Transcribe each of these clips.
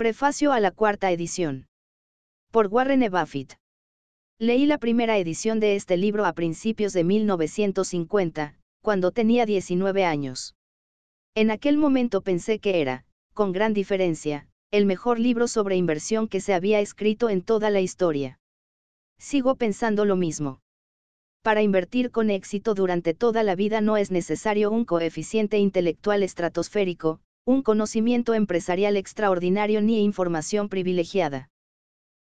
Prefacio a la cuarta edición. Por Warren E. Buffett. Leí la primera edición de este libro a principios de 1950, cuando tenía 19 años. En aquel momento pensé que era, con gran diferencia, el mejor libro sobre inversión que se había escrito en toda la historia. Sigo pensando lo mismo. Para invertir con éxito durante toda la vida no es necesario un coeficiente intelectual estratosférico, un conocimiento empresarial extraordinario ni información privilegiada.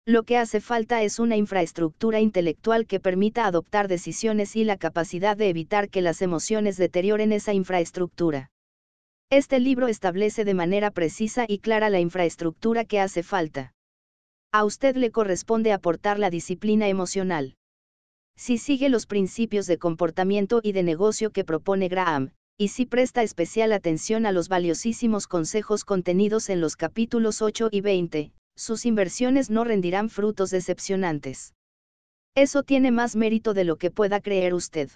Lo que hace falta es una infraestructura intelectual que permita adoptar decisiones y la capacidad de evitar que las emociones deterioren esa infraestructura. Este libro establece de manera precisa y clara la infraestructura que hace falta. A usted le corresponde aportar la disciplina emocional. Si sigue los principios de comportamiento y de negocio que propone Graham, y si presta especial atención a los valiosísimos consejos contenidos en los capítulos 8 y 20, sus inversiones no rendirán frutos decepcionantes. Eso tiene más mérito de lo que pueda creer usted.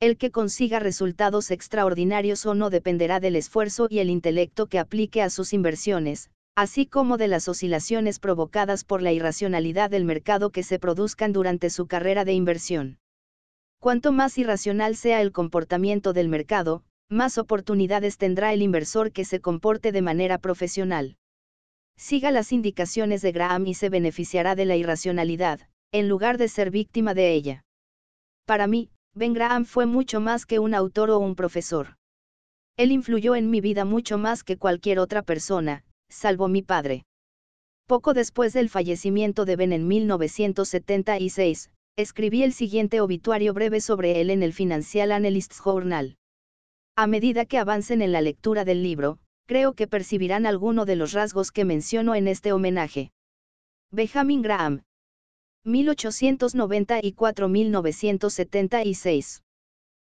El que consiga resultados extraordinarios o no dependerá del esfuerzo y el intelecto que aplique a sus inversiones, así como de las oscilaciones provocadas por la irracionalidad del mercado que se produzcan durante su carrera de inversión. Cuanto más irracional sea el comportamiento del mercado, más oportunidades tendrá el inversor que se comporte de manera profesional. Siga las indicaciones de Graham y se beneficiará de la irracionalidad, en lugar de ser víctima de ella. Para mí, Ben Graham fue mucho más que un autor o un profesor. Él influyó en mi vida mucho más que cualquier otra persona, salvo mi padre. Poco después del fallecimiento de Ben en 1976, escribí el siguiente obituario breve sobre él en el Financial Analysts Journal. A medida que avancen en la lectura del libro, creo que percibirán alguno de los rasgos que menciono en este homenaje. Benjamin Graham. 1894-1976.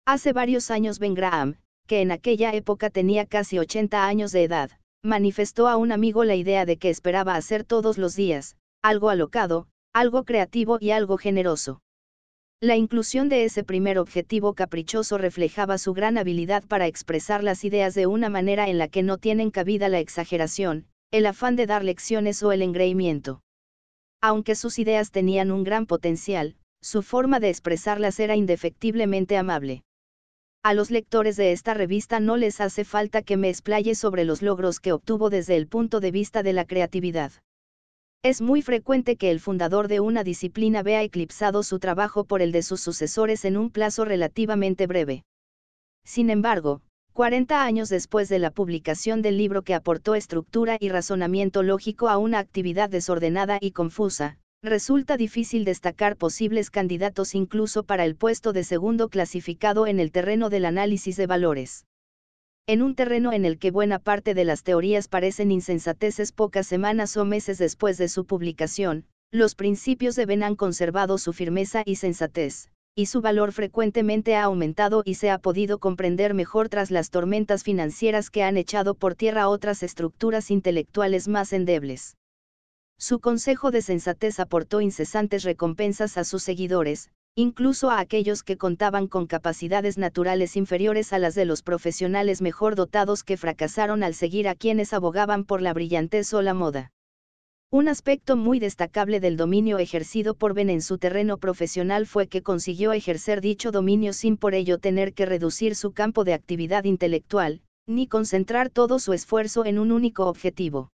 Hace varios años Ben Graham, que en aquella época tenía casi 80 años de edad, manifestó a un amigo la idea de que esperaba hacer todos los días, algo alocado, algo creativo y algo generoso. La inclusión de ese primer objetivo caprichoso reflejaba su gran habilidad para expresar las ideas de una manera en la que no tienen cabida la exageración, el afán de dar lecciones o el engreimiento. Aunque sus ideas tenían un gran potencial, su forma de expresarlas era indefectiblemente amable. A los lectores de esta revista no les hace falta que me explaye sobre los logros que obtuvo desde el punto de vista de la creatividad. Es muy frecuente que el fundador de una disciplina vea eclipsado su trabajo por el de sus sucesores en un plazo relativamente breve. Sin embargo, 40 años después de la publicación del libro que aportó estructura y razonamiento lógico a una actividad desordenada y confusa, resulta difícil destacar posibles candidatos incluso para el puesto de segundo clasificado en el terreno del análisis de valores en un terreno en el que buena parte de las teorías parecen insensateces pocas semanas o meses después de su publicación, los principios de Ben han conservado su firmeza y sensatez, y su valor frecuentemente ha aumentado y se ha podido comprender mejor tras las tormentas financieras que han echado por tierra otras estructuras intelectuales más endebles. Su consejo de sensatez aportó incesantes recompensas a sus seguidores, incluso a aquellos que contaban con capacidades naturales inferiores a las de los profesionales mejor dotados que fracasaron al seguir a quienes abogaban por la brillantez o la moda. Un aspecto muy destacable del dominio ejercido por Ben en su terreno profesional fue que consiguió ejercer dicho dominio sin por ello tener que reducir su campo de actividad intelectual, ni concentrar todo su esfuerzo en un único objetivo.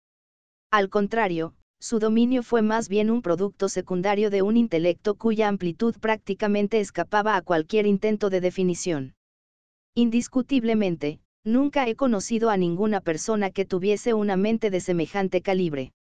Al contrario, su dominio fue más bien un producto secundario de un intelecto cuya amplitud prácticamente escapaba a cualquier intento de definición. Indiscutiblemente, nunca he conocido a ninguna persona que tuviese una mente de semejante calibre.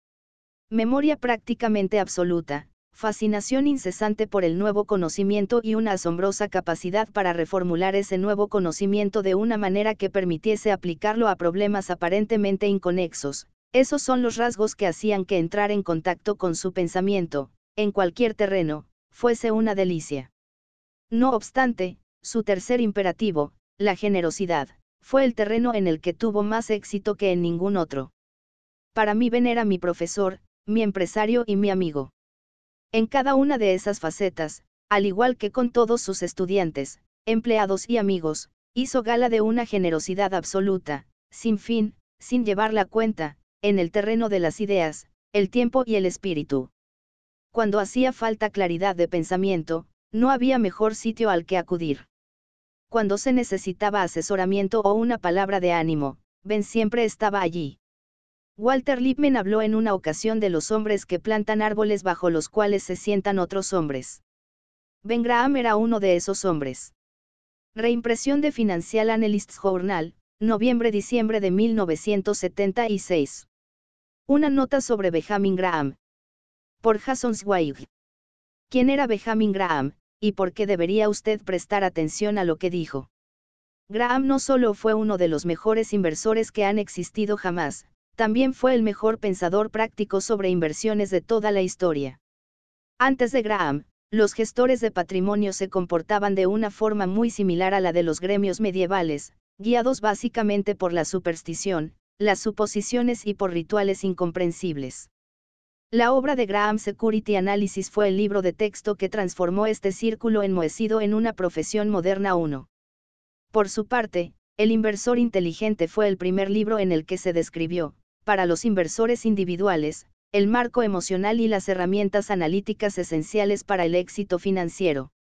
Memoria prácticamente absoluta, fascinación incesante por el nuevo conocimiento y una asombrosa capacidad para reformular ese nuevo conocimiento de una manera que permitiese aplicarlo a problemas aparentemente inconexos, esos son los rasgos que hacían que entrar en contacto con su pensamiento, en cualquier terreno, fuese una delicia. No obstante, su tercer imperativo, la generosidad, fue el terreno en el que tuvo más éxito que en ningún otro. Para mí Ben era mi profesor, mi empresario y mi amigo. En cada una de esas facetas, al igual que con todos sus estudiantes, empleados y amigos, hizo gala de una generosidad absoluta, sin fin, sin llevar la cuenta, en el terreno de las ideas, el tiempo y el espíritu. Cuando hacía falta claridad de pensamiento, no había mejor sitio al que acudir. Cuando se necesitaba asesoramiento o una palabra de ánimo, Ben siempre estaba allí. Walter Lippmann habló en una ocasión de los hombres que plantan árboles bajo los cuales se sientan otros hombres. Ben Graham era uno de esos hombres. Reimpresión de Financial Analysts Journal, noviembre-diciembre de 1976. Una nota sobre Benjamin Graham. Por Jason Zweig. ¿Quién era Benjamin Graham, y por qué debería usted prestar atención a lo que dijo? Graham no solo fue uno de los mejores inversores que han existido jamás, también fue el mejor pensador práctico sobre inversiones de toda la historia. Antes de Graham, los gestores de patrimonio se comportaban de una forma muy similar a la de los gremios medievales, guiados básicamente por la superstición, las suposiciones y por rituales incomprensibles. La obra de Graham Security Analysis fue el libro de texto que transformó este círculo enmohecido en una profesión moderna 1. Por su parte, El inversor inteligente fue el primer libro en el que se describió, para los inversores individuales, el marco emocional y las herramientas analíticas esenciales para el éxito financiero.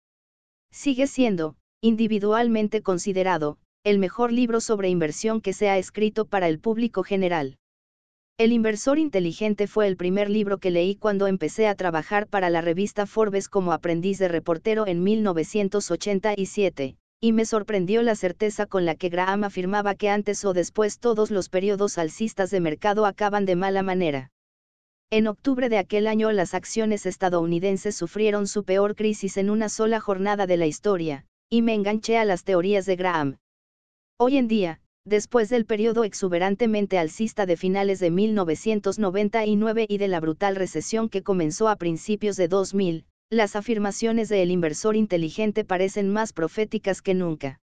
Sigue siendo, individualmente considerado, el mejor libro sobre inversión que se ha escrito para el público general. El inversor inteligente fue el primer libro que leí cuando empecé a trabajar para la revista Forbes como aprendiz de reportero en 1987, y me sorprendió la certeza con la que Graham afirmaba que antes o después todos los periodos alcistas de mercado acaban de mala manera. En octubre de aquel año las acciones estadounidenses sufrieron su peor crisis en una sola jornada de la historia, y me enganché a las teorías de Graham. Hoy en día, después del periodo exuberantemente alcista de finales de 1999 y de la brutal recesión que comenzó a principios de 2000, las afirmaciones de El inversor inteligente parecen más proféticas que nunca.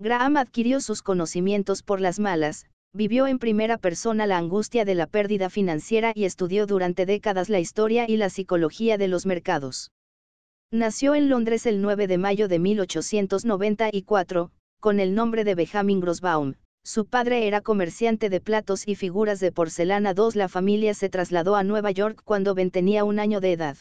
Graham adquirió sus conocimientos por las malas, vivió en primera persona la angustia de la pérdida financiera y estudió durante décadas la historia y la psicología de los mercados. Nació en Londres el 9 de mayo de 1894, con el nombre de Benjamin Grosbaum. Su padre era comerciante de platos y figuras de porcelana. Dos La familia se trasladó a Nueva York cuando Ben tenía un año de edad.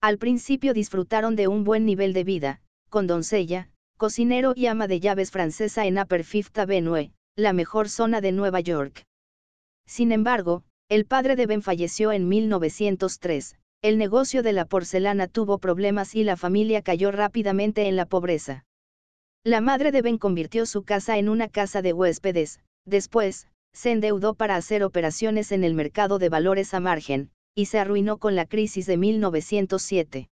Al principio disfrutaron de un buen nivel de vida, con doncella, cocinero y ama de llaves francesa en Upper Fifth Avenue, la mejor zona de Nueva York. Sin embargo, el padre de Ben falleció en 1903, el negocio de la porcelana tuvo problemas y la familia cayó rápidamente en la pobreza. La madre de Ben convirtió su casa en una casa de huéspedes, después, se endeudó para hacer operaciones en el mercado de valores a margen, y se arruinó con la crisis de 1907.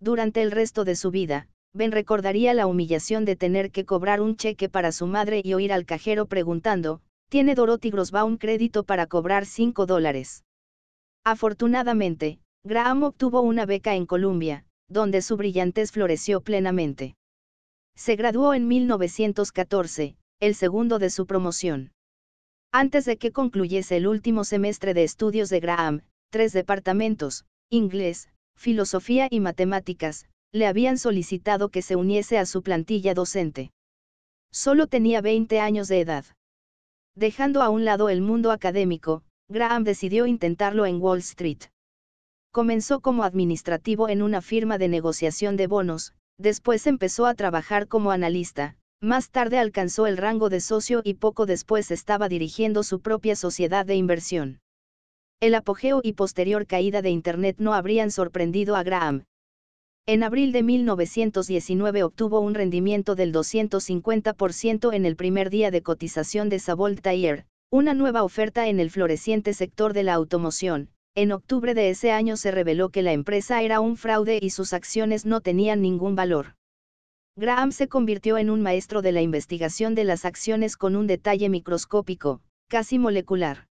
Durante el resto de su vida, Ben recordaría la humillación de tener que cobrar un cheque para su madre y oír al cajero preguntando, ¿tiene Dorothy Grosbaum crédito para cobrar 5 dólares? Afortunadamente, Graham obtuvo una beca en Columbia, donde su brillantez floreció plenamente. Se graduó en 1914, el segundo de su promoción. Antes de que concluyese el último semestre de estudios de Graham, tres departamentos, inglés, filosofía y matemáticas, le habían solicitado que se uniese a su plantilla docente. Solo tenía 20 años de edad. Dejando a un lado el mundo académico, Graham decidió intentarlo en Wall Street. Comenzó como administrativo en una firma de negociación de bonos, después empezó a trabajar como analista, más tarde alcanzó el rango de socio y poco después estaba dirigiendo su propia sociedad de inversión. El apogeo y posterior caída de Internet no habrían sorprendido a Graham, en abril de 1919 obtuvo un rendimiento del 250% en el primer día de cotización de Savolt Tire, una nueva oferta en el floreciente sector de la automoción. En octubre de ese año se reveló que la empresa era un fraude y sus acciones no tenían ningún valor. Graham se convirtió en un maestro de la investigación de las acciones con un detalle microscópico, casi molecular.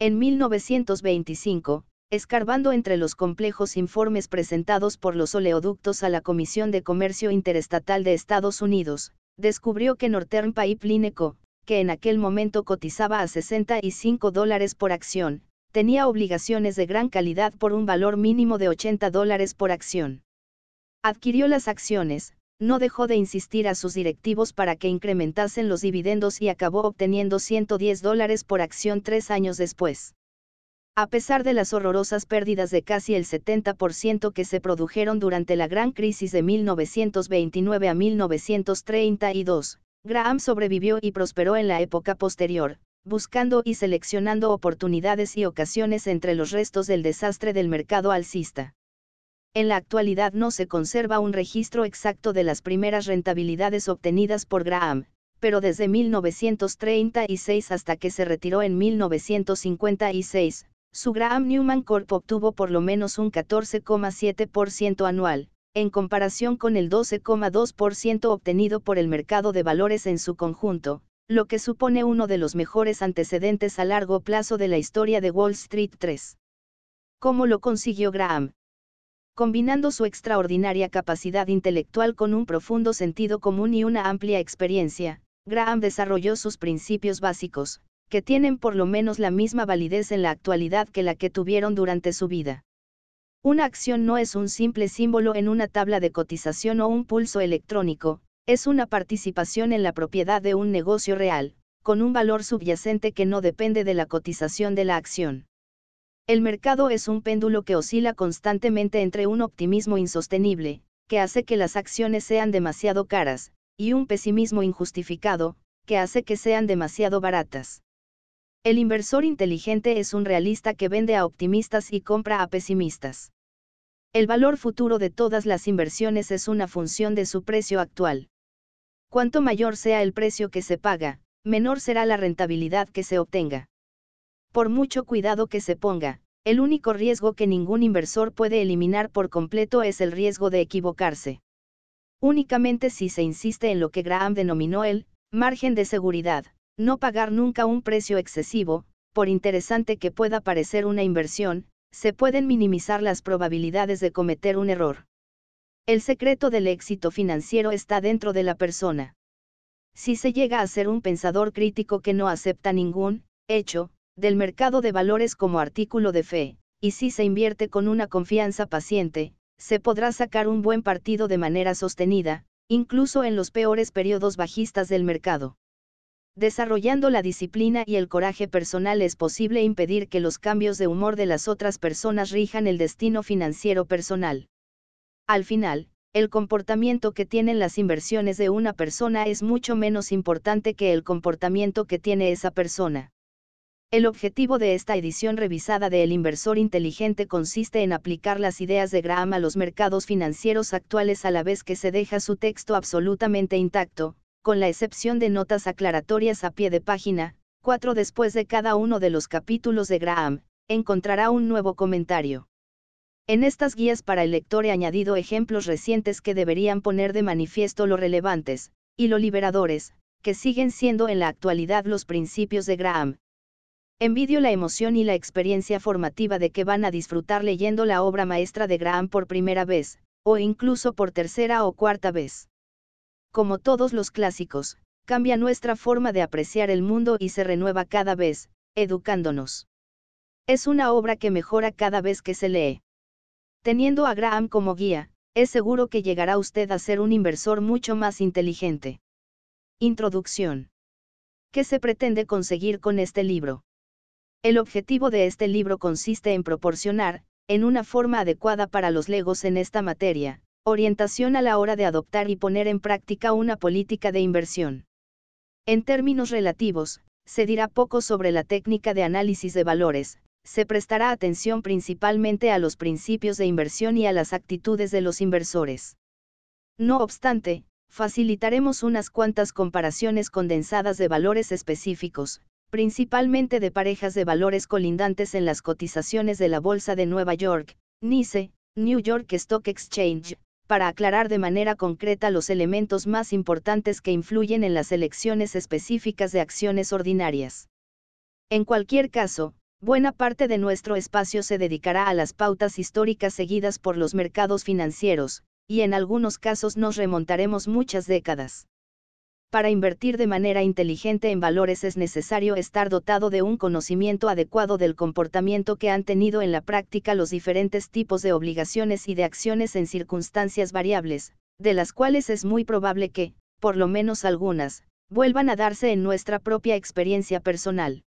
En 1925, escarbando entre los complejos informes presentados por los oleoductos a la Comisión de Comercio Interestatal de Estados Unidos, descubrió que Northern Pipeline Co., que en aquel momento cotizaba a 65 dólares por acción, tenía obligaciones de gran calidad por un valor mínimo de 80 dólares por acción. Adquirió las acciones, no dejó de insistir a sus directivos para que incrementasen los dividendos y acabó obteniendo 110 dólares por acción tres años después. A pesar de las horrorosas pérdidas de casi el 70% que se produjeron durante la gran crisis de 1929 a 1932, Graham sobrevivió y prosperó en la época posterior, buscando y seleccionando oportunidades y ocasiones entre los restos del desastre del mercado alcista. En la actualidad no se conserva un registro exacto de las primeras rentabilidades obtenidas por Graham, pero desde 1936 hasta que se retiró en 1956, su Graham Newman Corp obtuvo por lo menos un 14,7% anual, en comparación con el 12,2% obtenido por el mercado de valores en su conjunto, lo que supone uno de los mejores antecedentes a largo plazo de la historia de Wall Street 3. ¿Cómo lo consiguió Graham? Combinando su extraordinaria capacidad intelectual con un profundo sentido común y una amplia experiencia, Graham desarrolló sus principios básicos, que tienen por lo menos la misma validez en la actualidad que la que tuvieron durante su vida. Una acción no es un simple símbolo en una tabla de cotización o un pulso electrónico, es una participación en la propiedad de un negocio real, con un valor subyacente que no depende de la cotización de la acción. El mercado es un péndulo que oscila constantemente entre un optimismo insostenible, que hace que las acciones sean demasiado caras, y un pesimismo injustificado, que hace que sean demasiado baratas. El inversor inteligente es un realista que vende a optimistas y compra a pesimistas. El valor futuro de todas las inversiones es una función de su precio actual. Cuanto mayor sea el precio que se paga, menor será la rentabilidad que se obtenga. Por mucho cuidado que se ponga, el único riesgo que ningún inversor puede eliminar por completo es el riesgo de equivocarse. Únicamente si se insiste en lo que Graham denominó el margen de seguridad, no pagar nunca un precio excesivo, por interesante que pueda parecer una inversión, se pueden minimizar las probabilidades de cometer un error. El secreto del éxito financiero está dentro de la persona. Si se llega a ser un pensador crítico que no acepta ningún hecho del mercado de valores como artículo de fe, y si se invierte con una confianza paciente, se podrá sacar un buen partido de manera sostenida, incluso en los peores periodos bajistas del mercado. Desarrollando la disciplina y el coraje personal es posible impedir que los cambios de humor de las otras personas rijan el destino financiero personal. Al final, el comportamiento que tienen las inversiones de una persona es mucho menos importante que el comportamiento que tiene esa persona. El objetivo de esta edición revisada de El inversor inteligente consiste en aplicar las ideas de Graham a los mercados financieros actuales a la vez que se deja su texto absolutamente intacto, con la excepción de notas aclaratorias a pie de página, cuatro después de cada uno de los capítulos de Graham, encontrará un nuevo comentario. En estas guías para el lector he añadido ejemplos recientes que deberían poner de manifiesto lo relevantes, y lo liberadores, que siguen siendo en la actualidad los principios de Graham. Envidio la emoción y la experiencia formativa de que van a disfrutar leyendo la obra maestra de Graham por primera vez, o incluso por tercera o cuarta vez como todos los clásicos, cambia nuestra forma de apreciar el mundo y se renueva cada vez, educándonos. Es una obra que mejora cada vez que se lee. Teniendo a Graham como guía, es seguro que llegará usted a ser un inversor mucho más inteligente. Introducción. ¿Qué se pretende conseguir con este libro? El objetivo de este libro consiste en proporcionar, en una forma adecuada para los legos en esta materia, Orientación a la hora de adoptar y poner en práctica una política de inversión. En términos relativos, se dirá poco sobre la técnica de análisis de valores, se prestará atención principalmente a los principios de inversión y a las actitudes de los inversores. No obstante, facilitaremos unas cuantas comparaciones condensadas de valores específicos, principalmente de parejas de valores colindantes en las cotizaciones de la Bolsa de Nueva York, NICE, New York Stock Exchange, para aclarar de manera concreta los elementos más importantes que influyen en las elecciones específicas de acciones ordinarias. En cualquier caso, buena parte de nuestro espacio se dedicará a las pautas históricas seguidas por los mercados financieros, y en algunos casos nos remontaremos muchas décadas. Para invertir de manera inteligente en valores es necesario estar dotado de un conocimiento adecuado del comportamiento que han tenido en la práctica los diferentes tipos de obligaciones y de acciones en circunstancias variables, de las cuales es muy probable que, por lo menos algunas, vuelvan a darse en nuestra propia experiencia personal.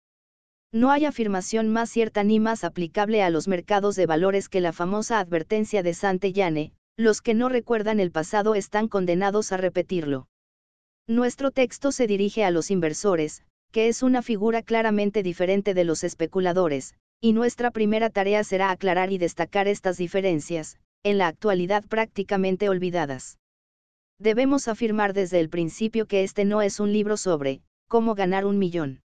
No hay afirmación más cierta ni más aplicable a los mercados de valores que la famosa advertencia de Santillane, los que no recuerdan el pasado están condenados a repetirlo. Nuestro texto se dirige a los inversores, que es una figura claramente diferente de los especuladores, y nuestra primera tarea será aclarar y destacar estas diferencias, en la actualidad prácticamente olvidadas. Debemos afirmar desde el principio que este no es un libro sobre, cómo ganar un millón.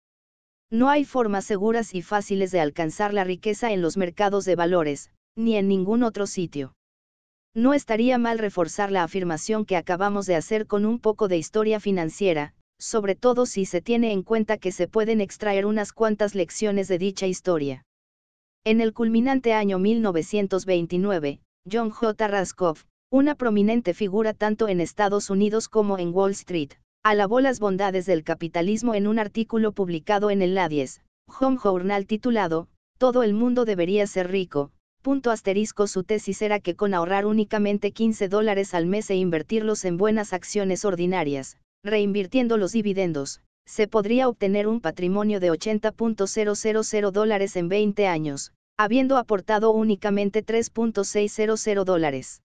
No hay formas seguras y fáciles de alcanzar la riqueza en los mercados de valores, ni en ningún otro sitio. No estaría mal reforzar la afirmación que acabamos de hacer con un poco de historia financiera, sobre todo si se tiene en cuenta que se pueden extraer unas cuantas lecciones de dicha historia. En el culminante año 1929, John J. Raskoff, una prominente figura tanto en Estados Unidos como en Wall Street, alabó las bondades del capitalismo en un artículo publicado en el Ladies Home Journal titulado, Todo el mundo debería ser rico. Punto asterisco su tesis era que con ahorrar únicamente 15 dólares al mes e invertirlos en buenas acciones ordinarias, reinvirtiendo los dividendos, se podría obtener un patrimonio de 80.000 dólares en 20 años, habiendo aportado únicamente 3.600 dólares.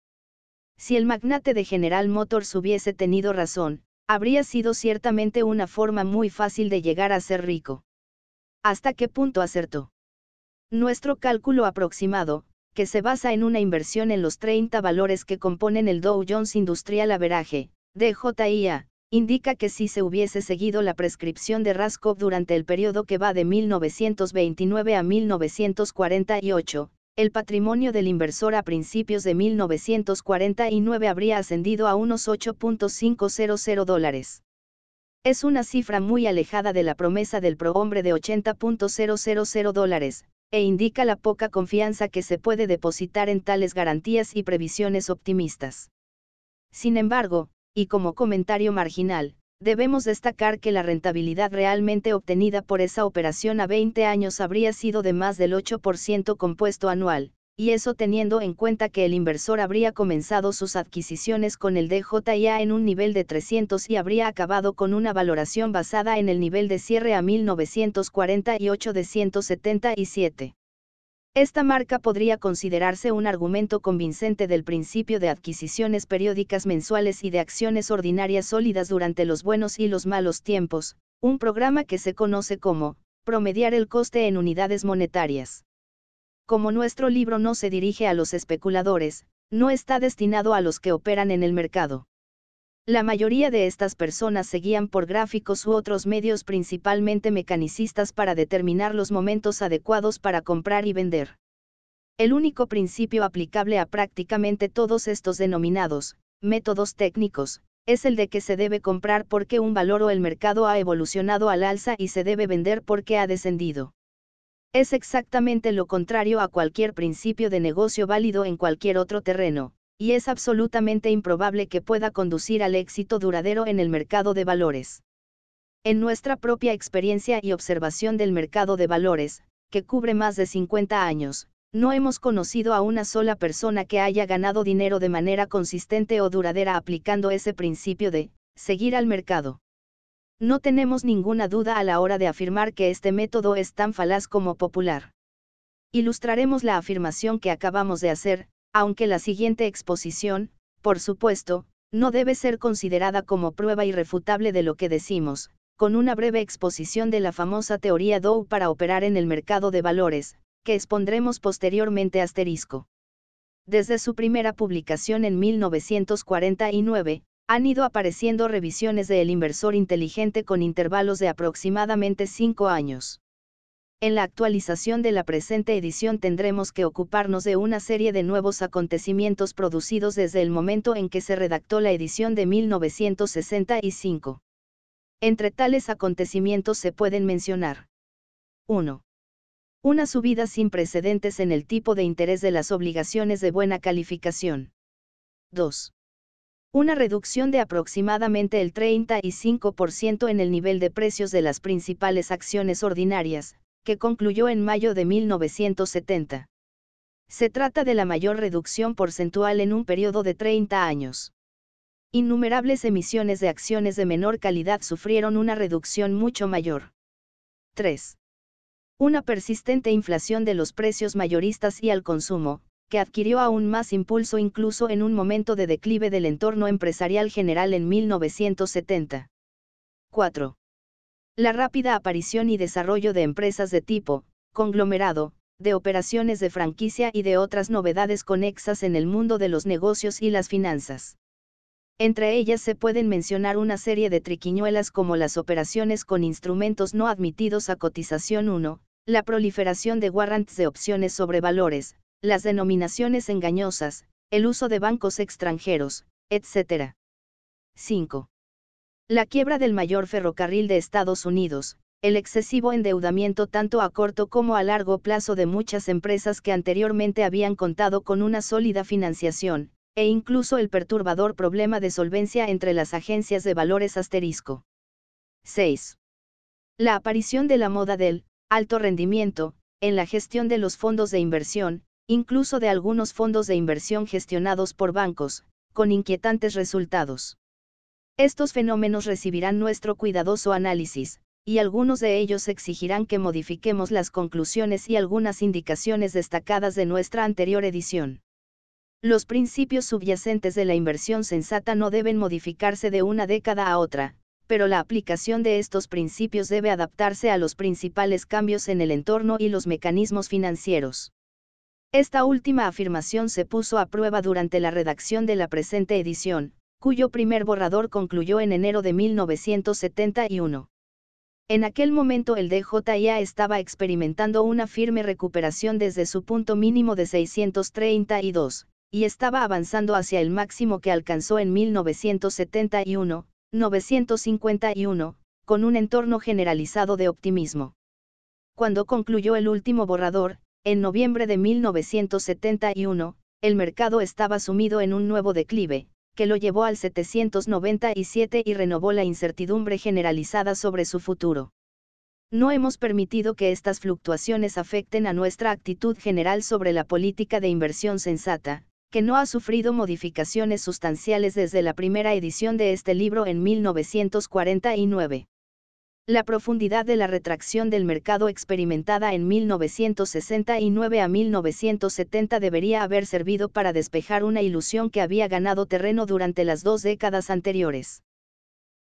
Si el magnate de General Motors hubiese tenido razón, habría sido ciertamente una forma muy fácil de llegar a ser rico. ¿Hasta qué punto acertó? Nuestro cálculo aproximado, que se basa en una inversión en los 30 valores que componen el Dow Jones Industrial Average, DJIA, indica que si se hubiese seguido la prescripción de Raskov durante el periodo que va de 1929 a 1948, el patrimonio del inversor a principios de 1949 habría ascendido a unos 8.500 dólares. Es una cifra muy alejada de la promesa del prohombre de 80.000 dólares, e indica la poca confianza que se puede depositar en tales garantías y previsiones optimistas. Sin embargo, y como comentario marginal, debemos destacar que la rentabilidad realmente obtenida por esa operación a 20 años habría sido de más del 8% compuesto anual, y eso teniendo en cuenta que el inversor habría comenzado sus adquisiciones con el DJIA en un nivel de 300 y habría acabado con una valoración basada en el nivel de cierre a 1948 de 177. Esta marca podría considerarse un argumento convincente del principio de adquisiciones periódicas mensuales y de acciones ordinarias sólidas durante los buenos y los malos tiempos, un programa que se conoce como, promediar el coste en unidades monetarias. Como nuestro libro no se dirige a los especuladores, no está destinado a los que operan en el mercado. La mayoría de estas personas seguían por gráficos u otros medios principalmente mecanicistas para determinar los momentos adecuados para comprar y vender. El único principio aplicable a prácticamente todos estos denominados, métodos técnicos, es el de que se debe comprar porque un valor o el mercado ha evolucionado al alza y se debe vender porque ha descendido. Es exactamente lo contrario a cualquier principio de negocio válido en cualquier otro terreno, y es absolutamente improbable que pueda conducir al éxito duradero en el mercado de valores. En nuestra propia experiencia y observación del mercado de valores, que cubre más de 50 años, no hemos conocido a una sola persona que haya ganado dinero de manera consistente o duradera aplicando ese principio de, seguir al mercado. No tenemos ninguna duda a la hora de afirmar que este método es tan falaz como popular. Ilustraremos la afirmación que acabamos de hacer, aunque la siguiente exposición, por supuesto, no debe ser considerada como prueba irrefutable de lo que decimos, con una breve exposición de la famosa teoría Dow para operar en el mercado de valores, que expondremos posteriormente asterisco. Desde su primera publicación en 1949, han ido apareciendo revisiones de El inversor inteligente con intervalos de aproximadamente cinco años. En la actualización de la presente edición tendremos que ocuparnos de una serie de nuevos acontecimientos producidos desde el momento en que se redactó la edición de 1965. Entre tales acontecimientos se pueden mencionar 1. Una subida sin precedentes en el tipo de interés de las obligaciones de buena calificación. 2. Una reducción de aproximadamente el 35% en el nivel de precios de las principales acciones ordinarias, que concluyó en mayo de 1970. Se trata de la mayor reducción porcentual en un periodo de 30 años. innumerables emisiones de acciones de menor calidad sufrieron una reducción mucho mayor. 3. Una persistente inflación de los precios mayoristas y al consumo, que adquirió aún más impulso incluso en un momento de declive del entorno empresarial general en 1970. 4. La rápida aparición y desarrollo de empresas de tipo, conglomerado, de operaciones de franquicia y de otras novedades conexas en el mundo de los negocios y las finanzas. Entre ellas se pueden mencionar una serie de triquiñuelas como las operaciones con instrumentos no admitidos a cotización 1, la proliferación de warrants de opciones sobre valores, las denominaciones engañosas, el uso de bancos extranjeros, etc. 5. La quiebra del mayor ferrocarril de Estados Unidos, el excesivo endeudamiento tanto a corto como a largo plazo de muchas empresas que anteriormente habían contado con una sólida financiación, e incluso el perturbador problema de solvencia entre las agencias de valores asterisco. 6. La aparición de la moda del alto rendimiento en la gestión de los fondos de inversión, incluso de algunos fondos de inversión gestionados por bancos, con inquietantes resultados. Estos fenómenos recibirán nuestro cuidadoso análisis, y algunos de ellos exigirán que modifiquemos las conclusiones y algunas indicaciones destacadas de nuestra anterior edición. Los principios subyacentes de la inversión sensata no deben modificarse de una década a otra, pero la aplicación de estos principios debe adaptarse a los principales cambios en el entorno y los mecanismos financieros. Esta última afirmación se puso a prueba durante la redacción de la presente edición, cuyo primer borrador concluyó en enero de 1971. En aquel momento el DJIA estaba experimentando una firme recuperación desde su punto mínimo de 632, y estaba avanzando hacia el máximo que alcanzó en 1971, 951, con un entorno generalizado de optimismo. Cuando concluyó el último borrador, en noviembre de 1971, el mercado estaba sumido en un nuevo declive, que lo llevó al 797 y renovó la incertidumbre generalizada sobre su futuro. No hemos permitido que estas fluctuaciones afecten a nuestra actitud general sobre la política de inversión sensata, que no ha sufrido modificaciones sustanciales desde la primera edición de este libro en 1949. La profundidad de la retracción del mercado experimentada en 1969 a 1970 debería haber servido para despejar una ilusión que había ganado terreno durante las dos décadas anteriores.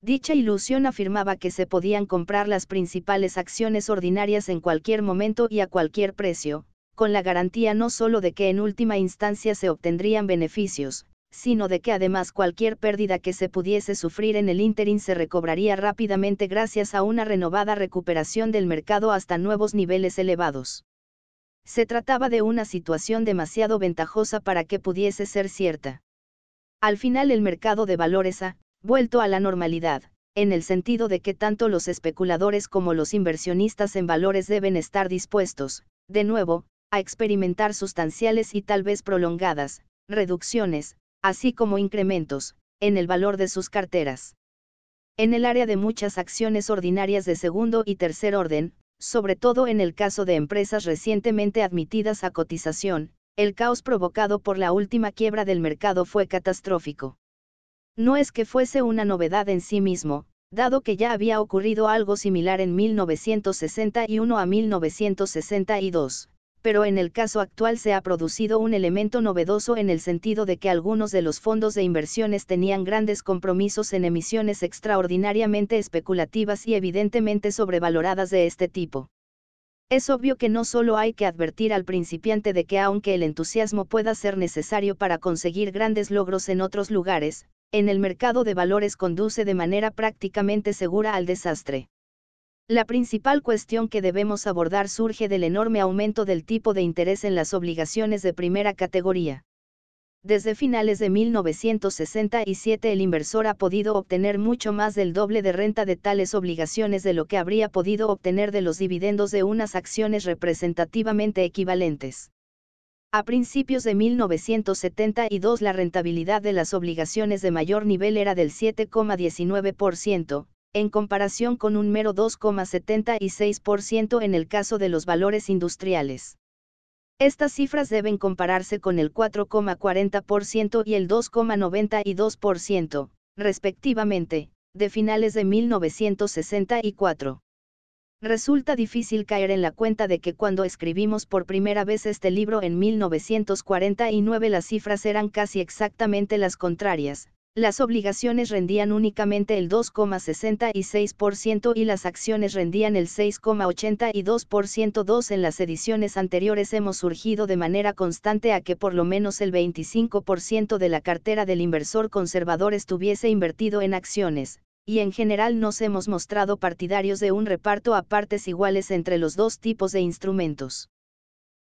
Dicha ilusión afirmaba que se podían comprar las principales acciones ordinarias en cualquier momento y a cualquier precio, con la garantía no solo de que en última instancia se obtendrían beneficios, sino de que además cualquier pérdida que se pudiese sufrir en el ínterin se recobraría rápidamente gracias a una renovada recuperación del mercado hasta nuevos niveles elevados. Se trataba de una situación demasiado ventajosa para que pudiese ser cierta. Al final el mercado de valores ha vuelto a la normalidad, en el sentido de que tanto los especuladores como los inversionistas en valores deben estar dispuestos, de nuevo, a experimentar sustanciales y tal vez prolongadas, reducciones, así como incrementos, en el valor de sus carteras. En el área de muchas acciones ordinarias de segundo y tercer orden, sobre todo en el caso de empresas recientemente admitidas a cotización, el caos provocado por la última quiebra del mercado fue catastrófico. No es que fuese una novedad en sí mismo, dado que ya había ocurrido algo similar en 1961 a 1962, pero en el caso actual se ha producido un elemento novedoso en el sentido de que algunos de los fondos de inversiones tenían grandes compromisos en emisiones extraordinariamente especulativas y evidentemente sobrevaloradas de este tipo. Es obvio que no solo hay que advertir al principiante de que aunque el entusiasmo pueda ser necesario para conseguir grandes logros en otros lugares, en el mercado de valores conduce de manera prácticamente segura al desastre. La principal cuestión que debemos abordar surge del enorme aumento del tipo de interés en las obligaciones de primera categoría. Desde finales de 1967 el inversor ha podido obtener mucho más del doble de renta de tales obligaciones de lo que habría podido obtener de los dividendos de unas acciones representativamente equivalentes. A principios de 1972 la rentabilidad de las obligaciones de mayor nivel era del 7,19%, en comparación con un mero 2,76% en el caso de los valores industriales. Estas cifras deben compararse con el 4,40% y el 2,92%, respectivamente, de finales de 1964. Resulta difícil caer en la cuenta de que cuando escribimos por primera vez este libro en 1949 las cifras eran casi exactamente las contrarias, las obligaciones rendían únicamente el 2,66% y las acciones rendían el 6,82%. Dos en las ediciones anteriores hemos surgido de manera constante a que por lo menos el 25% de la cartera del inversor conservador estuviese invertido en acciones, y en general nos hemos mostrado partidarios de un reparto a partes iguales entre los dos tipos de instrumentos.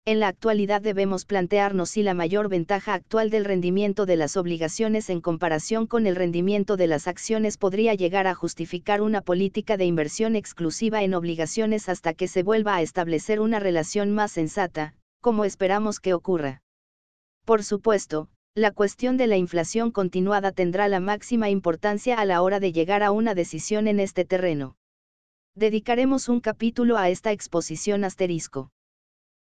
En la actualidad debemos plantearnos si la mayor ventaja actual del rendimiento de las obligaciones en comparación con el rendimiento de las acciones podría llegar a justificar una política de inversión exclusiva en obligaciones hasta que se vuelva a establecer una relación más sensata, como esperamos que ocurra. Por supuesto, la cuestión de la inflación continuada tendrá la máxima importancia a la hora de llegar a una decisión en este terreno. Dedicaremos un capítulo a esta exposición asterisco.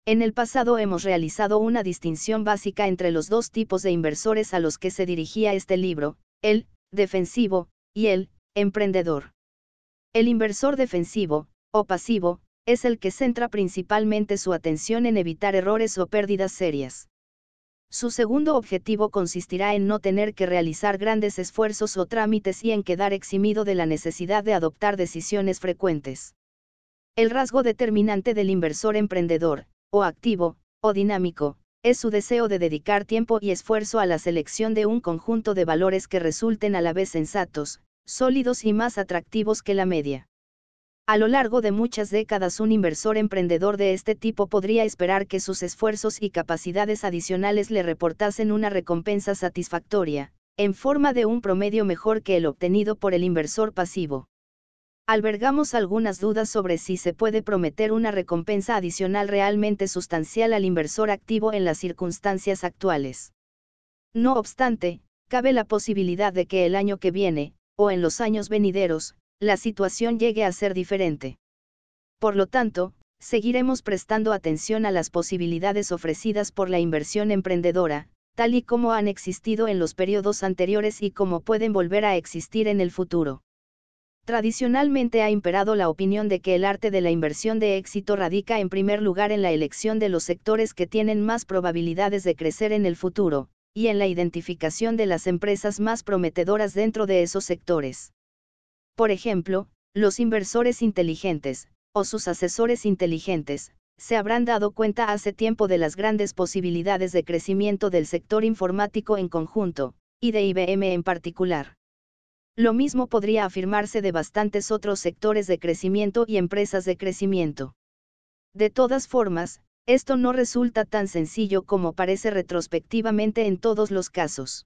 En el pasado hemos realizado una distinción básica entre los dos tipos de inversores a los que se dirigía este libro, el defensivo y el emprendedor. El inversor defensivo, o pasivo, es el que centra principalmente su atención en evitar errores o pérdidas serias. Su segundo objetivo consistirá en no tener que realizar grandes esfuerzos o trámites y en quedar eximido de la necesidad de adoptar decisiones frecuentes. El rasgo determinante del inversor emprendedor, o activo, o dinámico, es su deseo de dedicar tiempo y esfuerzo a la selección de un conjunto de valores que resulten a la vez sensatos, sólidos y más atractivos que la media. A lo largo de muchas décadas un inversor emprendedor de este tipo podría esperar que sus esfuerzos y capacidades adicionales le reportasen una recompensa satisfactoria, en forma de un promedio mejor que el obtenido por el inversor pasivo. Albergamos algunas dudas sobre si se puede prometer una recompensa adicional realmente sustancial al inversor activo en las circunstancias actuales. No obstante, cabe la posibilidad de que el año que viene, o en los años venideros, la situación llegue a ser diferente. Por lo tanto, seguiremos prestando atención a las posibilidades ofrecidas por la inversión emprendedora, tal y como han existido en los periodos anteriores y como pueden volver a existir en el futuro. Tradicionalmente ha imperado la opinión de que el arte de la inversión de éxito radica en primer lugar en la elección de los sectores que tienen más probabilidades de crecer en el futuro, y en la identificación de las empresas más prometedoras dentro de esos sectores. Por ejemplo, los inversores inteligentes, o sus asesores inteligentes, se habrán dado cuenta hace tiempo de las grandes posibilidades de crecimiento del sector informático en conjunto, y de IBM en particular. Lo mismo podría afirmarse de bastantes otros sectores de crecimiento y empresas de crecimiento. De todas formas, esto no resulta tan sencillo como parece retrospectivamente en todos los casos.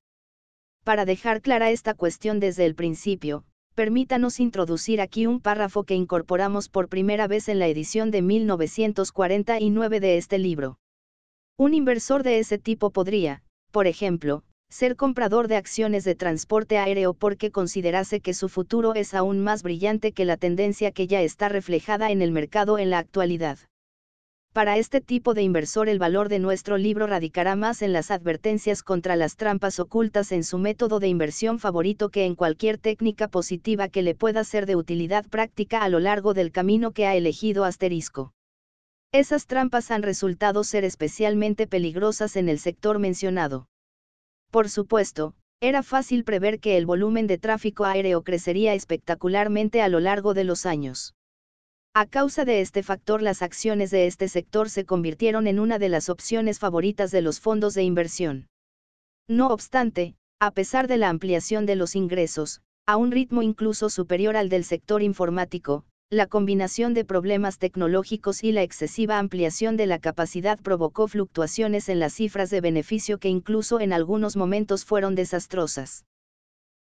Para dejar clara esta cuestión desde el principio, permítanos introducir aquí un párrafo que incorporamos por primera vez en la edición de 1949 de este libro. Un inversor de ese tipo podría, por ejemplo, ser comprador de acciones de transporte aéreo porque considerase que su futuro es aún más brillante que la tendencia que ya está reflejada en el mercado en la actualidad. Para este tipo de inversor el valor de nuestro libro radicará más en las advertencias contra las trampas ocultas en su método de inversión favorito que en cualquier técnica positiva que le pueda ser de utilidad práctica a lo largo del camino que ha elegido asterisco. Esas trampas han resultado ser especialmente peligrosas en el sector mencionado. Por supuesto, era fácil prever que el volumen de tráfico aéreo crecería espectacularmente a lo largo de los años. A causa de este factor las acciones de este sector se convirtieron en una de las opciones favoritas de los fondos de inversión. No obstante, a pesar de la ampliación de los ingresos, a un ritmo incluso superior al del sector informático, la combinación de problemas tecnológicos y la excesiva ampliación de la capacidad provocó fluctuaciones en las cifras de beneficio que incluso en algunos momentos fueron desastrosas.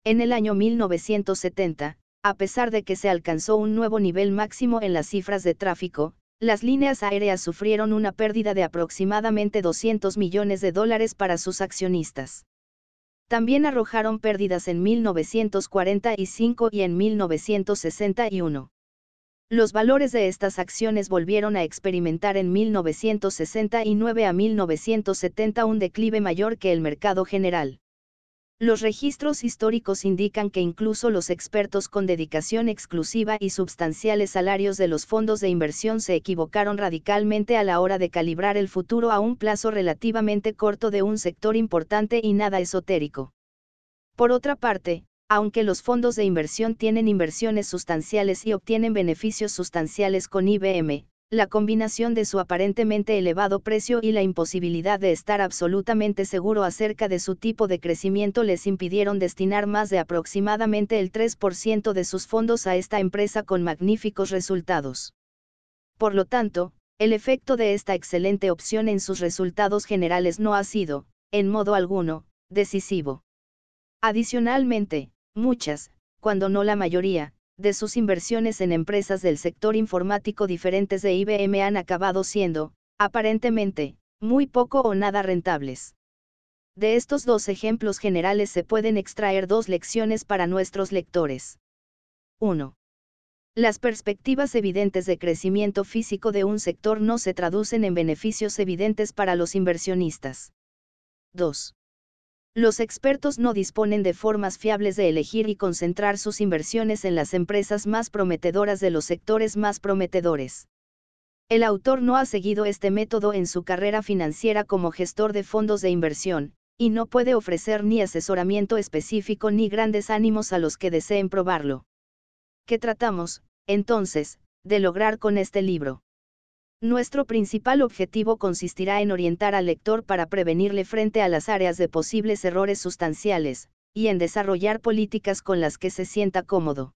En el año 1970, a pesar de que se alcanzó un nuevo nivel máximo en las cifras de tráfico, las líneas aéreas sufrieron una pérdida de aproximadamente 200 millones de dólares para sus accionistas. También arrojaron pérdidas en 1945 y en 1961. Los valores de estas acciones volvieron a experimentar en 1969 a 1970 un declive mayor que el mercado general. Los registros históricos indican que incluso los expertos con dedicación exclusiva y substanciales salarios de los fondos de inversión se equivocaron radicalmente a la hora de calibrar el futuro a un plazo relativamente corto de un sector importante y nada esotérico. Por otra parte, aunque los fondos de inversión tienen inversiones sustanciales y obtienen beneficios sustanciales con IBM, la combinación de su aparentemente elevado precio y la imposibilidad de estar absolutamente seguro acerca de su tipo de crecimiento les impidieron destinar más de aproximadamente el 3% de sus fondos a esta empresa con magníficos resultados. Por lo tanto, el efecto de esta excelente opción en sus resultados generales no ha sido, en modo alguno, decisivo. Adicionalmente, muchas, cuando no la mayoría, de sus inversiones en empresas del sector informático diferentes de IBM han acabado siendo, aparentemente, muy poco o nada rentables. De estos dos ejemplos generales se pueden extraer dos lecciones para nuestros lectores. 1. Las perspectivas evidentes de crecimiento físico de un sector no se traducen en beneficios evidentes para los inversionistas. 2. Los expertos no disponen de formas fiables de elegir y concentrar sus inversiones en las empresas más prometedoras de los sectores más prometedores. El autor no ha seguido este método en su carrera financiera como gestor de fondos de inversión, y no puede ofrecer ni asesoramiento específico ni grandes ánimos a los que deseen probarlo. ¿Qué tratamos, entonces, de lograr con este libro? Nuestro principal objetivo consistirá en orientar al lector para prevenirle frente a las áreas de posibles errores sustanciales, y en desarrollar políticas con las que se sienta cómodo.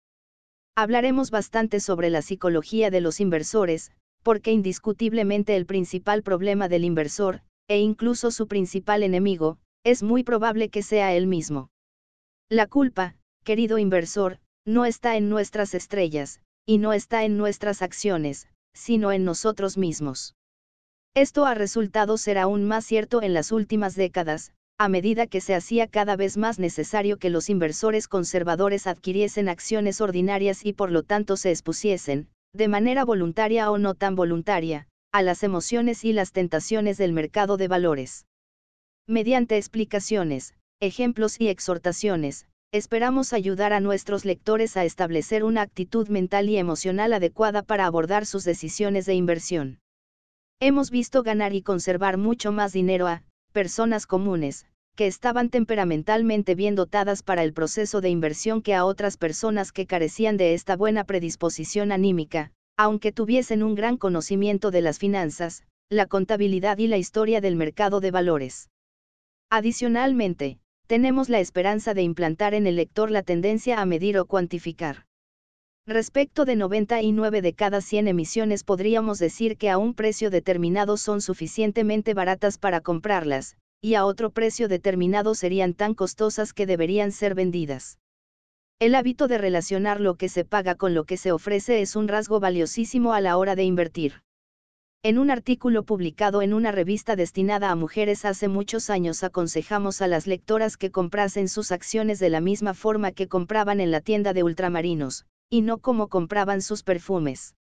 Hablaremos bastante sobre la psicología de los inversores, porque indiscutiblemente el principal problema del inversor, e incluso su principal enemigo, es muy probable que sea él mismo. La culpa, querido inversor, no está en nuestras estrellas, y no está en nuestras acciones, sino en nosotros mismos. Esto ha resultado ser aún más cierto en las últimas décadas, a medida que se hacía cada vez más necesario que los inversores conservadores adquiriesen acciones ordinarias y por lo tanto se expusiesen, de manera voluntaria o no tan voluntaria, a las emociones y las tentaciones del mercado de valores. Mediante explicaciones, ejemplos y exhortaciones, esperamos ayudar a nuestros lectores a establecer una actitud mental y emocional adecuada para abordar sus decisiones de inversión. Hemos visto ganar y conservar mucho más dinero a personas comunes, que estaban temperamentalmente bien dotadas para el proceso de inversión que a otras personas que carecían de esta buena predisposición anímica, aunque tuviesen un gran conocimiento de las finanzas, la contabilidad y la historia del mercado de valores. Adicionalmente, tenemos la esperanza de implantar en el lector la tendencia a medir o cuantificar. Respecto de 99 de cada 100 emisiones podríamos decir que a un precio determinado son suficientemente baratas para comprarlas, y a otro precio determinado serían tan costosas que deberían ser vendidas. El hábito de relacionar lo que se paga con lo que se ofrece es un rasgo valiosísimo a la hora de invertir. En un artículo publicado en una revista destinada a mujeres hace muchos años aconsejamos a las lectoras que comprasen sus acciones de la misma forma que compraban en la tienda de ultramarinos, y no como compraban sus perfumes.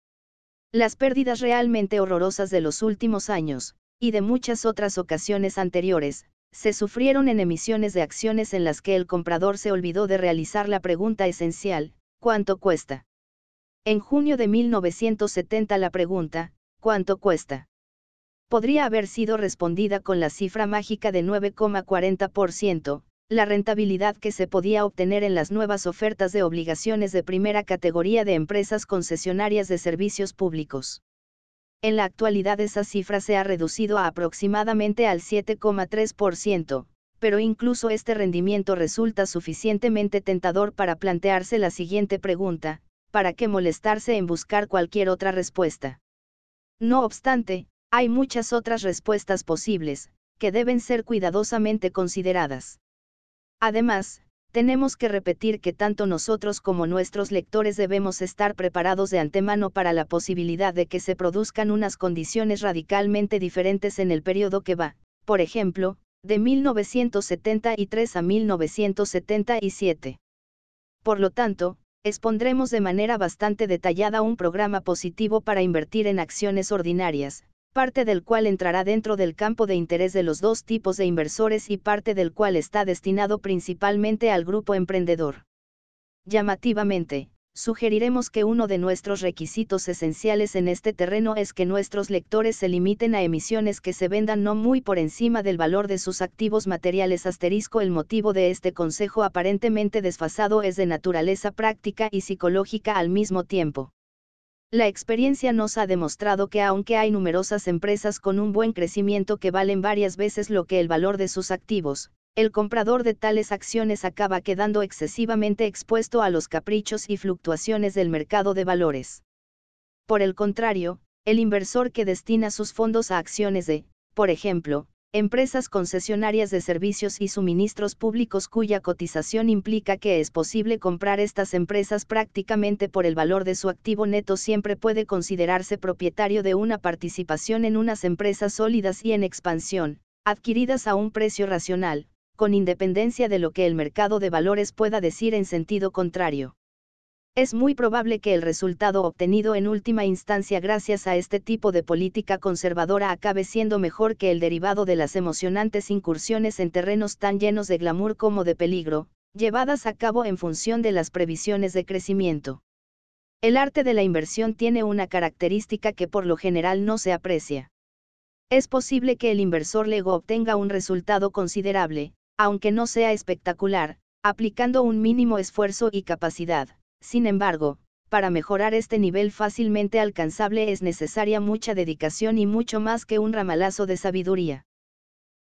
Las pérdidas realmente horrorosas de los últimos años, y de muchas otras ocasiones anteriores, se sufrieron en emisiones de acciones en las que el comprador se olvidó de realizar la pregunta esencial, ¿cuánto cuesta? En junio de 1970 la pregunta, ¿Cuánto cuesta? Podría haber sido respondida con la cifra mágica de 9,40%, la rentabilidad que se podía obtener en las nuevas ofertas de obligaciones de primera categoría de empresas concesionarias de servicios públicos. En la actualidad esa cifra se ha reducido a aproximadamente al 7,3%, pero incluso este rendimiento resulta suficientemente tentador para plantearse la siguiente pregunta, ¿para qué molestarse en buscar cualquier otra respuesta? No obstante, hay muchas otras respuestas posibles, que deben ser cuidadosamente consideradas. Además, tenemos que repetir que tanto nosotros como nuestros lectores debemos estar preparados de antemano para la posibilidad de que se produzcan unas condiciones radicalmente diferentes en el periodo que va, por ejemplo, de 1973 a 1977. Por lo tanto, expondremos de manera bastante detallada un programa positivo para invertir en acciones ordinarias, parte del cual entrará dentro del campo de interés de los dos tipos de inversores y parte del cual está destinado principalmente al grupo emprendedor. Llamativamente, sugeriremos que uno de nuestros requisitos esenciales en este terreno es que nuestros lectores se limiten a emisiones que se vendan no muy por encima del valor de sus activos materiales asterisco el motivo de este consejo aparentemente desfasado es de naturaleza práctica y psicológica al mismo tiempo. La experiencia nos ha demostrado que aunque hay numerosas empresas con un buen crecimiento que valen varias veces lo que el valor de sus activos, el comprador de tales acciones acaba quedando excesivamente expuesto a los caprichos y fluctuaciones del mercado de valores. Por el contrario, el inversor que destina sus fondos a acciones de, por ejemplo, empresas concesionarias de servicios y suministros públicos cuya cotización implica que es posible comprar estas empresas prácticamente por el valor de su activo neto siempre puede considerarse propietario de una participación en unas empresas sólidas y en expansión, adquiridas a un precio racional, con independencia de lo que el mercado de valores pueda decir en sentido contrario. Es muy probable que el resultado obtenido en última instancia gracias a este tipo de política conservadora acabe siendo mejor que el derivado de las emocionantes incursiones en terrenos tan llenos de glamour como de peligro, llevadas a cabo en función de las previsiones de crecimiento. El arte de la inversión tiene una característica que por lo general no se aprecia. Es posible que el inversor lego obtenga un resultado considerable, aunque no sea espectacular, aplicando un mínimo esfuerzo y capacidad. Sin embargo, para mejorar este nivel fácilmente alcanzable es necesaria mucha dedicación y mucho más que un ramalazo de sabiduría.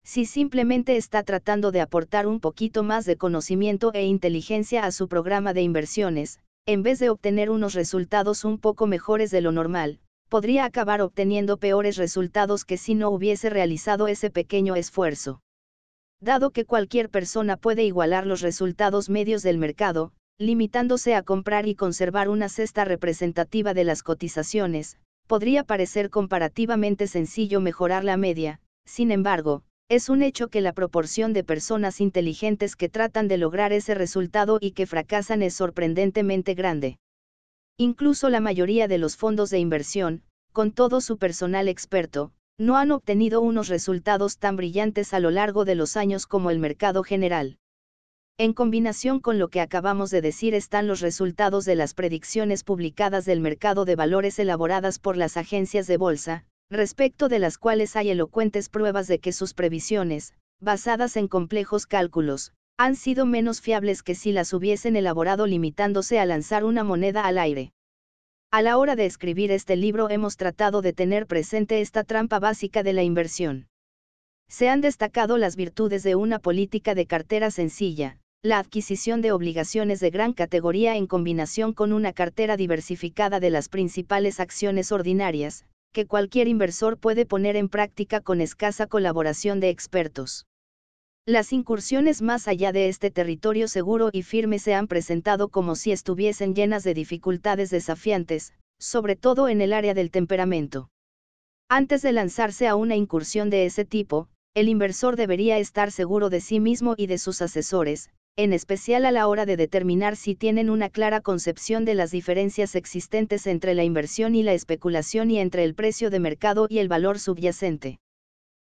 Si simplemente está tratando de aportar un poquito más de conocimiento e inteligencia a su programa de inversiones, en vez de obtener unos resultados un poco mejores de lo normal, podría acabar obteniendo peores resultados que si no hubiese realizado ese pequeño esfuerzo. Dado que cualquier persona puede igualar los resultados medios del mercado, limitándose a comprar y conservar una cesta representativa de las cotizaciones, podría parecer comparativamente sencillo mejorar la media, sin embargo, es un hecho que la proporción de personas inteligentes que tratan de lograr ese resultado y que fracasan es sorprendentemente grande. Incluso la mayoría de los fondos de inversión, con todo su personal experto, no han obtenido unos resultados tan brillantes a lo largo de los años como el mercado general. En combinación con lo que acabamos de decir están los resultados de las predicciones publicadas del mercado de valores elaboradas por las agencias de bolsa, respecto de las cuales hay elocuentes pruebas de que sus previsiones, basadas en complejos cálculos, han sido menos fiables que si las hubiesen elaborado limitándose a lanzar una moneda al aire. A la hora de escribir este libro hemos tratado de tener presente esta trampa básica de la inversión. Se han destacado las virtudes de una política de cartera sencilla, la adquisición de obligaciones de gran categoría en combinación con una cartera diversificada de las principales acciones ordinarias, que cualquier inversor puede poner en práctica con escasa colaboración de expertos. Las incursiones más allá de este territorio seguro y firme se han presentado como si estuviesen llenas de dificultades desafiantes, sobre todo en el área del temperamento. Antes de lanzarse a una incursión de ese tipo, el inversor debería estar seguro de sí mismo y de sus asesores, en especial a la hora de determinar si tienen una clara concepción de las diferencias existentes entre la inversión y la especulación y entre el precio de mercado y el valor subyacente.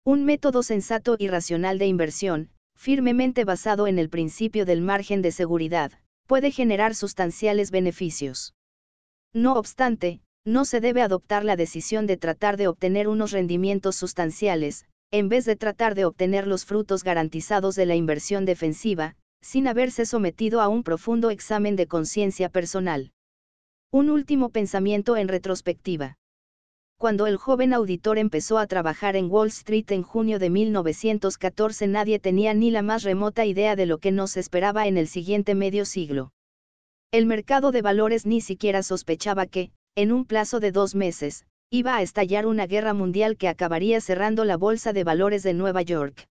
Un método sensato y racional de inversión, firmemente basado en el principio del margen de seguridad, puede generar sustanciales beneficios. No obstante, no se debe adoptar la decisión de tratar de obtener unos rendimientos sustanciales, en vez de tratar de obtener los frutos garantizados de la inversión defensiva, sin haberse sometido a un profundo examen de conciencia personal. Un último pensamiento en retrospectiva. Cuando el joven auditor empezó a trabajar en Wall Street en junio de 1914 nadie tenía ni la más remota idea de lo que nos esperaba en el siguiente medio siglo. El mercado de valores ni siquiera sospechaba que, en un plazo de dos meses, iba a estallar una guerra mundial que acabaría cerrando la Bolsa de Valores de Nueva York.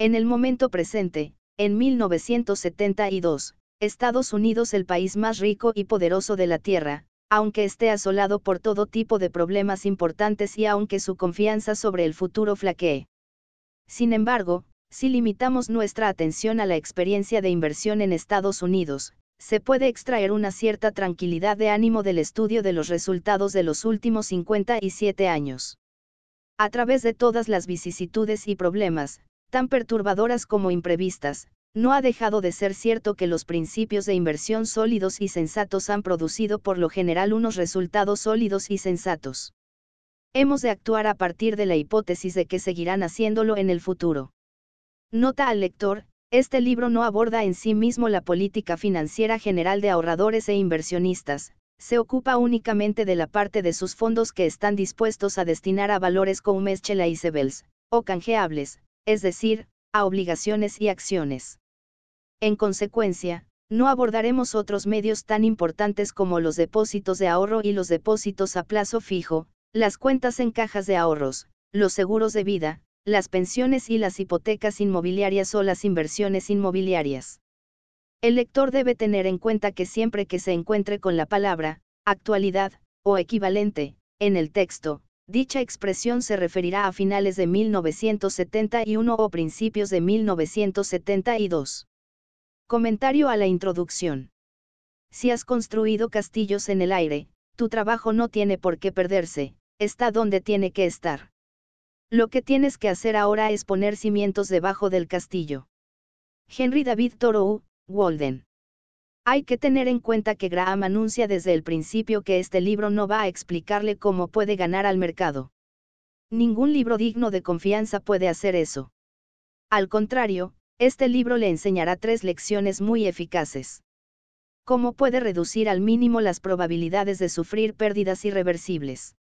En el momento presente, en 1972, Estados Unidos el país más rico y poderoso de la Tierra, aunque esté asolado por todo tipo de problemas importantes y aunque su confianza sobre el futuro flaquee. Sin embargo, si limitamos nuestra atención a la experiencia de inversión en Estados Unidos, se puede extraer una cierta tranquilidad de ánimo del estudio de los resultados de los últimos 57 años. a través de todas las vicisitudes y problemas, tan perturbadoras como imprevistas, no ha dejado de ser cierto que los principios de inversión sólidos y sensatos han producido por lo general unos resultados sólidos y sensatos. Hemos de actuar a partir de la hipótesis de que seguirán haciéndolo en el futuro. Nota al lector, este libro no aborda en sí mismo la política financiera general de ahorradores e inversionistas, se ocupa únicamente de la parte de sus fondos que están dispuestos a destinar a valores como y Sebels, o canjeables, es decir, a obligaciones y acciones. En consecuencia, no abordaremos otros medios tan importantes como los depósitos de ahorro y los depósitos a plazo fijo, las cuentas en cajas de ahorros, los seguros de vida, las pensiones y las hipotecas inmobiliarias o las inversiones inmobiliarias. El lector debe tener en cuenta que siempre que se encuentre con la palabra, actualidad, o equivalente, en el texto, dicha expresión se referirá a finales de 1971 o principios de 1972. Comentario a la introducción. Si has construido castillos en el aire, tu trabajo no tiene por qué perderse, está donde tiene que estar. Lo que tienes que hacer ahora es poner cimientos debajo del castillo. Henry David Thoreau, Walden. Hay que tener en cuenta que Graham anuncia desde el principio que este libro no va a explicarle cómo puede ganar al mercado. Ningún libro digno de confianza puede hacer eso. Al contrario, este libro le enseñará tres lecciones muy eficaces. Cómo puede reducir al mínimo las probabilidades de sufrir pérdidas irreversibles.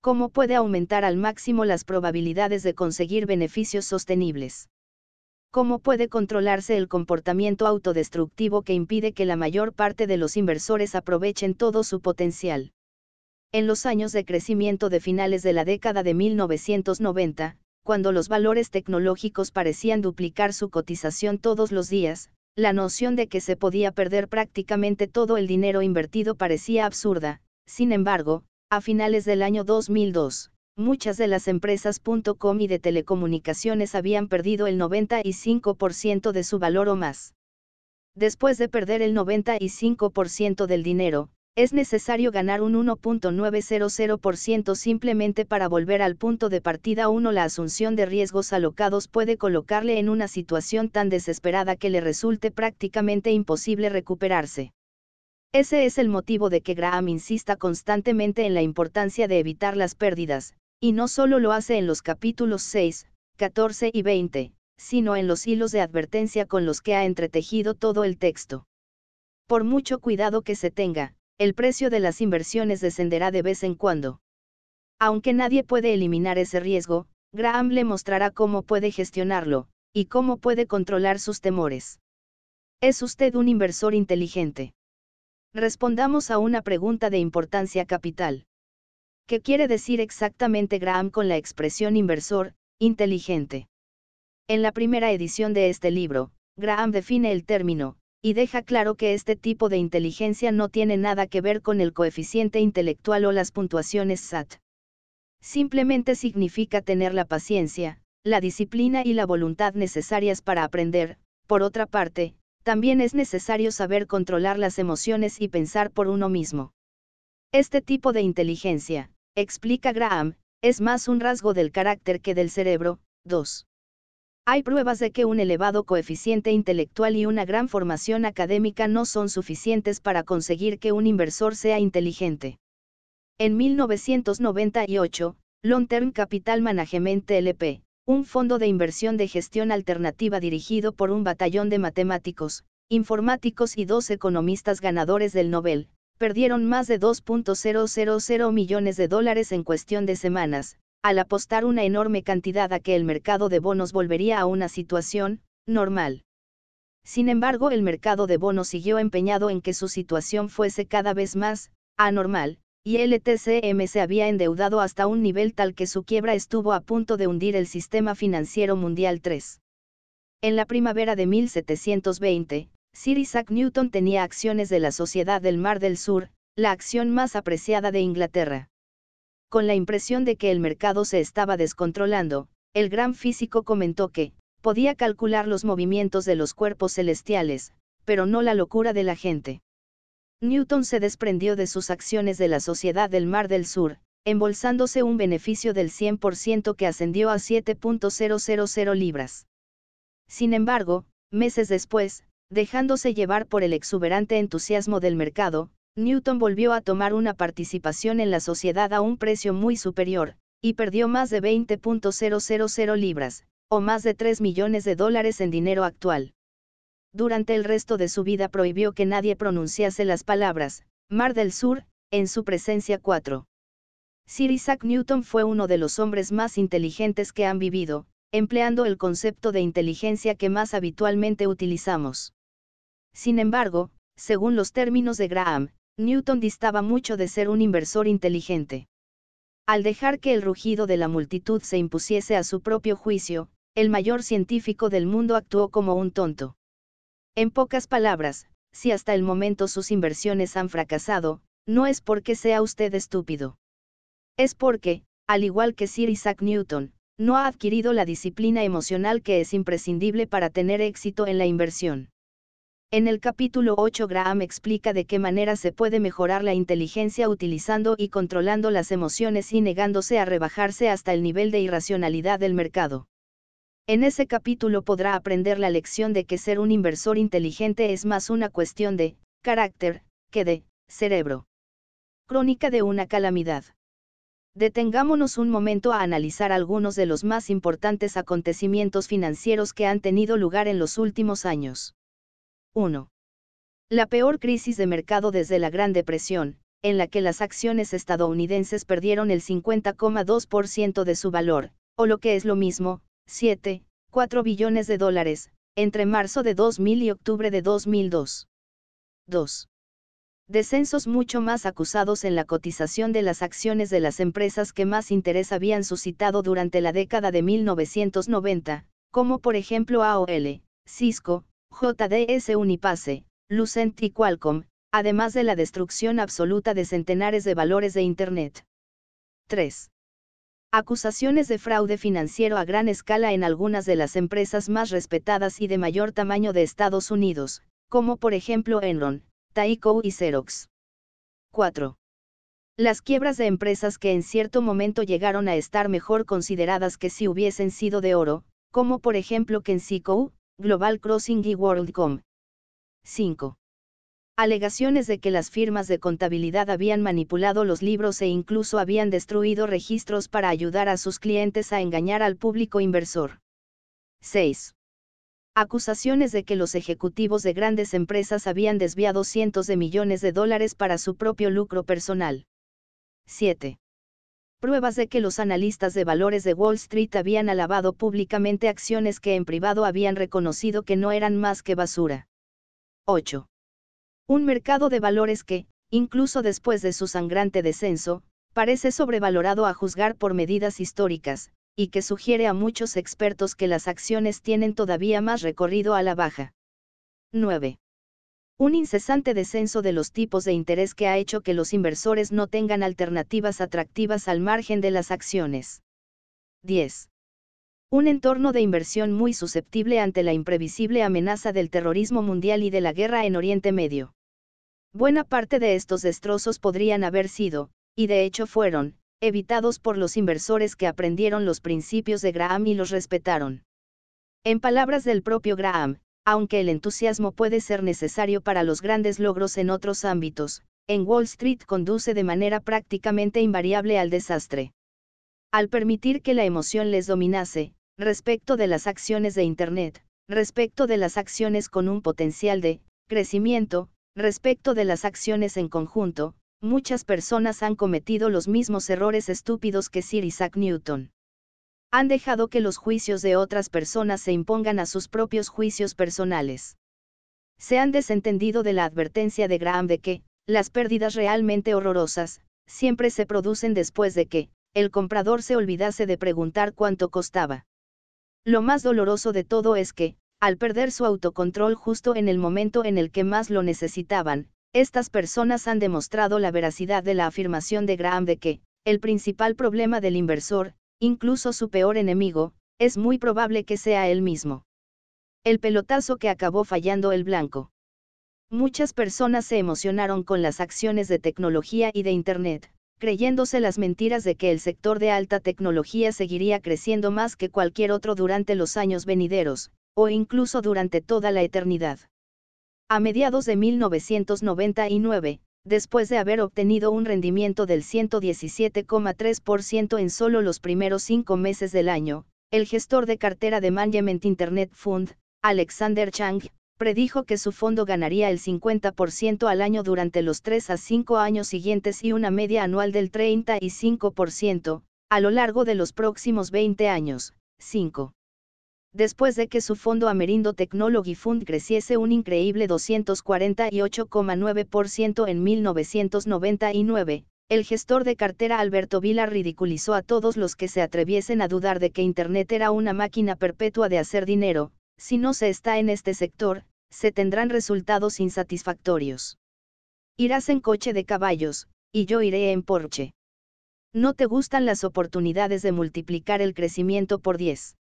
Cómo puede aumentar al máximo las probabilidades de conseguir beneficios sostenibles cómo puede controlarse el comportamiento autodestructivo que impide que la mayor parte de los inversores aprovechen todo su potencial. En los años de crecimiento de finales de la década de 1990, cuando los valores tecnológicos parecían duplicar su cotización todos los días, la noción de que se podía perder prácticamente todo el dinero invertido parecía absurda, sin embargo, a finales del año 2002, muchas de las empresas .com y de telecomunicaciones habían perdido el 95% de su valor o más. Después de perder el 95% del dinero, es necesario ganar un 1.900% simplemente para volver al punto de partida 1. La asunción de riesgos alocados puede colocarle en una situación tan desesperada que le resulte prácticamente imposible recuperarse. Ese es el motivo de que Graham insista constantemente en la importancia de evitar las pérdidas, y no solo lo hace en los capítulos 6, 14 y 20, sino en los hilos de advertencia con los que ha entretejido todo el texto. Por mucho cuidado que se tenga, el precio de las inversiones descenderá de vez en cuando. Aunque nadie puede eliminar ese riesgo, Graham le mostrará cómo puede gestionarlo, y cómo puede controlar sus temores. ¿Es usted un inversor inteligente? Respondamos a una pregunta de importancia capital. ¿Qué quiere decir exactamente Graham con la expresión inversor, inteligente? En la primera edición de este libro, Graham define el término, y deja claro que este tipo de inteligencia no tiene nada que ver con el coeficiente intelectual o las puntuaciones SAT. Simplemente significa tener la paciencia, la disciplina y la voluntad necesarias para aprender, por otra parte, también es necesario saber controlar las emociones y pensar por uno mismo. Este tipo de inteligencia, explica Graham, es más un rasgo del carácter que del cerebro. 2. Hay pruebas de que un elevado coeficiente intelectual y una gran formación académica no son suficientes para conseguir que un inversor sea inteligente. En 1998, Long Term Capital Management LP, un fondo de inversión de gestión alternativa dirigido por un batallón de matemáticos, informáticos y dos economistas ganadores del Nobel, perdieron más de 2.000 millones de dólares en cuestión de semanas, al apostar una enorme cantidad a que el mercado de bonos volvería a una situación normal. Sin embargo, el mercado de bonos siguió empeñado en que su situación fuese cada vez más anormal, y el TCM se había endeudado hasta un nivel tal que su quiebra estuvo a punto de hundir el sistema financiero mundial 3. En la primavera de 1720, Sir Isaac Newton tenía acciones de la Sociedad del Mar del Sur, la acción más apreciada de Inglaterra. Con la impresión de que el mercado se estaba descontrolando, el gran físico comentó que, podía calcular los movimientos de los cuerpos celestiales, pero no la locura de la gente. Newton se desprendió de sus acciones de la Sociedad del Mar del Sur, embolsándose un beneficio del 100% que ascendió a 7.000 libras. Sin embargo, meses después, dejándose llevar por el exuberante entusiasmo del mercado, Newton volvió a tomar una participación en la sociedad a un precio muy superior, y perdió más de 20.000 libras, o más de 3 millones de dólares en dinero actual. Durante el resto de su vida prohibió que nadie pronunciase las palabras, Mar del Sur, en su presencia 4. Sir Isaac Newton fue uno de los hombres más inteligentes que han vivido, empleando el concepto de inteligencia que más habitualmente utilizamos. Sin embargo, según los términos de Graham, Newton distaba mucho de ser un inversor inteligente. Al dejar que el rugido de la multitud se impusiese a su propio juicio, el mayor científico del mundo actuó como un tonto. En pocas palabras, si hasta el momento sus inversiones han fracasado, no es porque sea usted estúpido. Es porque, al igual que Sir Isaac Newton, no ha adquirido la disciplina emocional que es imprescindible para tener éxito en la inversión. En el capítulo 8 Graham explica de qué manera se puede mejorar la inteligencia utilizando y controlando las emociones y negándose a rebajarse hasta el nivel de irracionalidad del mercado. En ese capítulo podrá aprender la lección de que ser un inversor inteligente es más una cuestión de carácter que de cerebro. Crónica de una calamidad. Detengámonos un momento a analizar algunos de los más importantes acontecimientos financieros que han tenido lugar en los últimos años. 1. La peor crisis de mercado desde la Gran Depresión, en la que las acciones estadounidenses perdieron el 50,2% de su valor, o lo que es lo mismo, 7, 4 billones de dólares, entre marzo de 2000 y octubre de 2002. 2 descensos mucho más acusados en la cotización de las acciones de las empresas que más interés habían suscitado durante la década de 1990, como por ejemplo AOL, Cisco, JDS Unipace, Lucent y Qualcomm, además de la destrucción absoluta de centenares de valores de Internet. 3. Acusaciones de fraude financiero a gran escala en algunas de las empresas más respetadas y de mayor tamaño de Estados Unidos, como por ejemplo Enron, Taiko y Xerox. 4. Las quiebras de empresas que en cierto momento llegaron a estar mejor consideradas que si hubiesen sido de oro, como por ejemplo Kensico, Global Crossing y WorldCom. 5. Alegaciones de que las firmas de contabilidad habían manipulado los libros e incluso habían destruido registros para ayudar a sus clientes a engañar al público inversor. 6 acusaciones de que los ejecutivos de grandes empresas habían desviado cientos de millones de dólares para su propio lucro personal. 7. Pruebas de que los analistas de valores de Wall Street habían alabado públicamente acciones que en privado habían reconocido que no eran más que basura. 8. Un mercado de valores que, incluso después de su sangrante descenso, parece sobrevalorado a juzgar por medidas históricas, y que sugiere a muchos expertos que las acciones tienen todavía más recorrido a la baja. 9. Un incesante descenso de los tipos de interés que ha hecho que los inversores no tengan alternativas atractivas al margen de las acciones. 10. Un entorno de inversión muy susceptible ante la imprevisible amenaza del terrorismo mundial y de la guerra en Oriente Medio. Buena parte de estos destrozos podrían haber sido, y de hecho fueron, evitados por los inversores que aprendieron los principios de Graham y los respetaron. En palabras del propio Graham, aunque el entusiasmo puede ser necesario para los grandes logros en otros ámbitos, en Wall Street conduce de manera prácticamente invariable al desastre. Al permitir que la emoción les dominase, respecto de las acciones de Internet, respecto de las acciones con un potencial de crecimiento, respecto de las acciones en conjunto, muchas personas han cometido los mismos errores estúpidos que Sir Isaac Newton. Han dejado que los juicios de otras personas se impongan a sus propios juicios personales. Se han desentendido de la advertencia de Graham de que, las pérdidas realmente horrorosas, siempre se producen después de que, el comprador se olvidase de preguntar cuánto costaba. Lo más doloroso de todo es que, al perder su autocontrol justo en el momento en el que más lo necesitaban, estas personas han demostrado la veracidad de la afirmación de Graham de que, el principal problema del inversor, incluso su peor enemigo, es muy probable que sea él mismo. El pelotazo que acabó fallando el blanco. Muchas personas se emocionaron con las acciones de tecnología y de Internet, creyéndose las mentiras de que el sector de alta tecnología seguiría creciendo más que cualquier otro durante los años venideros, o incluso durante toda la eternidad. A mediados de 1999, después de haber obtenido un rendimiento del 117,3% en solo los primeros cinco meses del año, el gestor de cartera de Management Internet Fund, Alexander Chang, predijo que su fondo ganaría el 50% al año durante los 3 a 5 años siguientes y una media anual del 35%, a lo largo de los próximos 20 años. 5. Después de que su fondo Amerindo Technology Fund creciese un increíble 248,9% en 1999, el gestor de cartera Alberto Vila ridiculizó a todos los que se atreviesen a dudar de que Internet era una máquina perpetua de hacer dinero, si no se está en este sector, se tendrán resultados insatisfactorios. Irás en coche de caballos, y yo iré en Porsche. No te gustan las oportunidades de multiplicar el crecimiento por 10.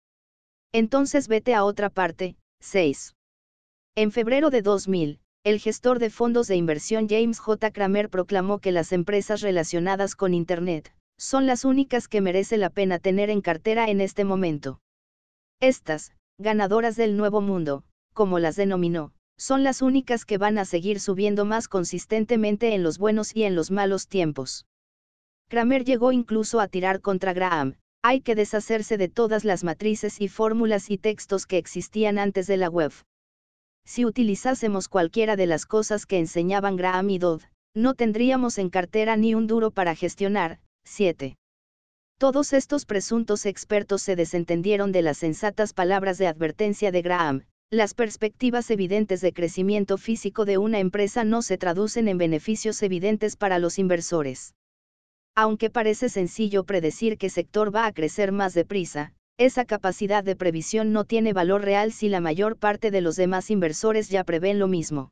Entonces vete a otra parte, 6. En febrero de 2000, el gestor de fondos de inversión James J. Kramer proclamó que las empresas relacionadas con Internet, son las únicas que merece la pena tener en cartera en este momento. Estas, ganadoras del nuevo mundo, como las denominó, son las únicas que van a seguir subiendo más consistentemente en los buenos y en los malos tiempos. Kramer llegó incluso a tirar contra Graham, hay que deshacerse de todas las matrices y fórmulas y textos que existían antes de la web. Si utilizásemos cualquiera de las cosas que enseñaban Graham y Dodd, no tendríamos en cartera ni un duro para gestionar. 7. Todos estos presuntos expertos se desentendieron de las sensatas palabras de advertencia de Graham, las perspectivas evidentes de crecimiento físico de una empresa no se traducen en beneficios evidentes para los inversores. Aunque parece sencillo predecir qué sector va a crecer más deprisa, esa capacidad de previsión no tiene valor real si la mayor parte de los demás inversores ya prevén lo mismo.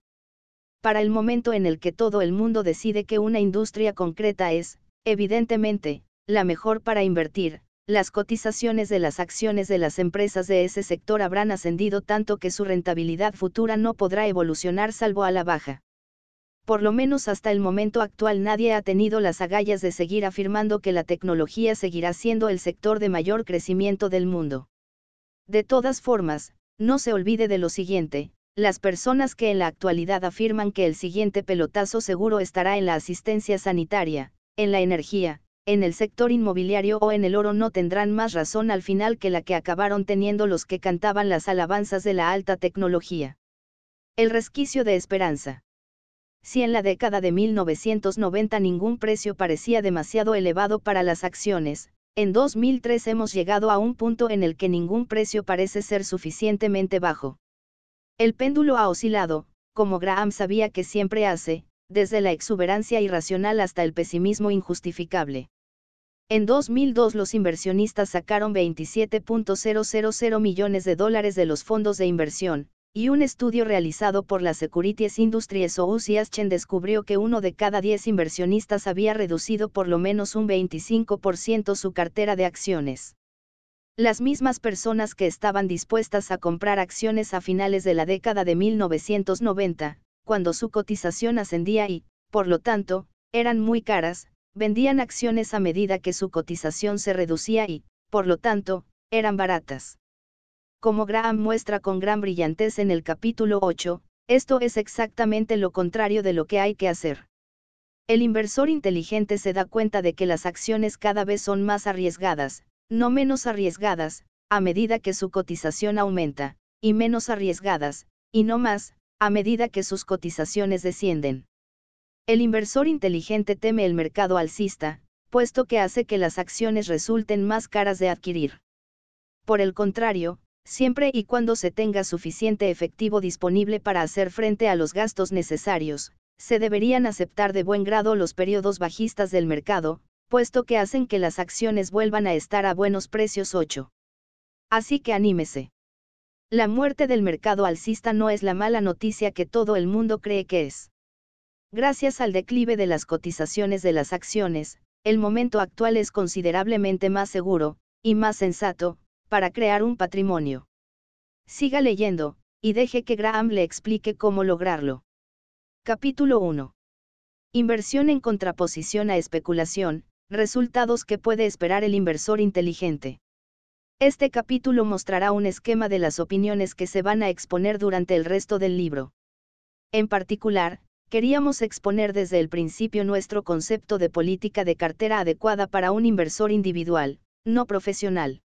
Para el momento en el que todo el mundo decide que una industria concreta es, evidentemente, la mejor para invertir, las cotizaciones de las acciones de las empresas de ese sector habrán ascendido tanto que su rentabilidad futura no podrá evolucionar salvo a la baja. Por lo menos hasta el momento actual nadie ha tenido las agallas de seguir afirmando que la tecnología seguirá siendo el sector de mayor crecimiento del mundo. De todas formas, no se olvide de lo siguiente, las personas que en la actualidad afirman que el siguiente pelotazo seguro estará en la asistencia sanitaria, en la energía, en el sector inmobiliario o en el oro no tendrán más razón al final que la que acabaron teniendo los que cantaban las alabanzas de la alta tecnología. El resquicio de esperanza. Si en la década de 1990 ningún precio parecía demasiado elevado para las acciones, en 2003 hemos llegado a un punto en el que ningún precio parece ser suficientemente bajo. El péndulo ha oscilado, como Graham sabía que siempre hace, desde la exuberancia irracional hasta el pesimismo injustificable. En 2002 los inversionistas sacaron 27.000 millones de dólares de los fondos de inversión, y un estudio realizado por la Securities Industries o Chen descubrió que uno de cada 10 inversionistas había reducido por lo menos un 25% su cartera de acciones. Las mismas personas que estaban dispuestas a comprar acciones a finales de la década de 1990, cuando su cotización ascendía y, por lo tanto, eran muy caras, vendían acciones a medida que su cotización se reducía y, por lo tanto, eran baratas. Como Graham muestra con gran brillantez en el capítulo 8, esto es exactamente lo contrario de lo que hay que hacer. El inversor inteligente se da cuenta de que las acciones cada vez son más arriesgadas, no menos arriesgadas, a medida que su cotización aumenta, y menos arriesgadas, y no más, a medida que sus cotizaciones descienden. El inversor inteligente teme el mercado alcista, puesto que hace que las acciones resulten más caras de adquirir. Por el contrario, siempre y cuando se tenga suficiente efectivo disponible para hacer frente a los gastos necesarios, se deberían aceptar de buen grado los periodos bajistas del mercado, puesto que hacen que las acciones vuelvan a estar a buenos precios 8. Así que anímese. La muerte del mercado alcista no es la mala noticia que todo el mundo cree que es. Gracias al declive de las cotizaciones de las acciones, el momento actual es considerablemente más seguro, y más sensato, para crear un patrimonio. Siga leyendo, y deje que Graham le explique cómo lograrlo. Capítulo 1. Inversión en contraposición a especulación, resultados que puede esperar el inversor inteligente. Este capítulo mostrará un esquema de las opiniones que se van a exponer durante el resto del libro. En particular, queríamos exponer desde el principio nuestro concepto de política de cartera adecuada para un inversor individual, no profesional.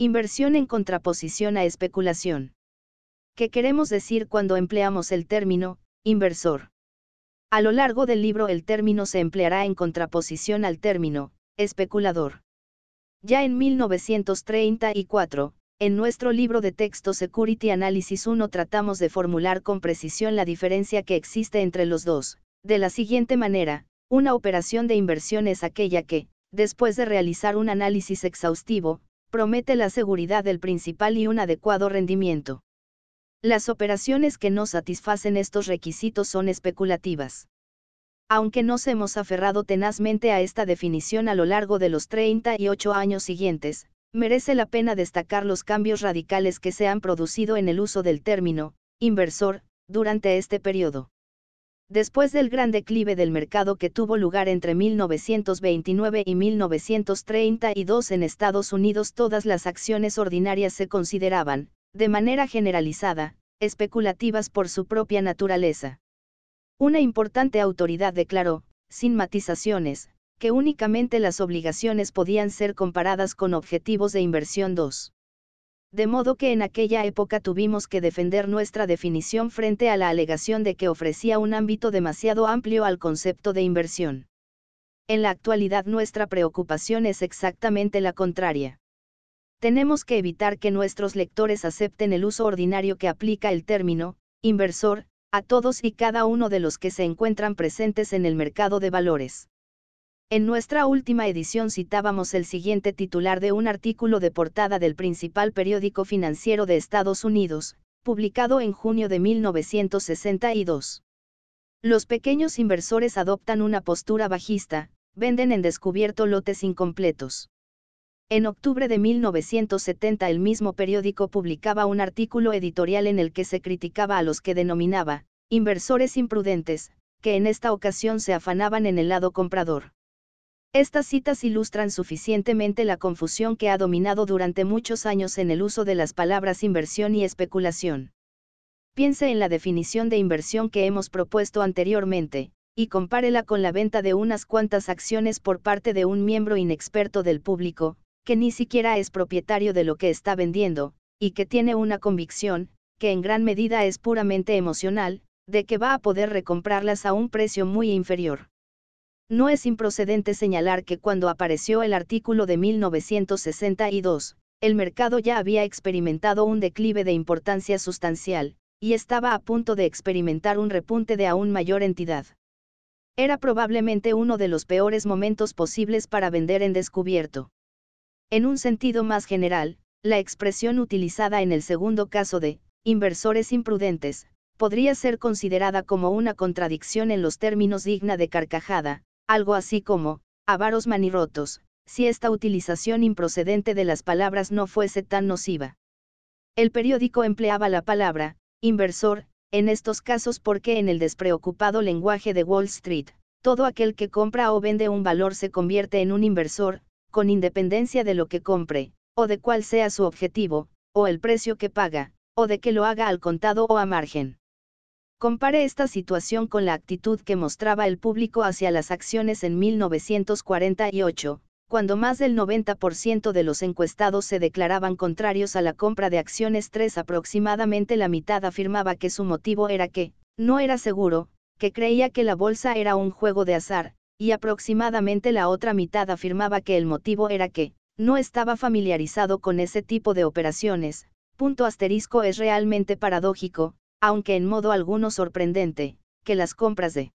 Inversión en contraposición a especulación. ¿Qué queremos decir cuando empleamos el término, inversor? A lo largo del libro el término se empleará en contraposición al término, especulador. Ya en 1934, en nuestro libro de texto Security Analysis 1 tratamos de formular con precisión la diferencia que existe entre los dos, de la siguiente manera, una operación de inversión es aquella que, después de realizar un análisis exhaustivo, promete la seguridad del principal y un adecuado rendimiento. Las operaciones que no satisfacen estos requisitos son especulativas. Aunque nos hemos aferrado tenazmente a esta definición a lo largo de los 38 años siguientes, merece la pena destacar los cambios radicales que se han producido en el uso del término, inversor, durante este periodo. Después del gran declive del mercado que tuvo lugar entre 1929 y 1932 en Estados Unidos, todas las acciones ordinarias se consideraban, de manera generalizada, especulativas por su propia naturaleza. Una importante autoridad declaró, sin matizaciones, que únicamente las obligaciones podían ser comparadas con objetivos de inversión 2. De modo que en aquella época tuvimos que defender nuestra definición frente a la alegación de que ofrecía un ámbito demasiado amplio al concepto de inversión. En la actualidad nuestra preocupación es exactamente la contraria tenemos que evitar que nuestros lectores acepten el uso ordinario que aplica el término, inversor, a todos y cada uno de los que se encuentran presentes en el mercado de valores. En nuestra última edición citábamos el siguiente titular de un artículo de portada del principal periódico financiero de Estados Unidos, publicado en junio de 1962. Los pequeños inversores adoptan una postura bajista, venden en descubierto lotes incompletos. En octubre de 1970 el mismo periódico publicaba un artículo editorial en el que se criticaba a los que denominaba, inversores imprudentes, que en esta ocasión se afanaban en el lado comprador. Estas citas ilustran suficientemente la confusión que ha dominado durante muchos años en el uso de las palabras inversión y especulación. Piense en la definición de inversión que hemos propuesto anteriormente, y compárela con la venta de unas cuantas acciones por parte de un miembro inexperto del público, que ni siquiera es propietario de lo que está vendiendo, y que tiene una convicción, que en gran medida es puramente emocional, de que va a poder recomprarlas a un precio muy inferior. No es improcedente señalar que cuando apareció el artículo de 1962, el mercado ya había experimentado un declive de importancia sustancial, y estaba a punto de experimentar un repunte de aún mayor entidad. Era probablemente uno de los peores momentos posibles para vender en descubierto. En un sentido más general, la expresión utilizada en el segundo caso de, inversores imprudentes, podría ser considerada como una contradicción en los términos digna de carcajada, algo así como, avaros manirotos, si esta utilización improcedente de las palabras no fuese tan nociva. El periódico empleaba la palabra, inversor, en estos casos porque en el despreocupado lenguaje de Wall Street, todo aquel que compra o vende un valor se convierte en un inversor, con independencia de lo que compre, o de cuál sea su objetivo, o el precio que paga, o de que lo haga al contado o a margen. Compare esta situación con la actitud que mostraba el público hacia las acciones en 1948, cuando más del 90% de los encuestados se declaraban contrarios a la compra de acciones. 3 aproximadamente la mitad afirmaba que su motivo era que, no era seguro, que creía que la bolsa era un juego de azar, y aproximadamente la otra mitad afirmaba que el motivo era que, no estaba familiarizado con ese tipo de operaciones, punto asterisco es realmente paradójico, aunque en modo alguno sorprendente, que las compras de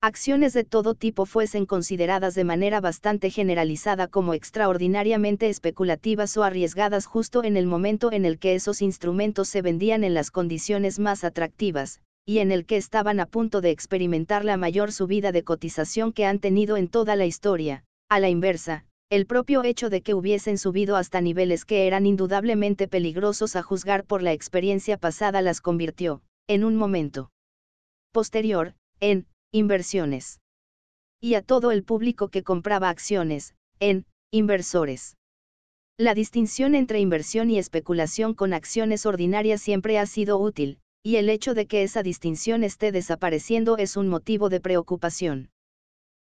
acciones de todo tipo fuesen consideradas de manera bastante generalizada como extraordinariamente especulativas o arriesgadas justo en el momento en el que esos instrumentos se vendían en las condiciones más atractivas, y en el que estaban a punto de experimentar la mayor subida de cotización que han tenido en toda la historia, a la inversa, el propio hecho de que hubiesen subido hasta niveles que eran indudablemente peligrosos a juzgar por la experiencia pasada las convirtió, en un momento posterior, en inversiones. Y a todo el público que compraba acciones, en, inversores. La distinción entre inversión y especulación con acciones ordinarias siempre ha sido útil, y el hecho de que esa distinción esté desapareciendo es un motivo de preocupación.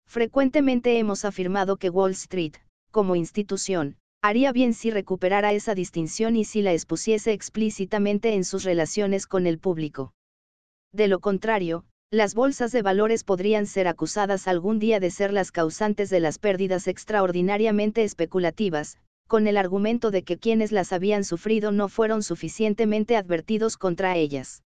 Frecuentemente hemos afirmado que Wall Street, como institución, haría bien si recuperara esa distinción y si la expusiese explícitamente en sus relaciones con el público. De lo contrario, las bolsas de valores podrían ser acusadas algún día de ser las causantes de las pérdidas extraordinariamente especulativas, con el argumento de que quienes las habían sufrido no fueron suficientemente advertidos contra ellas.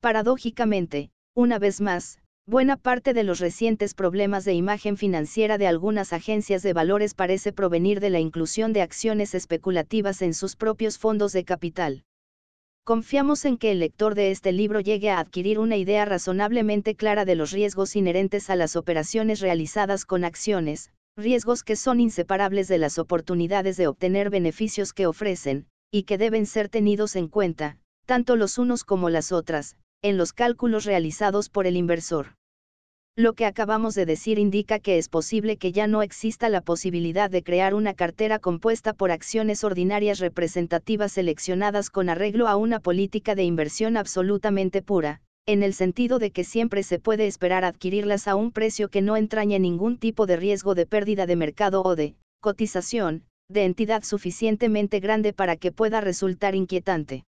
Paradójicamente, una vez más, buena parte de los recientes problemas de imagen financiera de algunas agencias de valores parece provenir de la inclusión de acciones especulativas en sus propios fondos de capital. Confiamos en que el lector de este libro llegue a adquirir una idea razonablemente clara de los riesgos inherentes a las operaciones realizadas con acciones, riesgos que son inseparables de las oportunidades de obtener beneficios que ofrecen, y que deben ser tenidos en cuenta, tanto los unos como las otras, en los cálculos realizados por el inversor. Lo que acabamos de decir indica que es posible que ya no exista la posibilidad de crear una cartera compuesta por acciones ordinarias representativas seleccionadas con arreglo a una política de inversión absolutamente pura, en el sentido de que siempre se puede esperar adquirirlas a un precio que no entrañe ningún tipo de riesgo de pérdida de mercado o de cotización, de entidad suficientemente grande para que pueda resultar inquietante.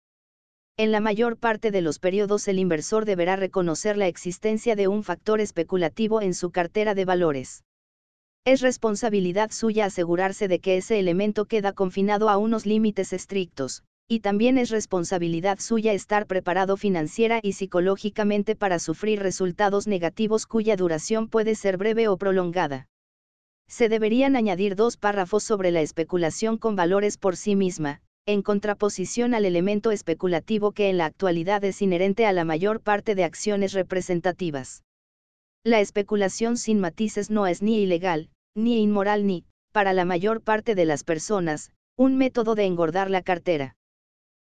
En la mayor parte de los periodos el inversor deberá reconocer la existencia de un factor especulativo en su cartera de valores. Es responsabilidad suya asegurarse de que ese elemento queda confinado a unos límites estrictos, y también es responsabilidad suya estar preparado financiera y psicológicamente para sufrir resultados negativos cuya duración puede ser breve o prolongada. Se deberían añadir dos párrafos sobre la especulación con valores por sí misma, en contraposición al elemento especulativo que en la actualidad es inherente a la mayor parte de acciones representativas. La especulación sin matices no es ni ilegal, ni inmoral ni, para la mayor parte de las personas, un método de engordar la cartera.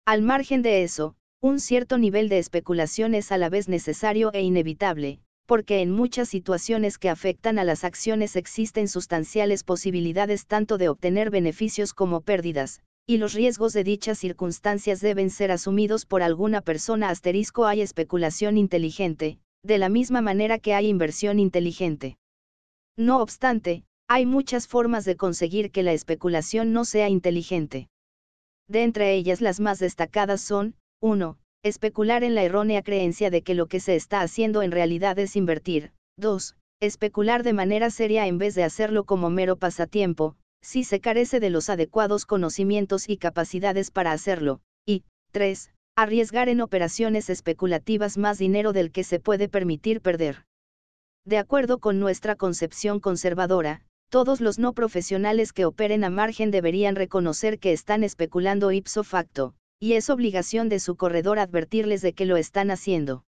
Al margen de eso, un cierto nivel de especulación es a la vez necesario e inevitable, porque en muchas situaciones que afectan a las acciones existen sustanciales posibilidades tanto de obtener beneficios como pérdidas, y los riesgos de dichas circunstancias deben ser asumidos por alguna persona asterisco hay especulación inteligente, de la misma manera que hay inversión inteligente. No obstante, hay muchas formas de conseguir que la especulación no sea inteligente. De entre ellas las más destacadas son, 1. Especular en la errónea creencia de que lo que se está haciendo en realidad es invertir. 2. Especular de manera seria en vez de hacerlo como mero pasatiempo si se carece de los adecuados conocimientos y capacidades para hacerlo, y, 3. Arriesgar en operaciones especulativas más dinero del que se puede permitir perder. De acuerdo con nuestra concepción conservadora, todos los no profesionales que operen a margen deberían reconocer que están especulando ipso facto, y es obligación de su corredor advertirles de que lo están haciendo.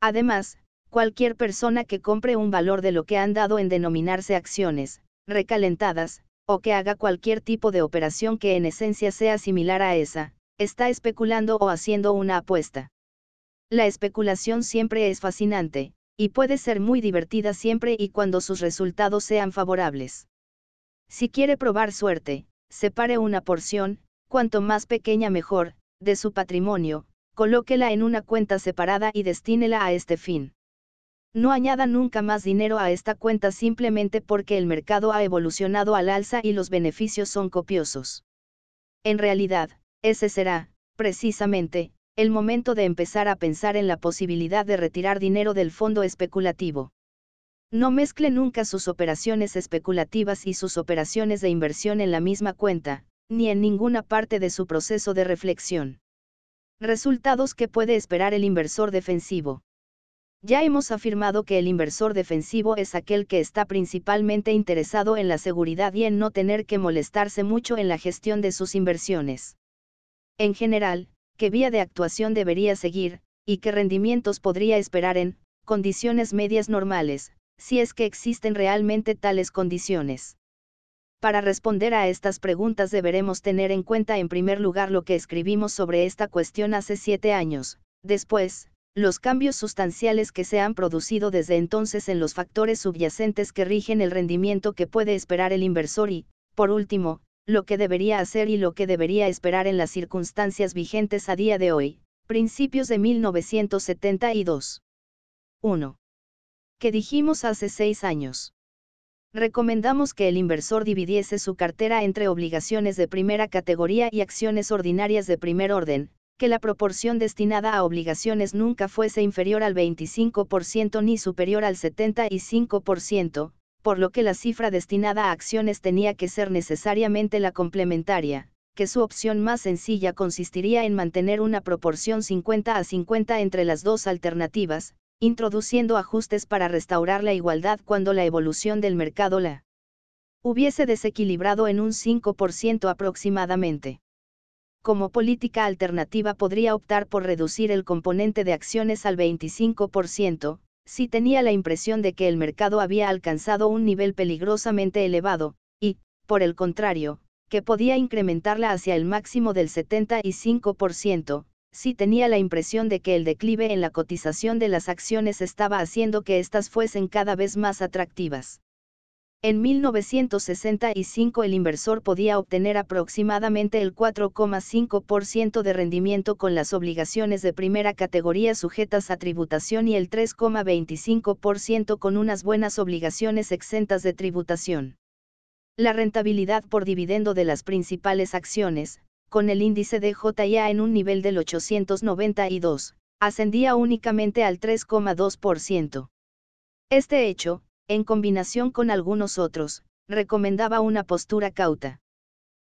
Además, cualquier persona que compre un valor de lo que han dado en denominarse acciones, recalentadas, o que haga cualquier tipo de operación que en esencia sea similar a esa, está especulando o haciendo una apuesta. La especulación siempre es fascinante, y puede ser muy divertida siempre y cuando sus resultados sean favorables. Si quiere probar suerte, separe una porción, cuanto más pequeña mejor, de su patrimonio, colóquela en una cuenta separada y destínela a este fin. No añada nunca más dinero a esta cuenta simplemente porque el mercado ha evolucionado al alza y los beneficios son copiosos. En realidad, ese será, precisamente, el momento de empezar a pensar en la posibilidad de retirar dinero del fondo especulativo. No mezcle nunca sus operaciones especulativas y sus operaciones de inversión en la misma cuenta, ni en ninguna parte de su proceso de reflexión. Resultados que puede esperar el inversor defensivo. Ya hemos afirmado que el inversor defensivo es aquel que está principalmente interesado en la seguridad y en no tener que molestarse mucho en la gestión de sus inversiones. En general, qué vía de actuación debería seguir, y qué rendimientos podría esperar en condiciones medias normales, si es que existen realmente tales condiciones. Para responder a estas preguntas deberemos tener en cuenta en primer lugar lo que escribimos sobre esta cuestión hace siete años, después, los cambios sustanciales que se han producido desde entonces en los factores subyacentes que rigen el rendimiento que puede esperar el inversor y, por último, lo que debería hacer y lo que debería esperar en las circunstancias vigentes a día de hoy, principios de 1972. 1. Que dijimos hace seis años. Recomendamos que el inversor dividiese su cartera entre obligaciones de primera categoría y acciones ordinarias de primer orden, que la proporción destinada a obligaciones nunca fuese inferior al 25% ni superior al 75%, por lo que la cifra destinada a acciones tenía que ser necesariamente la complementaria, que su opción más sencilla consistiría en mantener una proporción 50 a 50 entre las dos alternativas, introduciendo ajustes para restaurar la igualdad cuando la evolución del mercado la hubiese desequilibrado en un 5% aproximadamente como política alternativa podría optar por reducir el componente de acciones al 25%, si tenía la impresión de que el mercado había alcanzado un nivel peligrosamente elevado, y, por el contrario, que podía incrementarla hacia el máximo del 75%, si tenía la impresión de que el declive en la cotización de las acciones estaba haciendo que éstas fuesen cada vez más atractivas. En 1965 el inversor podía obtener aproximadamente el 4,5% de rendimiento con las obligaciones de primera categoría sujetas a tributación y el 3,25% con unas buenas obligaciones exentas de tributación. La rentabilidad por dividendo de las principales acciones, con el índice de JIA en un nivel del 892, ascendía únicamente al 3,2%. Este hecho, en combinación con algunos otros, recomendaba una postura cauta.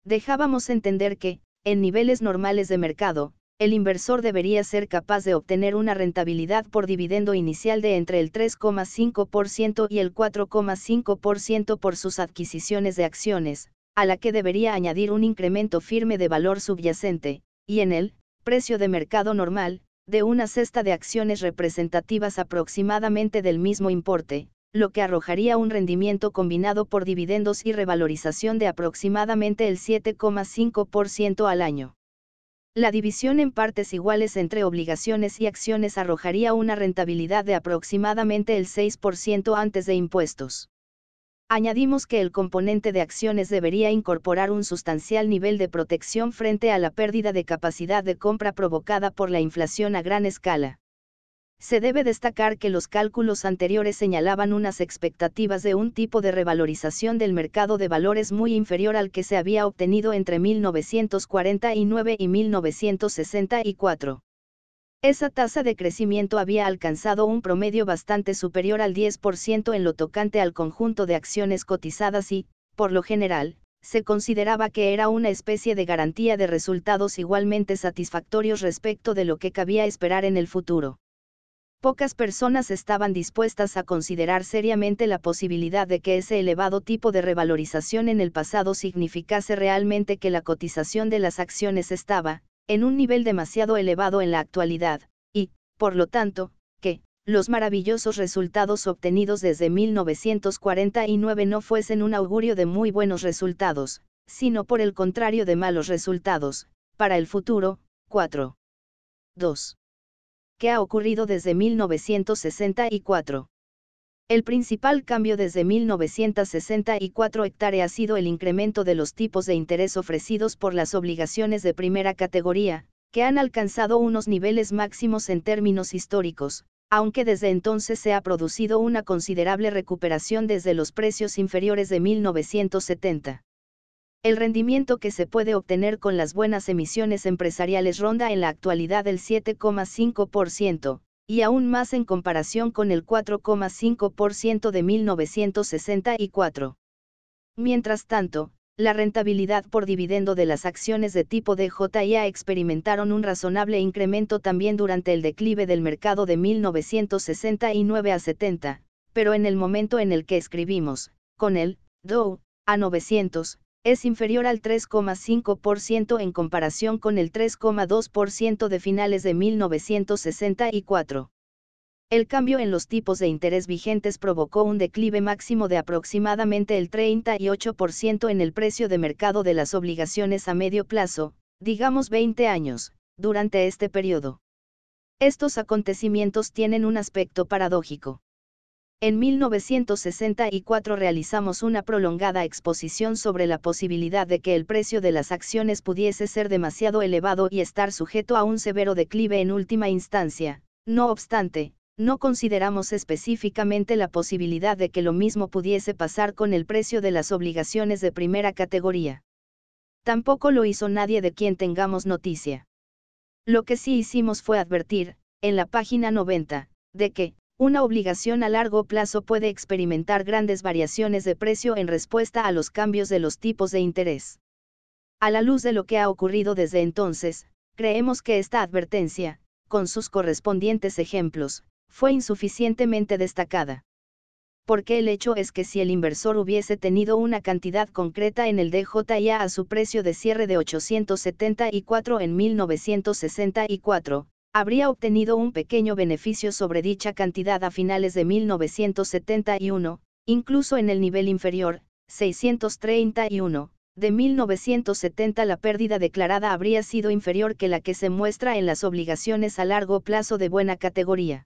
Dejábamos entender que, en niveles normales de mercado, el inversor debería ser capaz de obtener una rentabilidad por dividendo inicial de entre el 3,5% y el 4,5% por sus adquisiciones de acciones, a la que debería añadir un incremento firme de valor subyacente, y en el precio de mercado normal, de una cesta de acciones representativas aproximadamente del mismo importe, lo que arrojaría un rendimiento combinado por dividendos y revalorización de aproximadamente el 7,5% al año. La división en partes iguales entre obligaciones y acciones arrojaría una rentabilidad de aproximadamente el 6% antes de impuestos. Añadimos que el componente de acciones debería incorporar un sustancial nivel de protección frente a la pérdida de capacidad de compra provocada por la inflación a gran escala. Se debe destacar que los cálculos anteriores señalaban unas expectativas de un tipo de revalorización del mercado de valores muy inferior al que se había obtenido entre 1949 y 1964. Esa tasa de crecimiento había alcanzado un promedio bastante superior al 10% en lo tocante al conjunto de acciones cotizadas y, por lo general, se consideraba que era una especie de garantía de resultados igualmente satisfactorios respecto de lo que cabía esperar en el futuro pocas personas estaban dispuestas a considerar seriamente la posibilidad de que ese elevado tipo de revalorización en el pasado significase realmente que la cotización de las acciones estaba, en un nivel demasiado elevado en la actualidad, y, por lo tanto, que, los maravillosos resultados obtenidos desde 1949 no fuesen un augurio de muy buenos resultados, sino por el contrario de malos resultados, para el futuro. 4. 2 que ha ocurrido desde 1964. El principal cambio desde 1964 hectárea ha sido el incremento de los tipos de interés ofrecidos por las obligaciones de primera categoría, que han alcanzado unos niveles máximos en términos históricos, aunque desde entonces se ha producido una considerable recuperación desde los precios inferiores de 1970. El rendimiento que se puede obtener con las buenas emisiones empresariales ronda en la actualidad el 7,5%, y aún más en comparación con el 4,5% de 1964. Mientras tanto, la rentabilidad por dividendo de las acciones de tipo DJIA experimentaron un razonable incremento también durante el declive del mercado de 1969 a 70, pero en el momento en el que escribimos, con el Dow a 900, es inferior al 3,5% en comparación con el 3,2% de finales de 1964. El cambio en los tipos de interés vigentes provocó un declive máximo de aproximadamente el 38% en el precio de mercado de las obligaciones a medio plazo, digamos 20 años, durante este periodo. Estos acontecimientos tienen un aspecto paradójico. En 1964 realizamos una prolongada exposición sobre la posibilidad de que el precio de las acciones pudiese ser demasiado elevado y estar sujeto a un severo declive en última instancia. No obstante, no consideramos específicamente la posibilidad de que lo mismo pudiese pasar con el precio de las obligaciones de primera categoría. Tampoco lo hizo nadie de quien tengamos noticia. Lo que sí hicimos fue advertir, en la página 90, de que, una obligación a largo plazo puede experimentar grandes variaciones de precio en respuesta a los cambios de los tipos de interés. A la luz de lo que ha ocurrido desde entonces, creemos que esta advertencia, con sus correspondientes ejemplos, fue insuficientemente destacada. Porque el hecho es que si el inversor hubiese tenido una cantidad concreta en el DJIA a su precio de cierre de 874 en 1964, habría obtenido un pequeño beneficio sobre dicha cantidad a finales de 1971, incluso en el nivel inferior, 631, de 1970 la pérdida declarada habría sido inferior que la que se muestra en las obligaciones a largo plazo de buena categoría.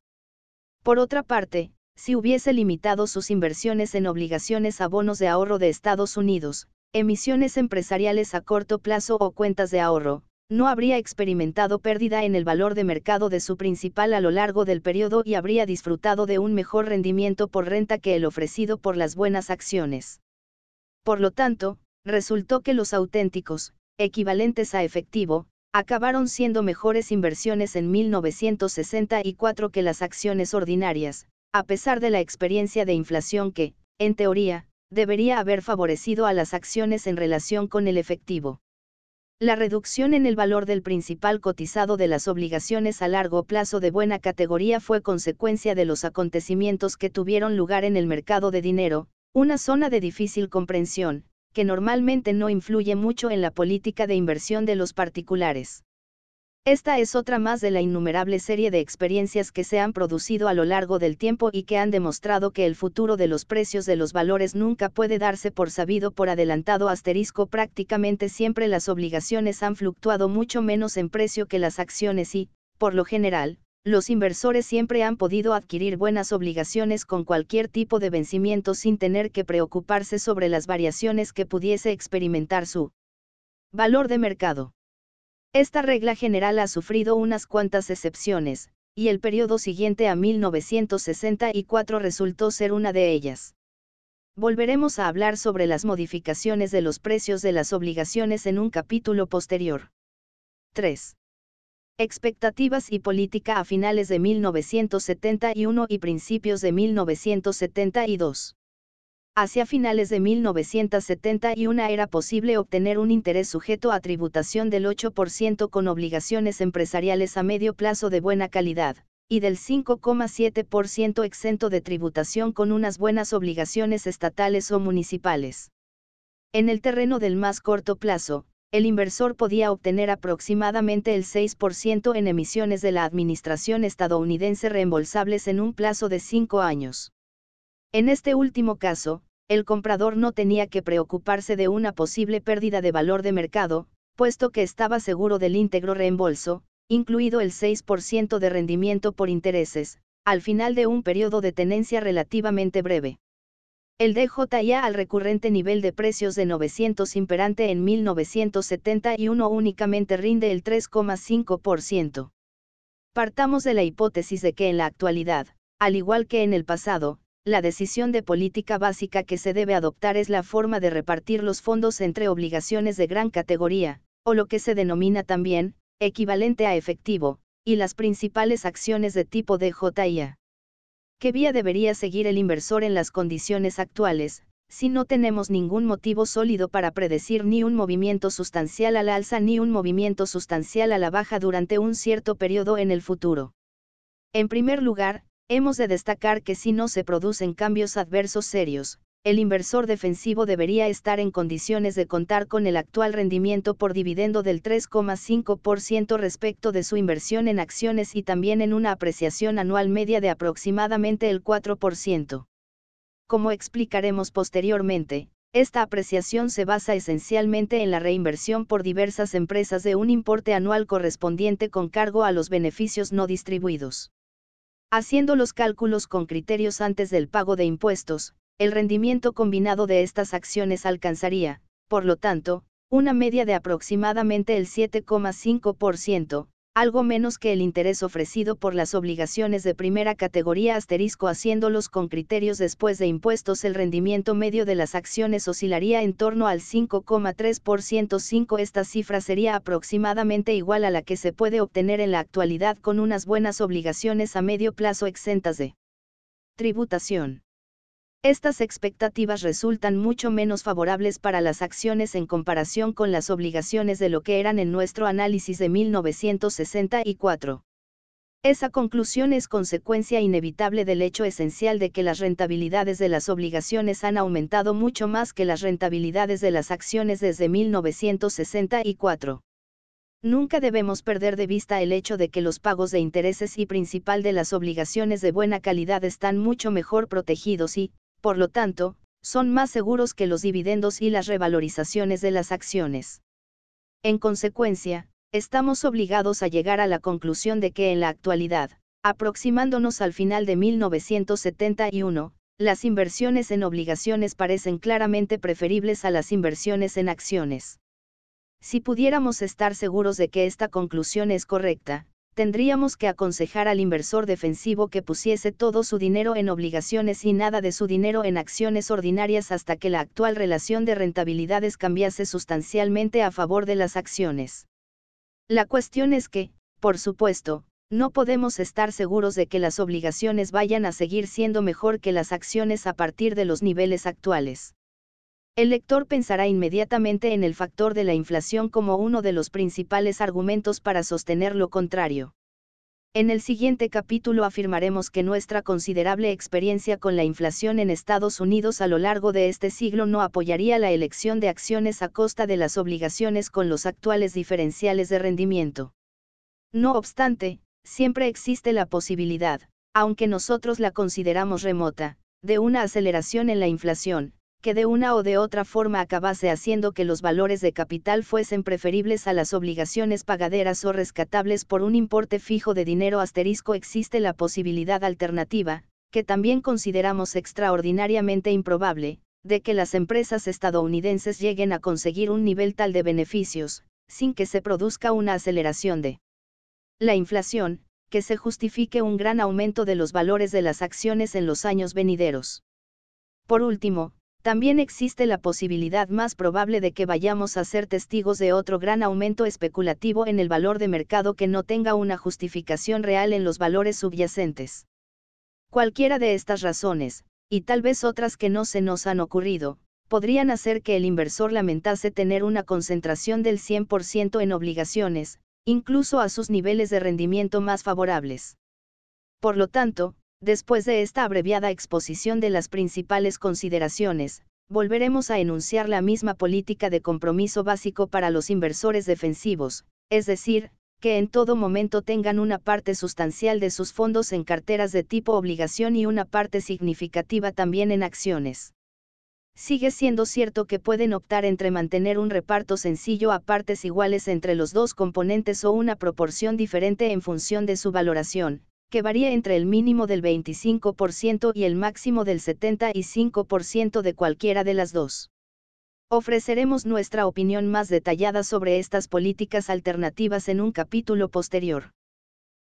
Por otra parte, si hubiese limitado sus inversiones en obligaciones a bonos de ahorro de Estados Unidos, emisiones empresariales a corto plazo o cuentas de ahorro, no habría experimentado pérdida en el valor de mercado de su principal a lo largo del periodo y habría disfrutado de un mejor rendimiento por renta que el ofrecido por las buenas acciones. Por lo tanto, resultó que los auténticos, equivalentes a efectivo, acabaron siendo mejores inversiones en 1964 que las acciones ordinarias, a pesar de la experiencia de inflación que, en teoría, debería haber favorecido a las acciones en relación con el efectivo. La reducción en el valor del principal cotizado de las obligaciones a largo plazo de buena categoría fue consecuencia de los acontecimientos que tuvieron lugar en el mercado de dinero, una zona de difícil comprensión, que normalmente no influye mucho en la política de inversión de los particulares. Esta es otra más de la innumerable serie de experiencias que se han producido a lo largo del tiempo y que han demostrado que el futuro de los precios de los valores nunca puede darse por sabido por adelantado asterisco. Prácticamente siempre las obligaciones han fluctuado mucho menos en precio que las acciones y, por lo general, los inversores siempre han podido adquirir buenas obligaciones con cualquier tipo de vencimiento sin tener que preocuparse sobre las variaciones que pudiese experimentar su valor de mercado. Esta regla general ha sufrido unas cuantas excepciones, y el periodo siguiente a 1964 resultó ser una de ellas. Volveremos a hablar sobre las modificaciones de los precios de las obligaciones en un capítulo posterior. 3. Expectativas y política a finales de 1971 y principios de 1972. Hacia finales de 1971 era posible obtener un interés sujeto a tributación del 8% con obligaciones empresariales a medio plazo de buena calidad, y del 5,7% exento de tributación con unas buenas obligaciones estatales o municipales. En el terreno del más corto plazo, el inversor podía obtener aproximadamente el 6% en emisiones de la Administración estadounidense reembolsables en un plazo de 5 años. En este último caso, el comprador no tenía que preocuparse de una posible pérdida de valor de mercado, puesto que estaba seguro del íntegro reembolso, incluido el 6% de rendimiento por intereses, al final de un periodo de tenencia relativamente breve. El DJIA al recurrente nivel de precios de 900 imperante en 1971 únicamente rinde el 3,5%. Partamos de la hipótesis de que en la actualidad, al igual que en el pasado, la decisión de política básica que se debe adoptar es la forma de repartir los fondos entre obligaciones de gran categoría, o lo que se denomina también, equivalente a efectivo, y las principales acciones de tipo DJIA. ¿Qué vía debería seguir el inversor en las condiciones actuales, si no tenemos ningún motivo sólido para predecir ni un movimiento sustancial al alza ni un movimiento sustancial a la baja durante un cierto periodo en el futuro? En primer lugar, Hemos de destacar que si no se producen cambios adversos serios, el inversor defensivo debería estar en condiciones de contar con el actual rendimiento por dividendo del 3,5% respecto de su inversión en acciones y también en una apreciación anual media de aproximadamente el 4%. Como explicaremos posteriormente, Esta apreciación se basa esencialmente en la reinversión por diversas empresas de un importe anual correspondiente con cargo a los beneficios no distribuidos. Haciendo los cálculos con criterios antes del pago de impuestos, el rendimiento combinado de estas acciones alcanzaría, por lo tanto, una media de aproximadamente el 7,5%, algo menos que el interés ofrecido por las obligaciones de primera categoría asterisco haciéndolos con criterios después de impuestos el rendimiento medio de las acciones oscilaría en torno al 5,3% 5 esta cifra sería aproximadamente igual a la que se puede obtener en la actualidad con unas buenas obligaciones a medio plazo exentas de tributación. Estas expectativas resultan mucho menos favorables para las acciones en comparación con las obligaciones de lo que eran en nuestro análisis de 1964. Esa conclusión es consecuencia inevitable del hecho esencial de que las rentabilidades de las obligaciones han aumentado mucho más que las rentabilidades de las acciones desde 1964. Nunca debemos perder de vista el hecho de que los pagos de intereses y principal de las obligaciones de buena calidad están mucho mejor protegidos y, por lo tanto, son más seguros que los dividendos y las revalorizaciones de las acciones. En consecuencia, estamos obligados a llegar a la conclusión de que en la actualidad, aproximándonos al final de 1971, las inversiones en obligaciones parecen claramente preferibles a las inversiones en acciones. Si pudiéramos estar seguros de que esta conclusión es correcta, tendríamos que aconsejar al inversor defensivo que pusiese todo su dinero en obligaciones y nada de su dinero en acciones ordinarias hasta que la actual relación de rentabilidades cambiase sustancialmente a favor de las acciones. La cuestión es que, por supuesto, no podemos estar seguros de que las obligaciones vayan a seguir siendo mejor que las acciones a partir de los niveles actuales. El lector pensará inmediatamente en el factor de la inflación como uno de los principales argumentos para sostener lo contrario. En el siguiente capítulo afirmaremos que nuestra considerable experiencia con la inflación en Estados Unidos a lo largo de este siglo no apoyaría la elección de acciones a costa de las obligaciones con los actuales diferenciales de rendimiento. No obstante, siempre existe la posibilidad, aunque nosotros la consideramos remota, de una aceleración en la inflación, que de una o de otra forma acabase haciendo que los valores de capital fuesen preferibles a las obligaciones pagaderas o rescatables por un importe fijo de dinero asterisco existe la posibilidad alternativa, que también consideramos extraordinariamente improbable, de que las empresas estadounidenses lleguen a conseguir un nivel tal de beneficios, sin que se produzca una aceleración de la inflación, que se justifique un gran aumento de los valores de las acciones en los años venideros. Por último, también existe la posibilidad más probable de que vayamos a ser testigos de otro gran aumento especulativo en el valor de mercado que no tenga una justificación real en los valores subyacentes. Cualquiera de estas razones, y tal vez otras que no se nos han ocurrido, podrían hacer que el inversor lamentase tener una concentración del 100% en obligaciones, incluso a sus niveles de rendimiento más favorables. Por lo tanto, Después de esta abreviada exposición de las principales consideraciones, volveremos a enunciar la misma política de compromiso básico para los inversores defensivos, es decir, que en todo momento tengan una parte sustancial de sus fondos en carteras de tipo obligación y una parte significativa también en acciones. Sigue siendo cierto que pueden optar entre mantener un reparto sencillo a partes iguales entre los dos componentes o una proporción diferente en función de su valoración, que varía entre el mínimo del 25% y el máximo del 75% de cualquiera de las dos. Ofreceremos nuestra opinión más detallada sobre estas políticas alternativas en un capítulo posterior.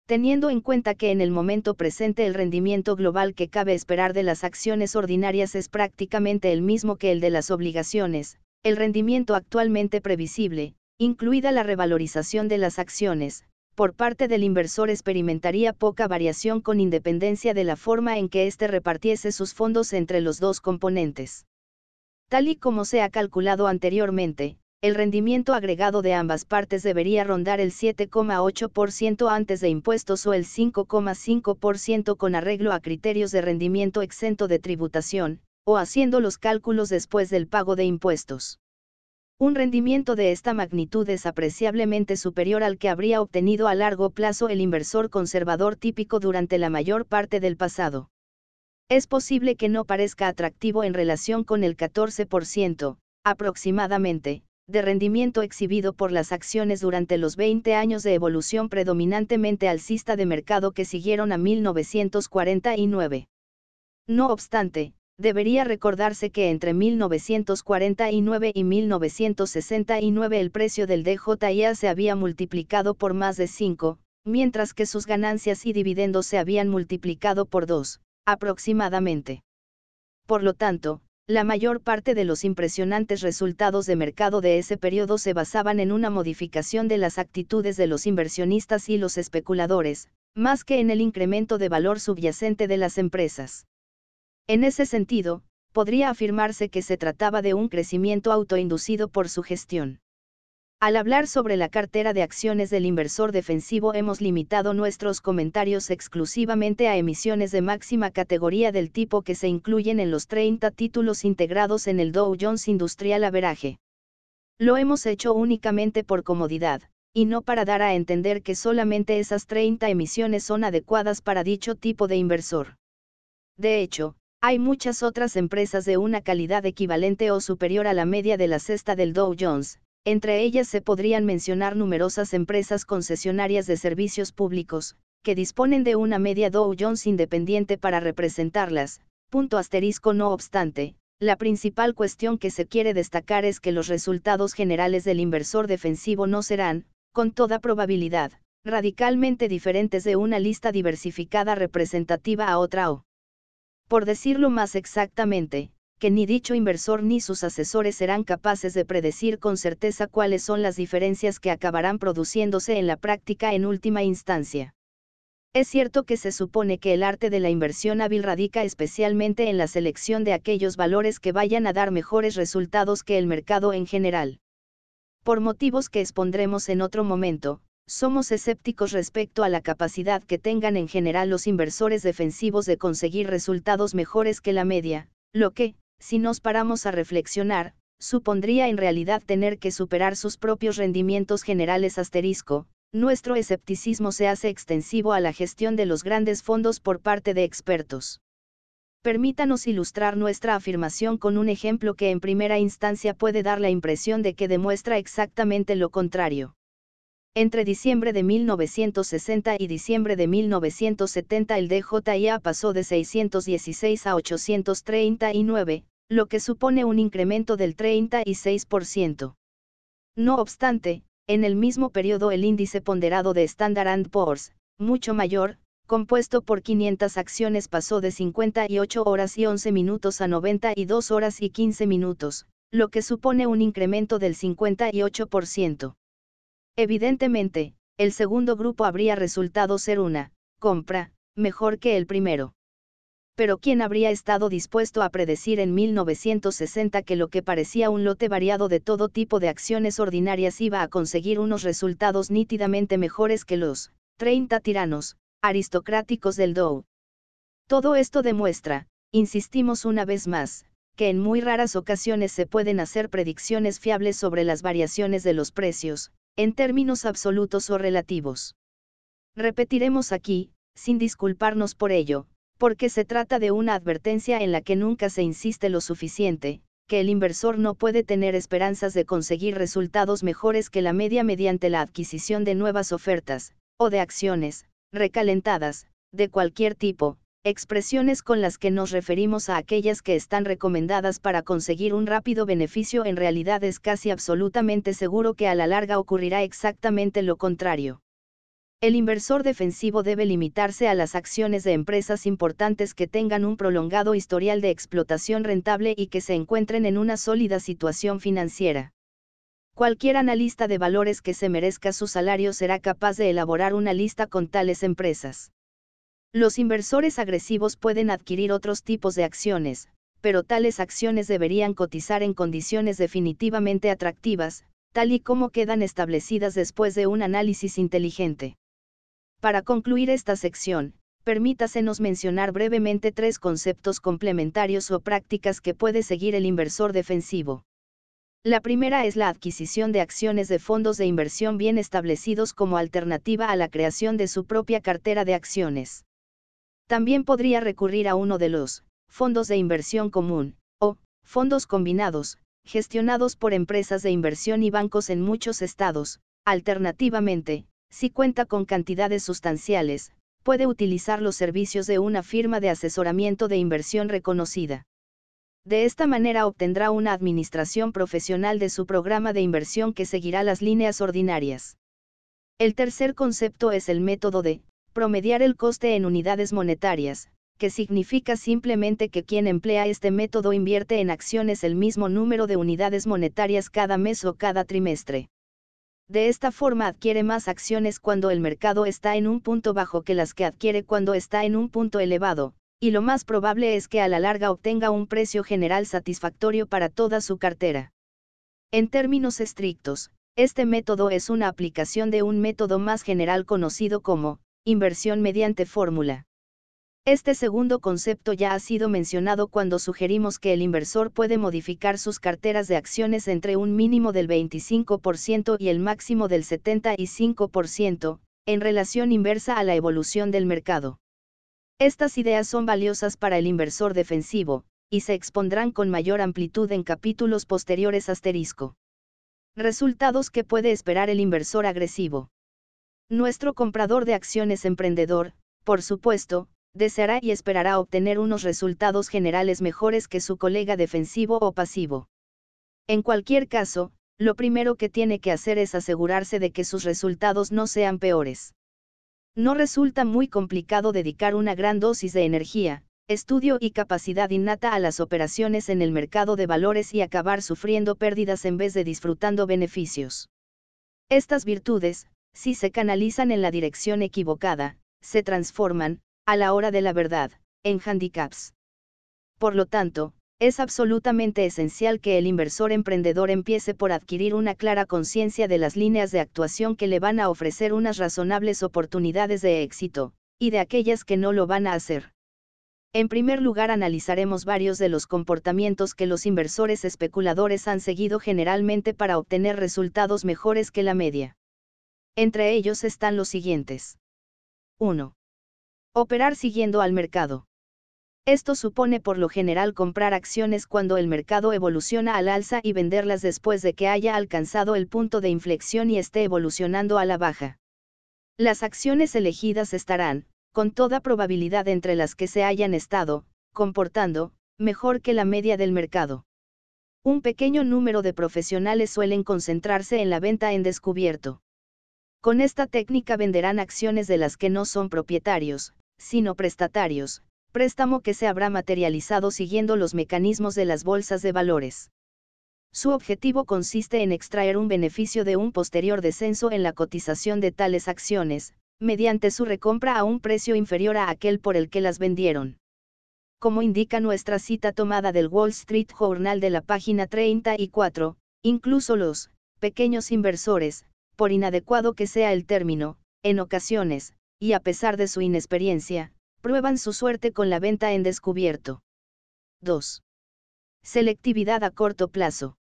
Teniendo en cuenta que en el momento presente el rendimiento global que cabe esperar de las acciones ordinarias es prácticamente el mismo que el de las obligaciones, el rendimiento actualmente previsible, incluida la revalorización de las acciones, por parte del inversor experimentaría poca variación con independencia de la forma en que éste repartiese sus fondos entre los dos componentes. Tal y como se ha calculado anteriormente, el rendimiento agregado de ambas partes debería rondar el 7,8% antes de impuestos o el 5,5% con arreglo a criterios de rendimiento exento de tributación, o haciendo los cálculos después del pago de impuestos. Un rendimiento de esta magnitud es apreciablemente superior al que habría obtenido a largo plazo el inversor conservador típico durante la mayor parte del pasado. Es posible que no parezca atractivo en relación con el 14%, aproximadamente, de rendimiento exhibido por las acciones durante los 20 años de evolución predominantemente alcista de mercado que siguieron a 1949. No obstante, debería recordarse que entre 1949 y 1969 el precio del DJIA se había multiplicado por más de 5, mientras que sus ganancias y dividendos se habían multiplicado por 2, aproximadamente. Por lo tanto, la mayor parte de los impresionantes resultados de mercado de ese periodo se basaban en una modificación de las actitudes de los inversionistas y los especuladores, más que en el incremento de valor subyacente de las empresas. En ese sentido, podría afirmarse que se trataba de un crecimiento autoinducido por su gestión. Al hablar sobre la cartera de acciones del inversor defensivo hemos limitado nuestros comentarios exclusivamente a emisiones de máxima categoría del tipo que se incluyen en los 30 títulos integrados en el Dow Jones Industrial Average. Lo hemos hecho únicamente por comodidad, y no para dar a entender que solamente esas 30 emisiones son adecuadas para dicho tipo de inversor. De hecho, hay muchas otras empresas de una calidad equivalente o superior a la media de la cesta del Dow Jones, entre ellas se podrían mencionar numerosas empresas concesionarias de servicios públicos, que disponen de una media Dow Jones independiente para representarlas. Punto asterisco no obstante, la principal cuestión que se quiere destacar es que los resultados generales del inversor defensivo no serán, con toda probabilidad, radicalmente diferentes de una lista diversificada representativa a otra o, por decirlo más exactamente, que ni dicho inversor ni sus asesores serán capaces de predecir con certeza cuáles son las diferencias que acabarán produciéndose en la práctica en última instancia. Es cierto que se supone que el arte de la inversión hábil radica especialmente en la selección de aquellos valores que vayan a dar mejores resultados que el mercado en general. Por motivos que expondremos en otro momento, somos escépticos respecto a la capacidad que tengan en general los inversores defensivos de conseguir resultados mejores que la media, lo que, si nos paramos a reflexionar, supondría en realidad tener que superar sus propios rendimientos generales asterisco, nuestro escepticismo se hace extensivo a la gestión de los grandes fondos por parte de expertos. Permítanos ilustrar nuestra afirmación con un ejemplo que en primera instancia puede dar la impresión de que demuestra exactamente lo contrario. Entre diciembre de 1960 y diciembre de 1970 el DJIA pasó de 616 a 839, lo que supone un incremento del 36%. No obstante, en el mismo periodo el índice ponderado de Standard Poor's, mucho mayor, compuesto por 500 acciones pasó de 58 horas y 11 minutos a 92 horas y 15 minutos, lo que supone un incremento del 58%. Evidentemente, el segundo grupo habría resultado ser una compra mejor que el primero pero ¿quién habría estado dispuesto a predecir en 1960 que lo que parecía un lote variado de todo tipo de acciones ordinarias iba a conseguir unos resultados nítidamente mejores que los 30 tiranos aristocráticos del Dow? Todo esto demuestra, insistimos una vez más, que en muy raras ocasiones se pueden hacer predicciones fiables sobre las variaciones de los precios, en términos absolutos o relativos. Repetiremos aquí, sin disculparnos por ello, porque se trata de una advertencia en la que nunca se insiste lo suficiente, que el inversor no puede tener esperanzas de conseguir resultados mejores que la media mediante la adquisición de nuevas ofertas, o de acciones, recalentadas, de cualquier tipo, expresiones con las que nos referimos a aquellas que están recomendadas para conseguir un rápido beneficio en realidad es casi absolutamente seguro que a la larga ocurrirá exactamente lo contrario. El inversor defensivo debe limitarse a las acciones de empresas importantes que tengan un prolongado historial de explotación rentable y que se encuentren en una sólida situación financiera. Cualquier analista de valores que se merezca su salario será capaz de elaborar una lista con tales empresas. Los inversores agresivos pueden adquirir otros tipos de acciones, pero tales acciones deberían cotizar en condiciones definitivamente atractivas, tal y como quedan establecidas después de un análisis inteligente. Para concluir esta sección, permítasenos mencionar brevemente tres conceptos complementarios o prácticas que puede seguir el inversor defensivo. La primera es la adquisición de acciones de fondos de inversión bien establecidos como alternativa a la creación de su propia cartera de acciones. También podría recurrir a uno de los fondos de inversión común, o fondos combinados, gestionados por empresas de inversión y bancos en muchos estados. Alternativamente, si cuenta con cantidades sustanciales, puede utilizar los servicios de una firma de asesoramiento de inversión reconocida. De esta manera obtendrá una administración profesional de su programa de inversión que seguirá las líneas ordinarias. El tercer concepto es el método de promediar el coste en unidades monetarias, que significa simplemente que quien emplea este método invierte en acciones el mismo número de unidades monetarias cada mes o cada trimestre. De esta forma adquiere más acciones cuando el mercado está en un punto bajo que las que adquiere cuando está en un punto elevado, y lo más probable es que a la larga obtenga un precio general satisfactorio para toda su cartera. En términos estrictos, este método es una aplicación de un método más general conocido como inversión mediante fórmula. Este segundo concepto ya ha sido mencionado cuando sugerimos que el inversor puede modificar sus carteras de acciones entre un mínimo del 25% y el máximo del 75%, en relación inversa a la evolución del mercado. Estas ideas son valiosas para el inversor defensivo, y se expondrán con mayor amplitud en capítulos posteriores asterisco. Resultados que puede esperar el inversor agresivo. Nuestro comprador de acciones emprendedor, por supuesto, deseará y esperará obtener unos resultados generales mejores que su colega defensivo o pasivo. En cualquier caso, lo primero que tiene que hacer es asegurarse de que sus resultados no sean peores. No resulta muy complicado dedicar una gran dosis de energía, estudio y capacidad innata a las operaciones en el mercado de valores y acabar sufriendo pérdidas en vez de disfrutando beneficios. Estas virtudes, si se canalizan en la dirección equivocada, se transforman, a la hora de la verdad, en handicaps. Por lo tanto, es absolutamente esencial que el inversor emprendedor empiece por adquirir una clara conciencia de las líneas de actuación que le van a ofrecer unas razonables oportunidades de éxito, y de aquellas que no lo van a hacer. En primer lugar analizaremos varios de los comportamientos que los inversores especuladores han seguido generalmente para obtener resultados mejores que la media. Entre ellos están los siguientes. 1. Operar siguiendo al mercado. Esto supone por lo general comprar acciones cuando el mercado evoluciona al alza y venderlas después de que haya alcanzado el punto de inflexión y esté evolucionando a la baja. Las acciones elegidas estarán, con toda probabilidad entre las que se hayan estado, comportando, mejor que la media del mercado. Un pequeño número de profesionales suelen concentrarse en la venta en descubierto. Con esta técnica venderán acciones de las que no son propietarios, sino prestatarios, préstamo que se habrá materializado siguiendo los mecanismos de las bolsas de valores. Su objetivo consiste en extraer un beneficio de un posterior descenso en la cotización de tales acciones, mediante su recompra a un precio inferior a aquel por el que las vendieron. Como indica nuestra cita tomada del Wall Street Journal de la página 34, incluso los pequeños inversores, por inadecuado que sea el término, en ocasiones, y a pesar de su inexperiencia, prueban su suerte con la venta en descubierto. 2. Selectividad a corto plazo.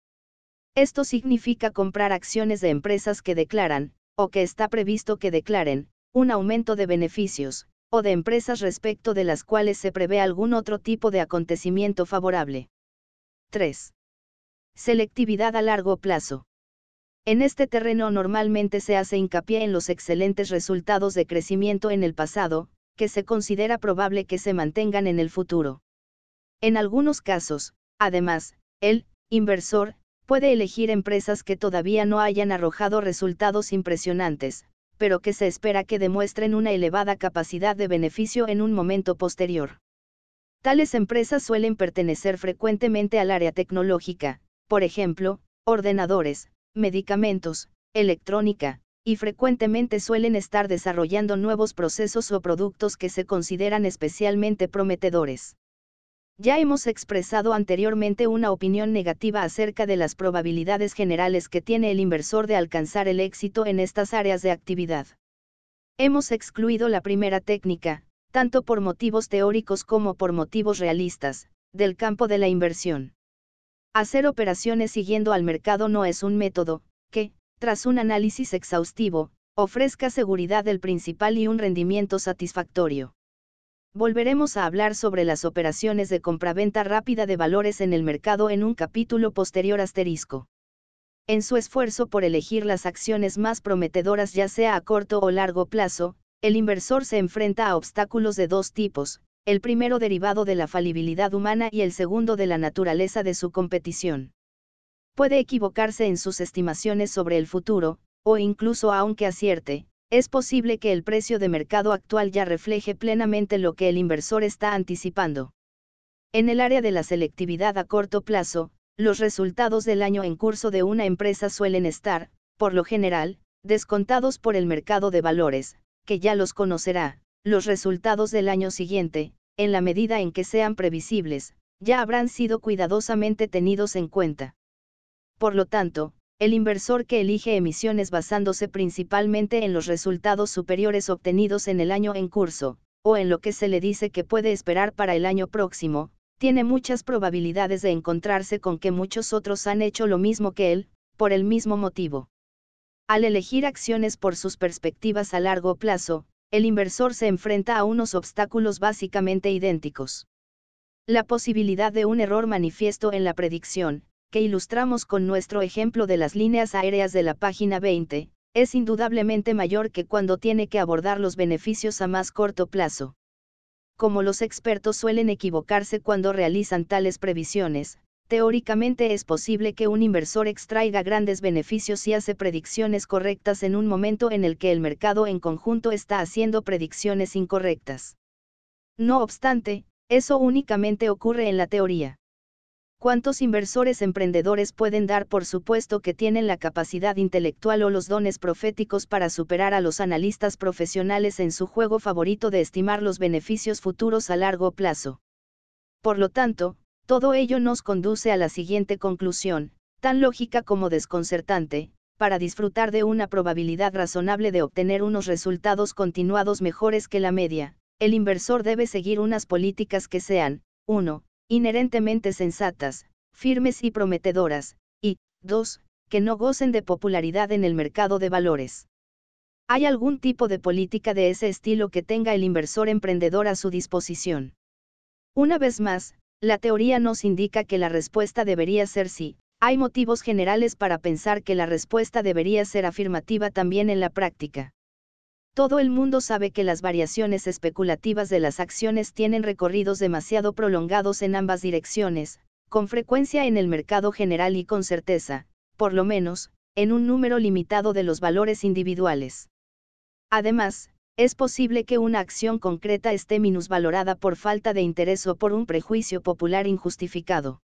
Esto significa comprar acciones de empresas que declaran, o que está previsto que declaren, un aumento de beneficios, o de empresas respecto de las cuales se prevé algún otro tipo de acontecimiento favorable. 3. Selectividad a largo plazo. En este terreno normalmente se hace hincapié en los excelentes resultados de crecimiento en el pasado, que se considera probable que se mantengan en el futuro. En algunos casos, además, el inversor puede elegir empresas que todavía no hayan arrojado resultados impresionantes, pero que se espera que demuestren una elevada capacidad de beneficio en un momento posterior. Tales empresas suelen pertenecer frecuentemente al área tecnológica, por ejemplo, ordenadores, medicamentos, electrónica, y frecuentemente suelen estar desarrollando nuevos procesos o productos que se consideran especialmente prometedores. Ya hemos expresado anteriormente una opinión negativa acerca de las probabilidades generales que tiene el inversor de alcanzar el éxito en estas áreas de actividad. Hemos excluido la primera técnica, tanto por motivos teóricos como por motivos realistas, del campo de la inversión. Hacer operaciones siguiendo al mercado no es un método, que, tras un análisis exhaustivo, ofrezca seguridad del principal y un rendimiento satisfactorio. volveremos a hablar sobre las operaciones de compraventa rápida de valores en el mercado en un capítulo posterior asterisco. En su esfuerzo por elegir las acciones más prometedoras ya sea a corto o largo plazo, el inversor se enfrenta a obstáculos de dos tipos, el primero derivado de la falibilidad humana y el segundo de la naturaleza de su competición. Puede equivocarse en sus estimaciones sobre el futuro, o incluso aunque acierte, es posible que el precio de mercado actual ya refleje plenamente lo que el inversor está anticipando. En el área de la selectividad a corto plazo, los resultados del año en curso de una empresa suelen estar, por lo general, descontados por el mercado de valores, que ya los conocerá. Los resultados del año siguiente, en la medida en que sean previsibles, ya habrán sido cuidadosamente tenidos en cuenta. Por lo tanto, el inversor que elige emisiones basándose principalmente en los resultados superiores obtenidos en el año en curso, o en lo que se le dice que puede esperar para el año próximo, tiene muchas probabilidades de encontrarse con que muchos otros han hecho lo mismo que él, por el mismo motivo. Al elegir acciones por sus perspectivas a largo plazo, el inversor se enfrenta a unos obstáculos básicamente idénticos. La posibilidad de un error manifiesto en la predicción, que ilustramos con nuestro ejemplo de las líneas aéreas de la página 20, es indudablemente mayor que cuando tiene que abordar los beneficios a más corto plazo como los expertos suelen equivocarse cuando realizan tales previsiones, teóricamente es posible que un inversor extraiga grandes beneficios si hace predicciones correctas en un momento en el que el mercado en conjunto está haciendo predicciones incorrectas. No obstante, eso únicamente ocurre en la teoría. ¿Cuántos inversores emprendedores pueden dar por supuesto que tienen la capacidad intelectual o los dones proféticos para superar a los analistas profesionales en su juego favorito de estimar los beneficios futuros a largo plazo? Por lo tanto, todo ello nos conduce a la siguiente conclusión, tan lógica como desconcertante, para disfrutar de una probabilidad razonable de obtener unos resultados continuados mejores que la media, el inversor debe seguir unas políticas que sean, 1 inherentemente sensatas, firmes y prometedoras, y, 2, que no gocen de popularidad en el mercado de valores. ¿Hay algún tipo de política de ese estilo que tenga el inversor emprendedor a su disposición? Una vez más, la teoría nos indica que la respuesta debería ser sí. Hay motivos generales para pensar que la respuesta debería ser afirmativa también en la práctica. Todo el mundo sabe que las variaciones especulativas de las acciones tienen recorridos demasiado prolongados en ambas direcciones, con frecuencia en el mercado general y con certeza, por lo menos, en un número limitado de los valores individuales. Además, es posible que una acción concreta esté minusvalorada por falta de interés o por un prejuicio popular injustificado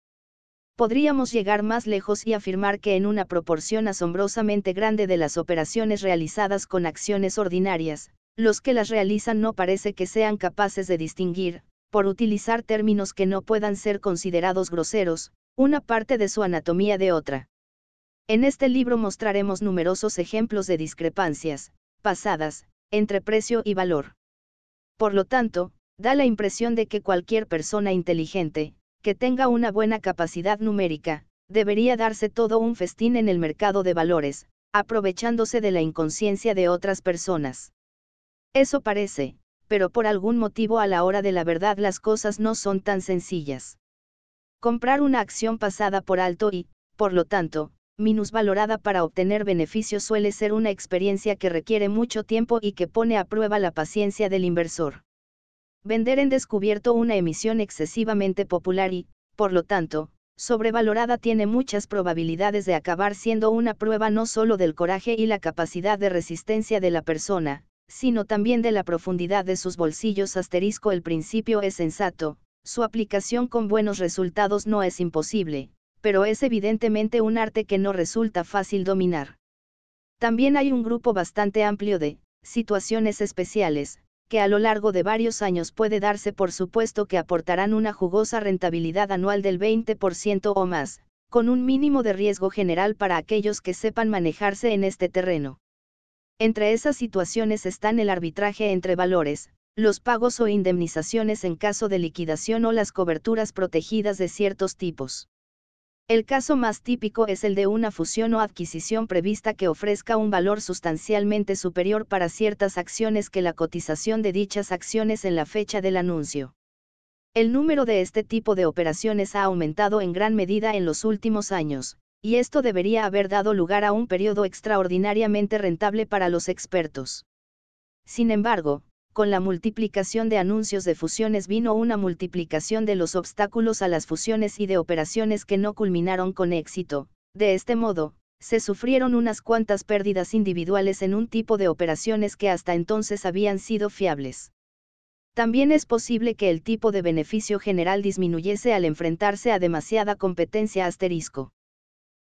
podríamos llegar más lejos y afirmar que en una proporción asombrosamente grande de las operaciones realizadas con acciones ordinarias, los que las realizan no parece que sean capaces de distinguir, por utilizar términos que no puedan ser considerados groseros, una parte de su anatomía de otra. En este libro mostraremos numerosos ejemplos de discrepancias, pasadas, entre precio y valor. Por lo tanto, da la impresión de que cualquier persona inteligente, que tenga una buena capacidad numérica, debería darse todo un festín en el mercado de valores, aprovechándose de la inconsciencia de otras personas. Eso parece, pero por algún motivo a la hora de la verdad las cosas no son tan sencillas. Comprar una acción pasada por alto y, por lo tanto, minusvalorada para obtener beneficios suele ser una experiencia que requiere mucho tiempo y que pone a prueba la paciencia del inversor. Vender en descubierto una emisión excesivamente popular y, por lo tanto, sobrevalorada tiene muchas probabilidades de acabar siendo una prueba no solo del coraje y la capacidad de resistencia de la persona, sino también de la profundidad de sus bolsillos asterisco el principio es sensato, su aplicación con buenos resultados no es imposible, pero es evidentemente un arte que no resulta fácil dominar. También hay un grupo bastante amplio de situaciones especiales, que a lo largo de varios años puede darse por supuesto que aportarán una jugosa rentabilidad anual del 20% o más, con un mínimo de riesgo general para aquellos que sepan manejarse en este terreno. Entre esas situaciones están el arbitraje entre valores, los pagos o indemnizaciones en caso de liquidación o las coberturas protegidas de ciertos tipos. El caso más típico es el de una fusión o adquisición prevista que ofrezca un valor sustancialmente superior para ciertas acciones que la cotización de dichas acciones en la fecha del anuncio. El número de este tipo de operaciones ha aumentado en gran medida en los últimos años, y esto debería haber dado lugar a un periodo extraordinariamente rentable para los expertos. Sin embargo, con la multiplicación de anuncios de fusiones vino una multiplicación de los obstáculos a las fusiones y de operaciones que no culminaron con éxito. De este modo, se sufrieron unas cuantas pérdidas individuales en un tipo de operaciones que hasta entonces habían sido fiables. También es posible que el tipo de beneficio general disminuyese al enfrentarse a demasiada competencia asterisco.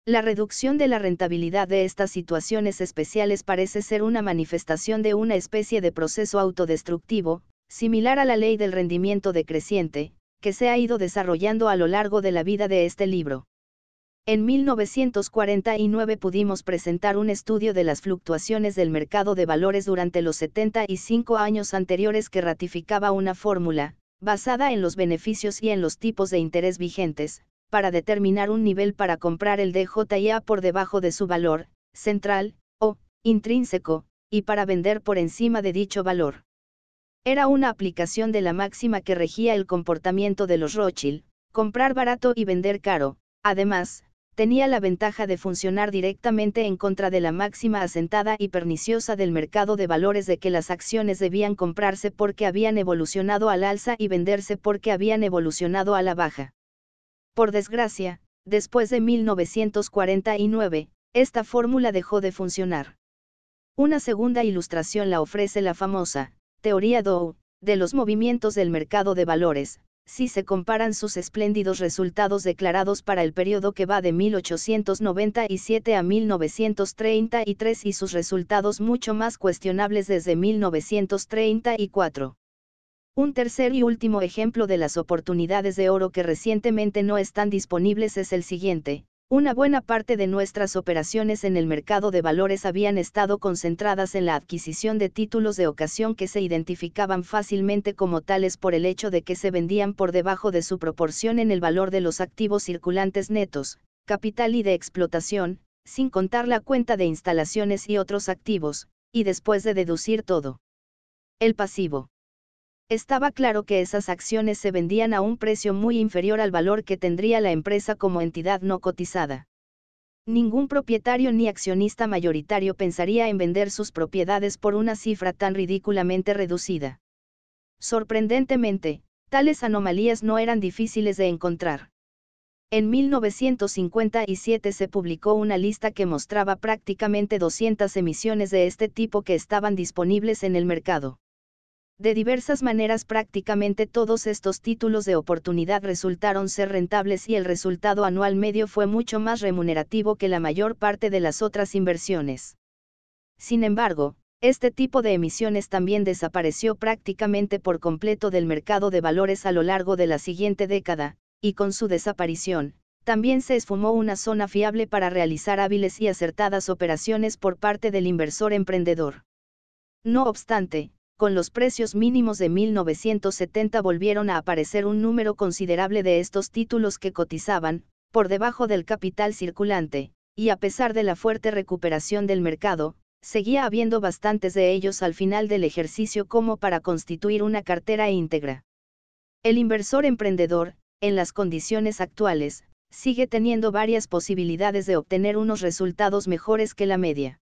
La reducción de la rentabilidad de estas situaciones especiales parece ser una manifestación de una especie de proceso autodestructivo, similar a la ley del rendimiento decreciente, que se ha ido desarrollando a lo largo de la vida de este libro. En 1949 pudimos presentar un estudio de las fluctuaciones del mercado de valores durante los 75 años anteriores que ratificaba una fórmula, basada en los beneficios y en los tipos de interés vigentes, para determinar un nivel para comprar el DJIA por debajo de su valor, central, o, intrínseco, y para vender por encima de dicho valor. Era una aplicación de la máxima que regía el comportamiento de los Rothschild, comprar barato y vender caro, además, tenía la ventaja de funcionar directamente en contra de la máxima asentada y perniciosa del mercado de valores de que las acciones debían comprarse porque habían evolucionado al alza y venderse porque habían evolucionado a la baja. Por desgracia, después de 1949, esta fórmula dejó de funcionar. Una segunda ilustración la ofrece la famosa, teoría Dow, de los movimientos del mercado de valores, si se comparan sus espléndidos resultados declarados para el periodo que va de 1897 a 1933 y sus resultados mucho más cuestionables desde 1934. Un tercer y último ejemplo de las oportunidades de oro que recientemente no están disponibles es el siguiente. Una buena parte de nuestras operaciones en el mercado de valores habían estado concentradas en la adquisición de títulos de ocasión que se identificaban fácilmente como tales por el hecho de que se vendían por debajo de su proporción en el valor de los activos circulantes netos, capital y de explotación, sin contar la cuenta de instalaciones y otros activos, y después de deducir todo. El pasivo. Estaba claro que esas acciones se vendían a un precio muy inferior al valor que tendría la empresa como entidad no cotizada. Ningún propietario ni accionista mayoritario pensaría en vender sus propiedades por una cifra tan ridículamente reducida. Sorprendentemente, tales anomalías no eran difíciles de encontrar. En 1957 se publicó una lista que mostraba prácticamente 200 emisiones de este tipo que estaban disponibles en el mercado. De diversas maneras prácticamente todos estos títulos de oportunidad resultaron ser rentables y el resultado anual medio fue mucho más remunerativo que la mayor parte de las otras inversiones. Sin embargo, este tipo de emisiones también desapareció prácticamente por completo del mercado de valores a lo largo de la siguiente década, y con su desaparición, también se esfumó una zona fiable para realizar hábiles y acertadas operaciones por parte del inversor emprendedor. No obstante, con los precios mínimos de 1970 volvieron a aparecer un número considerable de estos títulos que cotizaban, por debajo del capital circulante, y a pesar de la fuerte recuperación del mercado, seguía habiendo bastantes de ellos al final del ejercicio como para constituir una cartera íntegra. El inversor emprendedor, en las condiciones actuales, sigue teniendo varias posibilidades de obtener unos resultados mejores que la media.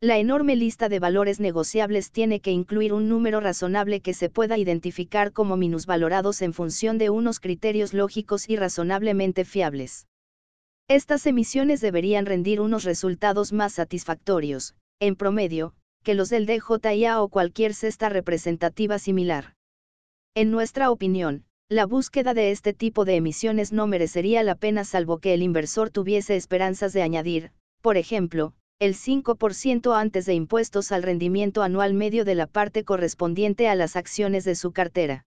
La enorme lista de valores negociables tiene que incluir un número razonable que se pueda identificar como minusvalorados en función de unos criterios lógicos y razonablemente fiables. Estas emisiones deberían rendir unos resultados más satisfactorios, en promedio, que los del DJIA o cualquier cesta representativa similar. En nuestra opinión, la búsqueda de este tipo de emisiones no merecería la pena salvo que el inversor tuviese esperanzas de añadir, por ejemplo, el 5% antes de impuestos al rendimiento anual medio de la parte correspondiente a las acciones de su cartera.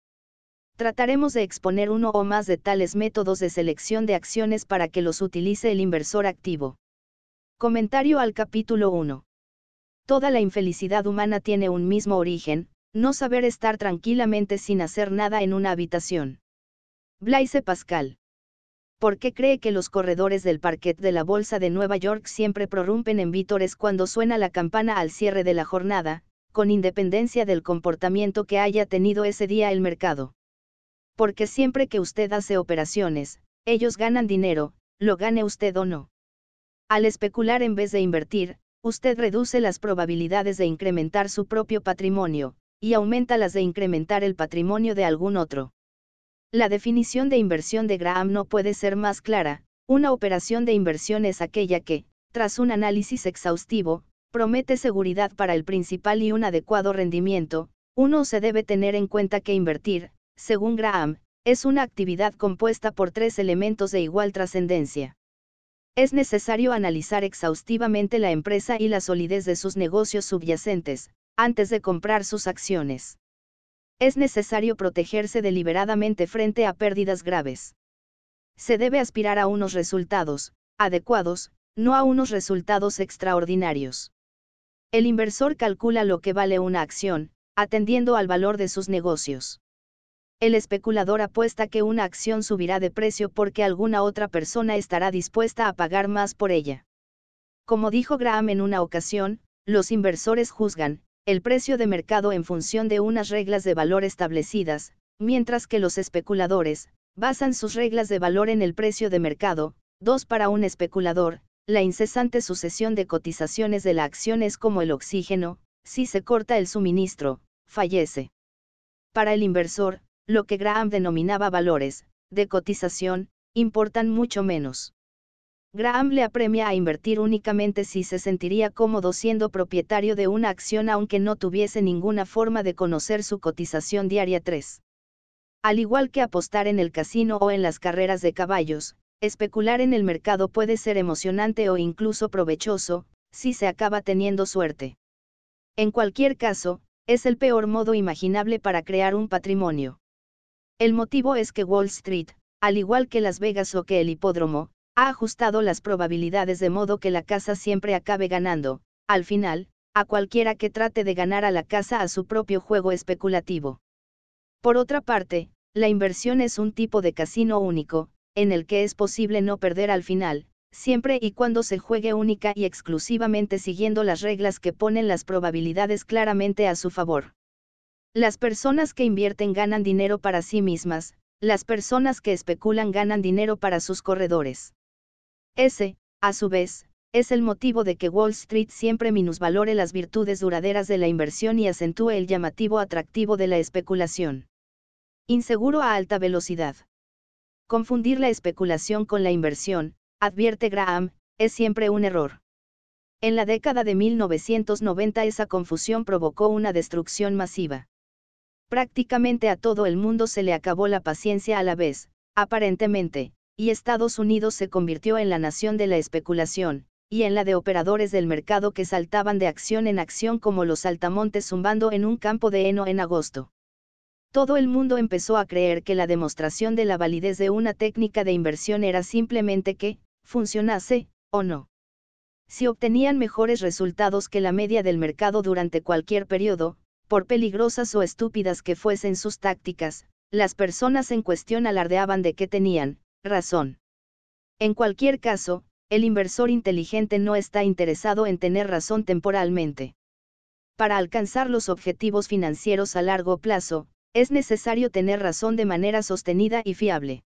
Trataremos de exponer uno o más de tales métodos de selección de acciones para que los utilice el inversor activo. Comentario al capítulo 1. Toda la infelicidad humana tiene un mismo origen, no saber estar tranquilamente sin hacer nada en una habitación. Blaise Pascal. ¿Por qué cree que los corredores del parquet de la Bolsa de Nueva York siempre prorrumpen en vítores cuando suena la campana al cierre de la jornada, con independencia del comportamiento que haya tenido ese día el mercado? Porque siempre que usted hace operaciones, ellos ganan dinero, lo gane usted o no. Al especular en vez de invertir, usted reduce las probabilidades de incrementar su propio patrimonio, y aumenta las de incrementar el patrimonio de algún otro. La definición de inversión de Graham no puede ser más clara, una operación de inversión es aquella que, tras un análisis exhaustivo, promete seguridad para el principal y un adecuado rendimiento, uno se debe tener en cuenta que invertir, según Graham, es una actividad compuesta por tres elementos de igual trascendencia. Es necesario analizar exhaustivamente la empresa y la solidez de sus negocios subyacentes, antes de comprar sus acciones es necesario protegerse deliberadamente frente a pérdidas graves. Se debe aspirar a unos resultados, adecuados, no a unos resultados extraordinarios. El inversor calcula lo que vale una acción, atendiendo al valor de sus negocios. El especulador apuesta que una acción subirá de precio porque alguna otra persona estará dispuesta a pagar más por ella. Como dijo Graham en una ocasión, los inversores juzgan, el precio de mercado en función de unas reglas de valor establecidas, mientras que los especuladores, basan sus reglas de valor en el precio de mercado, dos para un especulador, la incesante sucesión de cotizaciones de la acción es como el oxígeno, si se corta el suministro, fallece. Para el inversor, lo que Graham denominaba valores, de cotización, importan mucho menos. Graham le apremia a invertir únicamente si se sentiría cómodo siendo propietario de una acción aunque no tuviese ninguna forma de conocer su cotización diaria 3. Al igual que apostar en el casino o en las carreras de caballos, especular en el mercado puede ser emocionante o incluso provechoso, si se acaba teniendo suerte. En cualquier caso, es el peor modo imaginable para crear un patrimonio. El motivo es que Wall Street, al igual que Las Vegas o que el hipódromo, ha ajustado las probabilidades de modo que la casa siempre acabe ganando, al final, a cualquiera que trate de ganar a la casa a su propio juego especulativo. Por otra parte, la inversión es un tipo de casino único, en el que es posible no perder al final, siempre y cuando se juegue única y exclusivamente siguiendo las reglas que ponen las probabilidades claramente a su favor. Las personas que invierten ganan dinero para sí mismas, las personas que especulan ganan dinero para sus corredores. Ese, a su vez, es el motivo de que Wall Street siempre minusvalore las virtudes duraderas de la inversión y acentúe el llamativo atractivo de la especulación. Inseguro a alta velocidad. Confundir la especulación con la inversión, advierte Graham, es siempre un error. En la década de 1990 esa confusión provocó una destrucción masiva. Prácticamente a todo el mundo se le acabó la paciencia a la vez, aparentemente, y Estados Unidos se convirtió en la nación de la especulación, y en la de operadores del mercado que saltaban de acción en acción como los saltamontes zumbando en un campo de heno en agosto. Todo el mundo empezó a creer que la demostración de la validez de una técnica de inversión era simplemente que, funcionase, o no. Si obtenían mejores resultados que la media del mercado durante cualquier periodo, por peligrosas o estúpidas que fuesen sus tácticas, las personas en cuestión alardeaban de que tenían, razón. En cualquier caso, el inversor inteligente no está interesado en tener razón temporalmente. Para alcanzar los objetivos financieros a largo plazo, es necesario tener razón de manera sostenida y fiable.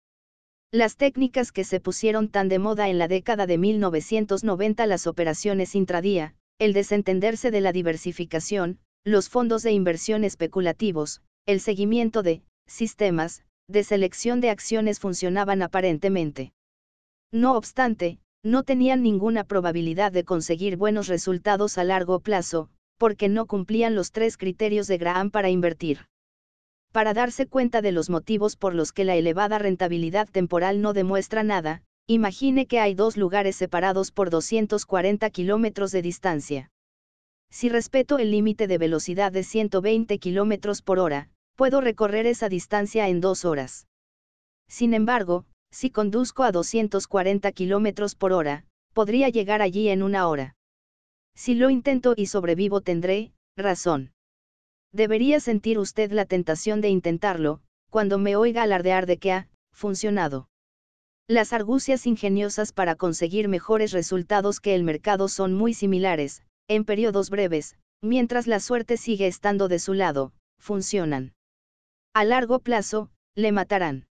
Las técnicas que se pusieron tan de moda en la década de 1990, las operaciones intradía, el desentenderse de la diversificación, los fondos de inversión especulativos, el seguimiento de sistemas, de selección de acciones funcionaban aparentemente. No obstante, no tenían ninguna probabilidad de conseguir buenos resultados a largo plazo, porque no cumplían los tres criterios de Graham para invertir. Para darse cuenta de los motivos por los que la elevada rentabilidad temporal no demuestra nada, imagine que hay dos lugares separados por 240 kilómetros de distancia. Si respeto el límite de velocidad de 120 kilómetros por hora, puedo recorrer esa distancia en dos horas. Sin embargo, si conduzco a 240 km por hora, podría llegar allí en una hora. Si lo intento y sobrevivo tendré, razón. Debería sentir usted la tentación de intentarlo, cuando me oiga alardear de que ha, funcionado. Las argucias ingeniosas para conseguir mejores resultados que el mercado son muy similares, en periodos breves, mientras la suerte sigue estando de su lado, funcionan. A largo plazo, le matarán.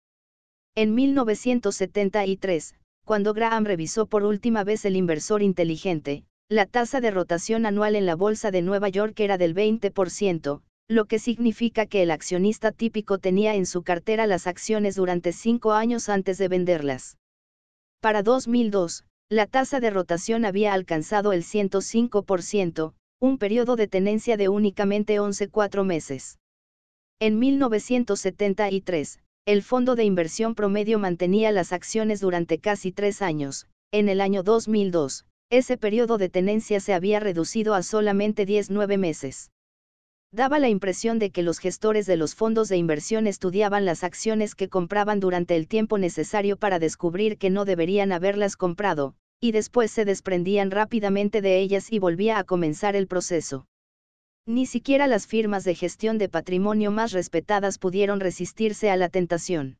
En 1973, cuando Graham revisó por última vez el inversor inteligente, la tasa de rotación anual en la Bolsa de Nueva York era del 20%, lo que significa que el accionista típico tenía en su cartera las acciones durante cinco años antes de venderlas. Para 2002, la tasa de rotación había alcanzado el 105%, un periodo de tenencia de únicamente 11-4 meses. En 1973, el fondo de inversión promedio mantenía las acciones durante casi tres años, en el año 2002, ese periodo de tenencia se había reducido a solamente 10-9 meses. Daba la impresión de que los gestores de los fondos de inversión estudiaban las acciones que compraban durante el tiempo necesario para descubrir que no deberían haberlas comprado, y después se desprendían rápidamente de ellas y volvía a comenzar el proceso. Ni siquiera las firmas de gestión de patrimonio más respetadas pudieron resistirse a la tentación.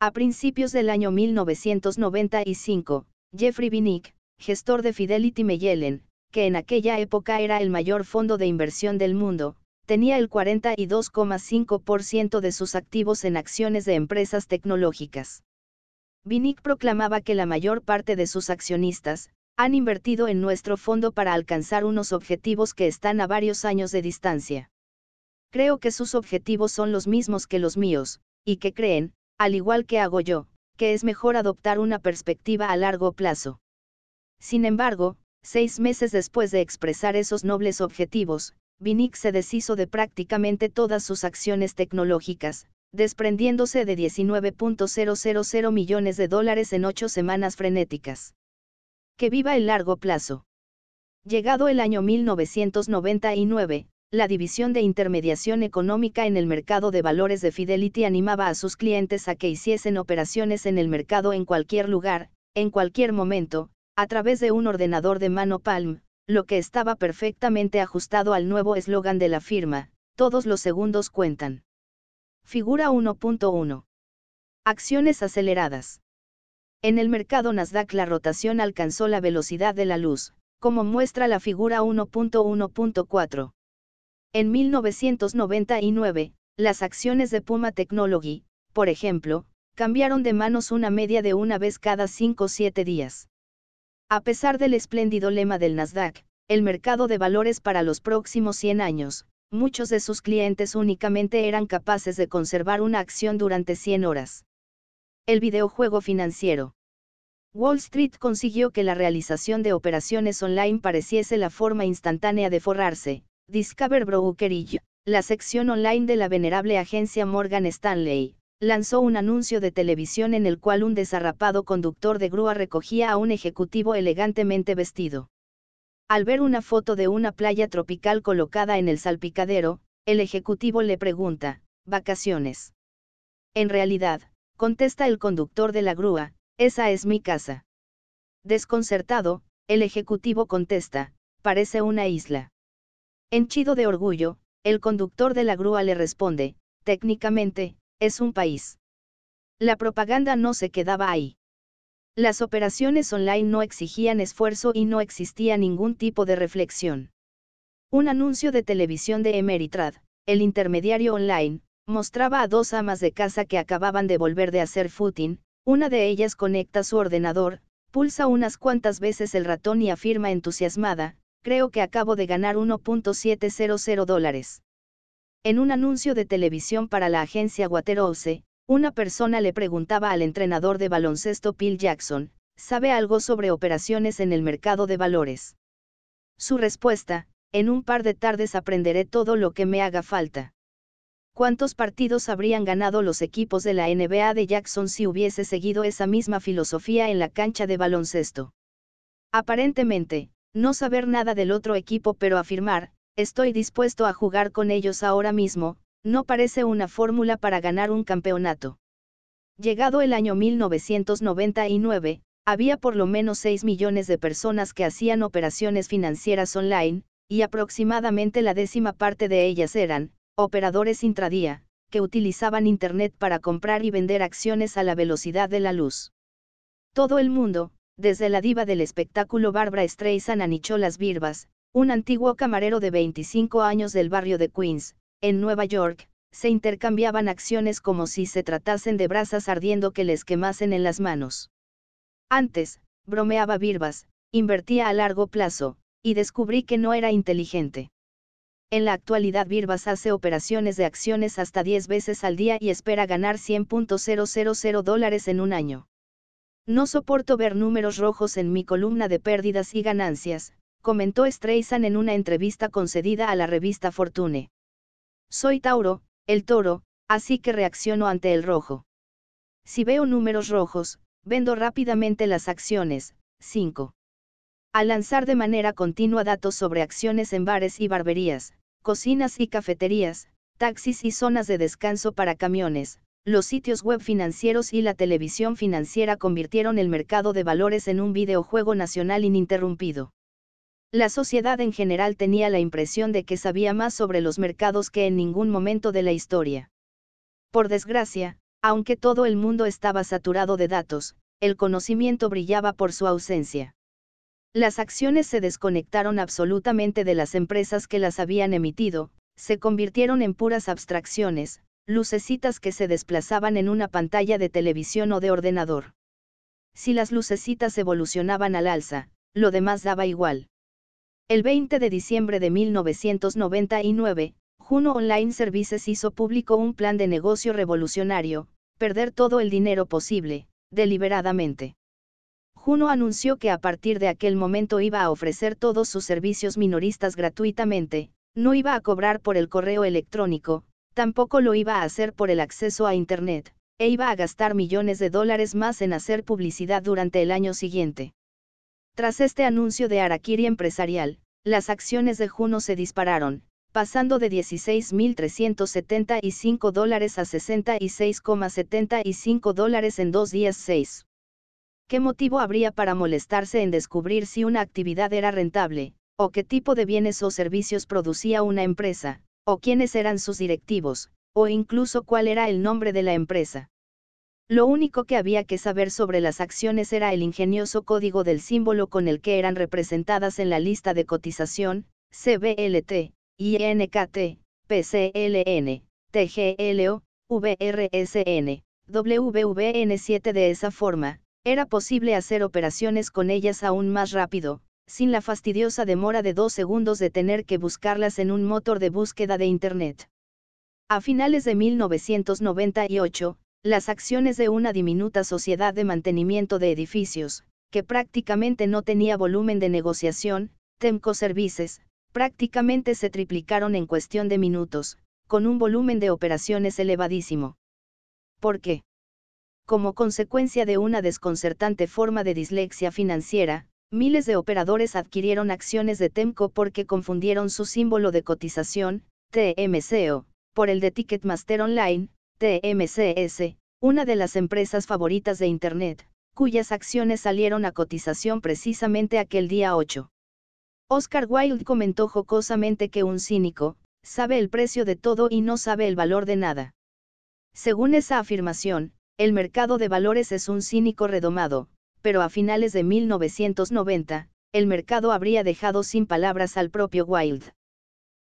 A principios del año 1995, Jeffrey Binick, gestor de Fidelity Magellan, que en aquella época era el mayor fondo de inversión del mundo, tenía el 42,5% de sus activos en acciones de empresas tecnológicas. Vinick proclamaba que la mayor parte de sus accionistas, han invertido en nuestro fondo para alcanzar unos objetivos que están a varios años de distancia. Creo que sus objetivos son los mismos que los míos, y que creen, al igual que hago yo, que es mejor adoptar una perspectiva a largo plazo. Sin embargo, seis meses después de expresar esos nobles objetivos, Vinick se deshizo de prácticamente todas sus acciones tecnológicas, desprendiéndose de 19.000 millones de dólares en ocho semanas frenéticas. Que viva el largo plazo. Llegado el año 1999, la división de intermediación económica en el mercado de valores de Fidelity animaba a sus clientes a que hiciesen operaciones en el mercado en cualquier lugar, en cualquier momento, a través de un ordenador de mano Palm, lo que estaba perfectamente ajustado al nuevo eslogan de la firma, todos los segundos cuentan. Figura 1.1. Acciones aceleradas. En el mercado Nasdaq la rotación alcanzó la velocidad de la luz, como muestra la figura 1.1.4. En 1999, las acciones de Puma Technology, por ejemplo, cambiaron de manos una media de una vez cada 5 o 7 días. A pesar del espléndido lema del Nasdaq, el mercado de valores para los próximos 100 años, muchos de sus clientes únicamente eran capaces de conservar una acción durante 100 horas. El videojuego financiero. Wall Street consiguió que la realización de operaciones online pareciese la forma instantánea de forrarse. Discover Brokerage, la sección online de la venerable agencia Morgan Stanley, lanzó un anuncio de televisión en el cual un desarrapado conductor de grúa recogía a un ejecutivo elegantemente vestido. Al ver una foto de una playa tropical colocada en el salpicadero, el ejecutivo le pregunta, ¿vacaciones? En realidad, contesta el conductor de la grúa, esa es mi casa. Desconcertado, el ejecutivo contesta, parece una isla. Henchido de orgullo, el conductor de la grúa le responde, técnicamente, es un país. La propaganda no se quedaba ahí. Las operaciones online no exigían esfuerzo y no existía ningún tipo de reflexión. Un anuncio de televisión de Emeritrad, el intermediario online, mostraba a dos amas de casa que acababan de volver de hacer footing, una de ellas conecta su ordenador, pulsa unas cuantas veces el ratón y afirma entusiasmada, creo que acabo de ganar 1.700 dólares. En un anuncio de televisión para la agencia Waterhouse, una persona le preguntaba al entrenador de baloncesto Phil Jackson, ¿sabe algo sobre operaciones en el mercado de valores? Su respuesta, en un par de tardes aprenderé todo lo que me haga falta. ¿Cuántos partidos habrían ganado los equipos de la NBA de Jackson si hubiese seguido esa misma filosofía en la cancha de baloncesto? Aparentemente, no saber nada del otro equipo pero afirmar, Estoy dispuesto a jugar con ellos ahora mismo, no parece una fórmula para ganar un campeonato. Llegado el año 1999, había por lo menos 6 millones de personas que hacían operaciones financieras online, y aproximadamente la décima parte de ellas eran, operadores intradía, que utilizaban Internet para comprar y vender acciones a la velocidad de la luz. Todo el mundo, desde la diva del espectáculo Barbara Streisand a Nicholas Birbas, un antiguo camarero de 25 años del barrio de Queens, en Nueva York, se intercambiaban acciones como si se tratasen de brasas ardiendo que les quemasen en las manos. Antes, bromeaba Birbas, invertía a largo plazo, y descubrí que no era inteligente. En la actualidad Birbas hace operaciones de acciones hasta 10 veces al día y espera ganar 100.000 dólares en un año. No soporto ver números rojos en mi columna de pérdidas y ganancias, comentó Streisand en una entrevista concedida a la revista Fortune. Soy Tauro, el toro, así que reacciono ante el rojo. Si veo números rojos, vendo rápidamente las acciones. 5. Al lanzar de manera continua datos sobre acciones en bares y barberías, cocinas y cafeterías, taxis y zonas de descanso para camiones, los sitios web financieros y la televisión financiera convirtieron el mercado de valores en un videojuego nacional ininterrumpido. La sociedad en general tenía la impresión de que sabía más sobre los mercados que en ningún momento de la historia. Por desgracia, aunque todo el mundo estaba saturado de datos, el conocimiento brillaba por su ausencia. Las acciones se desconectaron absolutamente de las empresas que las habían emitido, se convirtieron en puras abstracciones, lucecitas que se desplazaban en una pantalla de televisión o de ordenador. Si las lucecitas evolucionaban al alza, lo demás daba igual. El 20 de diciembre de 1999, Juno Online Services hizo público un plan de negocio revolucionario, perder todo el dinero posible, deliberadamente. Juno anunció que a partir de aquel momento iba a ofrecer todos sus servicios minoristas gratuitamente, no iba a cobrar por el correo electrónico, Tampoco lo iba a hacer por el acceso a Internet, e iba a gastar millones de dólares más en hacer publicidad durante el año siguiente. Tras este anuncio de Arakiri empresarial, las acciones de Juno se dispararon, pasando de 16.375 dólares a 66,75 dólares en dos días 6. ¿Qué motivo habría para molestarse en descubrir si una actividad era rentable, o qué tipo de bienes o servicios producía una empresa, o quiénes eran sus directivos, o incluso cuál era el nombre de la empresa. Lo único que había que saber sobre las acciones era el ingenioso código del símbolo con el que eran representadas en la lista de cotización, CBLT, INKT, PCLN, TGLO, VRSN, WVN7 de esa forma, era posible hacer operaciones con ellas aún más rápido, sin la fastidiosa demora de dos segundos de tener que buscarlas en un motor de búsqueda de Internet. A finales de 1998, las acciones de una diminuta sociedad de mantenimiento de edificios, que prácticamente no tenía volumen de negociación, Temco Services, prácticamente se triplicaron en cuestión de minutos, con un volumen de operaciones elevadísimo. ¿Por qué? Como consecuencia de una desconcertante forma de dislexia financiera, Miles de operadores adquirieron acciones de Temco porque confundieron su símbolo de cotización, TMCO, por el de Ticketmaster Online, TMCS, una de las empresas favoritas de Internet, cuyas acciones salieron a cotización precisamente aquel día 8. Oscar Wilde comentó jocosamente que un cínico, sabe el precio de todo y no sabe el valor de nada. Según esa afirmación, el mercado de valores es un cínico redomado, pero a finales de 1990, el mercado habría dejado sin palabras al propio Wilde.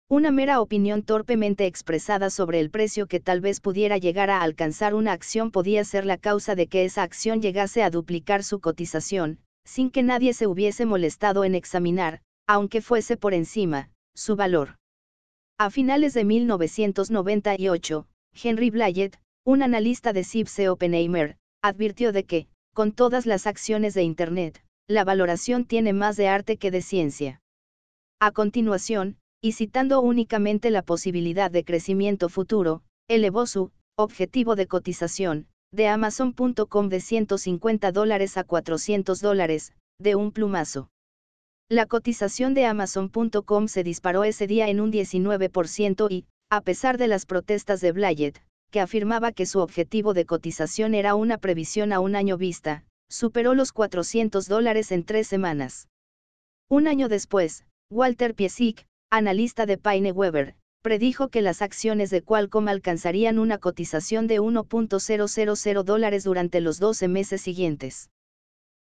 Una mera opinión torpemente expresada sobre el precio que tal vez pudiera llegar a alcanzar una acción podía ser la causa de que esa acción llegase a duplicar su cotización, sin que nadie se hubiese molestado en examinar, aunque fuese por encima, su valor. A finales de 1998, Henry Blayett, un analista de Sibse Oppenheimer, advirtió de que, con todas las acciones de Internet, la valoración tiene más de arte que de ciencia. A continuación, y citando únicamente la posibilidad de crecimiento futuro, elevó su objetivo de cotización de Amazon.com de 150 dólares a 400 dólares, de un plumazo. La cotización de Amazon.com se disparó ese día en un 19% y, a pesar de las protestas de Blayett, que afirmaba que su objetivo de cotización era una previsión a un año vista, superó los 400 dólares en tres semanas. Un año después, Walter Piesik, analista de Paine Weber, predijo que las acciones de Qualcomm alcanzarían una cotización de 1.000 dólares durante los 12 meses siguientes.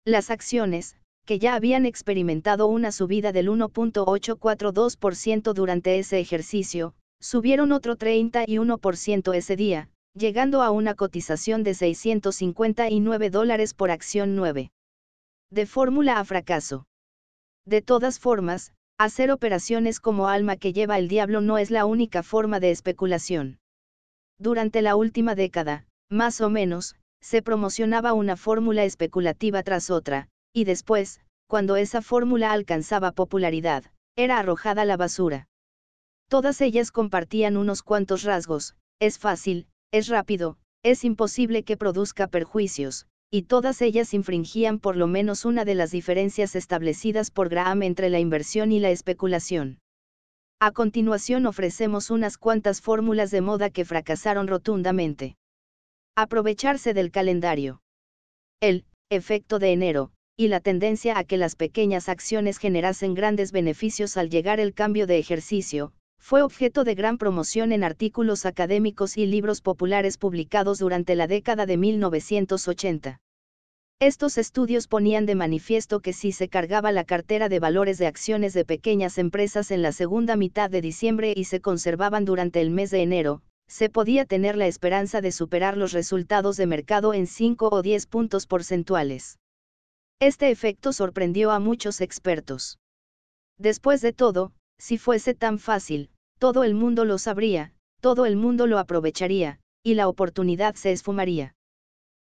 Las acciones, que ya habían experimentado una subida del 1.842% durante ese ejercicio, subieron otro 31% ese día, llegando a una cotización de 659 dólares por acción 9. De fórmula a fracaso. De todas formas, hacer operaciones como alma que lleva el diablo no es la única forma de especulación. Durante la última década, más o menos, se promocionaba una fórmula especulativa tras otra, y después, cuando esa fórmula alcanzaba popularidad, era arrojada a la basura. Todas ellas compartían unos cuantos rasgos, es fácil, es rápido, es imposible que produzca perjuicios, y todas ellas infringían por lo menos una de las diferencias establecidas por Graham entre la inversión y la especulación. A continuación ofrecemos unas cuantas fórmulas de moda que fracasaron rotundamente. Aprovecharse del calendario. El efecto de enero, y la tendencia a que las pequeñas acciones generasen grandes beneficios al llegar el cambio de ejercicio, fue objeto de gran promoción en artículos académicos y libros populares publicados durante la década de 1980. Estos estudios ponían de manifiesto que si se cargaba la cartera de valores de acciones de pequeñas empresas en la segunda mitad de diciembre y se conservaban durante el mes de enero, se podía tener la esperanza de superar los resultados de mercado en 5 o 10 puntos porcentuales. Este efecto sorprendió a muchos expertos. Después de todo, si fuese tan fácil, todo el mundo lo sabría, todo el mundo lo aprovecharía, y la oportunidad se esfumaría.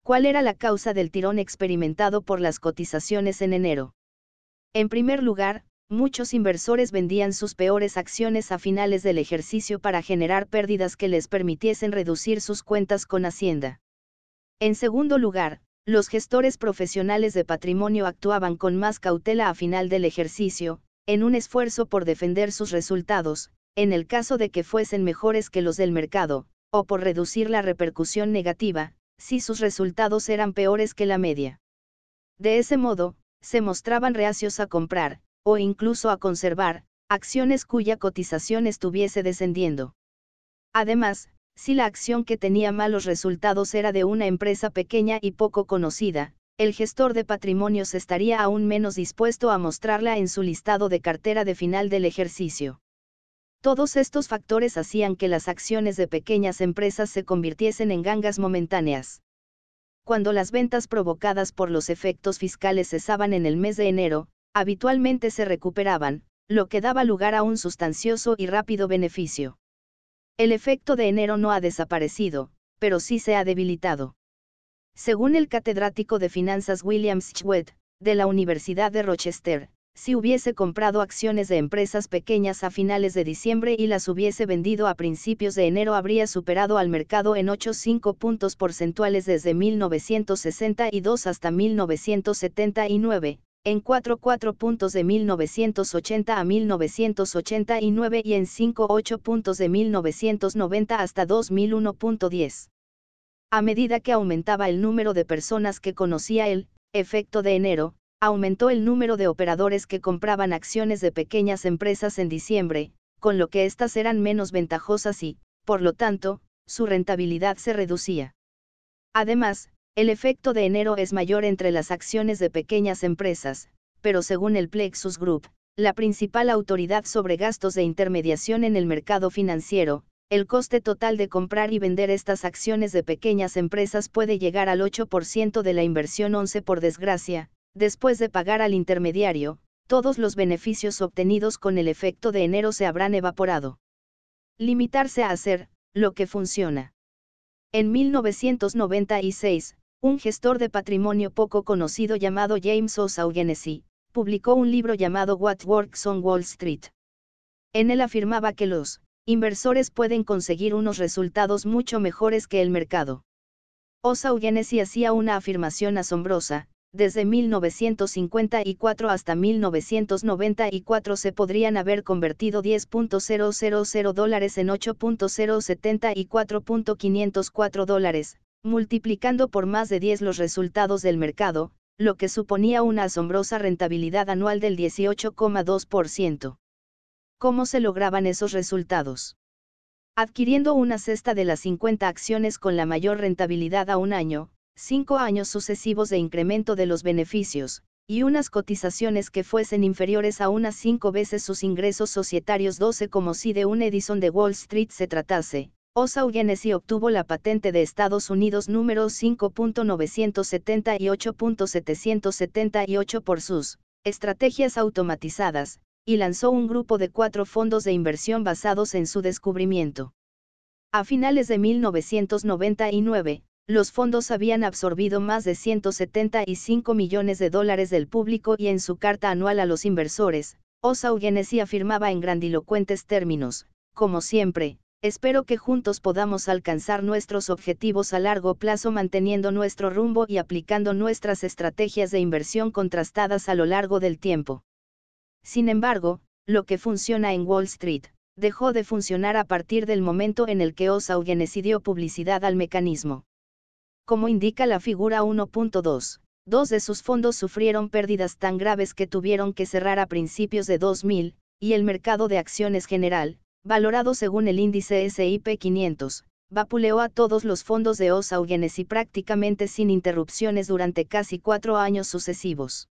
¿Cuál era la causa del tirón experimentado por las cotizaciones en enero? En primer lugar, muchos inversores vendían sus peores acciones a finales del ejercicio para generar pérdidas que les permitiesen reducir sus cuentas con Hacienda. En segundo lugar, los gestores profesionales de patrimonio actuaban con más cautela a final del ejercicio, en un esfuerzo por defender sus resultados, en el caso de que fuesen mejores que los del mercado, o por reducir la repercusión negativa, si sus resultados eran peores que la media. De ese modo, se mostraban reacios a comprar, o incluso a conservar, acciones cuya cotización estuviese descendiendo. Además, si la acción que tenía malos resultados era de una empresa pequeña y poco conocida, el gestor de patrimonios estaría aún menos dispuesto a mostrarla en su listado de cartera de final del ejercicio. Todos estos factores hacían que las acciones de pequeñas empresas se convirtiesen en gangas momentáneas. Cuando las ventas provocadas por los efectos fiscales cesaban en el mes de enero, habitualmente se recuperaban, lo que daba lugar a un sustancioso y rápido beneficio. El efecto de enero no ha desaparecido, pero sí se ha debilitado. Según el catedrático de finanzas William Schwed, de la Universidad de Rochester, si hubiese comprado acciones de empresas pequeñas a finales de diciembre y las hubiese vendido a principios de enero habría superado al mercado en 8,5 puntos porcentuales desde 1962 hasta 1979, en 4,4 puntos de 1980 a 1989 y en 5,8 puntos de 1990 hasta 2001.10. A medida que aumentaba el número de personas que conocía el efecto de enero, aumentó el número de operadores que compraban acciones de pequeñas empresas en diciembre, con lo que éstas eran menos ventajosas y, por lo tanto, su rentabilidad se reducía. Además, el efecto de enero es mayor entre las acciones de pequeñas empresas, pero según el Plexus Group, la principal autoridad sobre gastos de intermediación en el mercado financiero, el coste total de comprar y vender estas acciones de pequeñas empresas puede llegar al 8% de la inversión 11 por desgracia, después de pagar al intermediario, todos los beneficios obtenidos con el efecto de enero se habrán evaporado. Limitarse a hacer, lo que funciona. En 1996, un gestor de patrimonio poco conocido llamado James O'Shaughnessy, publicó un libro llamado What Works on Wall Street. En él afirmaba que los inversores pueden conseguir unos resultados mucho mejores que el mercado. O'Shaughnessy hacía una afirmación asombrosa, desde 1954 hasta 1994 se podrían haber convertido 10.000 dólares en 8.074.504 dólares, multiplicando por más de 10 los resultados del mercado, lo que suponía una asombrosa rentabilidad anual del 18,2%. ¿Cómo se lograban esos resultados? Adquiriendo una cesta de las 50 acciones con la mayor rentabilidad a un año, cinco años sucesivos de incremento de los beneficios, y unas cotizaciones que fuesen inferiores a unas cinco veces sus ingresos societarios 12 como si de un Edison de Wall Street se tratase. Osa obtuvo la patente de Estados Unidos número 5.978.778 por sus estrategias automatizadas, y lanzó un grupo de cuatro fondos de inversión basados en su descubrimiento. A finales de 1999, los fondos habían absorbido más de 175 millones de dólares del público y en su carta anual a los inversores, Osa afirmaba en grandilocuentes términos, como siempre, espero que juntos podamos alcanzar nuestros objetivos a largo plazo manteniendo nuestro rumbo y aplicando nuestras estrategias de inversión contrastadas a lo largo del tiempo. Sin embargo, lo que funciona en Wall Street, dejó de funcionar a partir del momento en el que Osa dio publicidad al mecanismo. Como indica la figura 1.2, dos de sus fondos sufrieron pérdidas tan graves que tuvieron que cerrar a principios de 2000, y el mercado de acciones general, valorado según el índice SIP 500, vapuleó a todos los fondos de Osa y prácticamente sin interrupciones durante casi cuatro años sucesivos.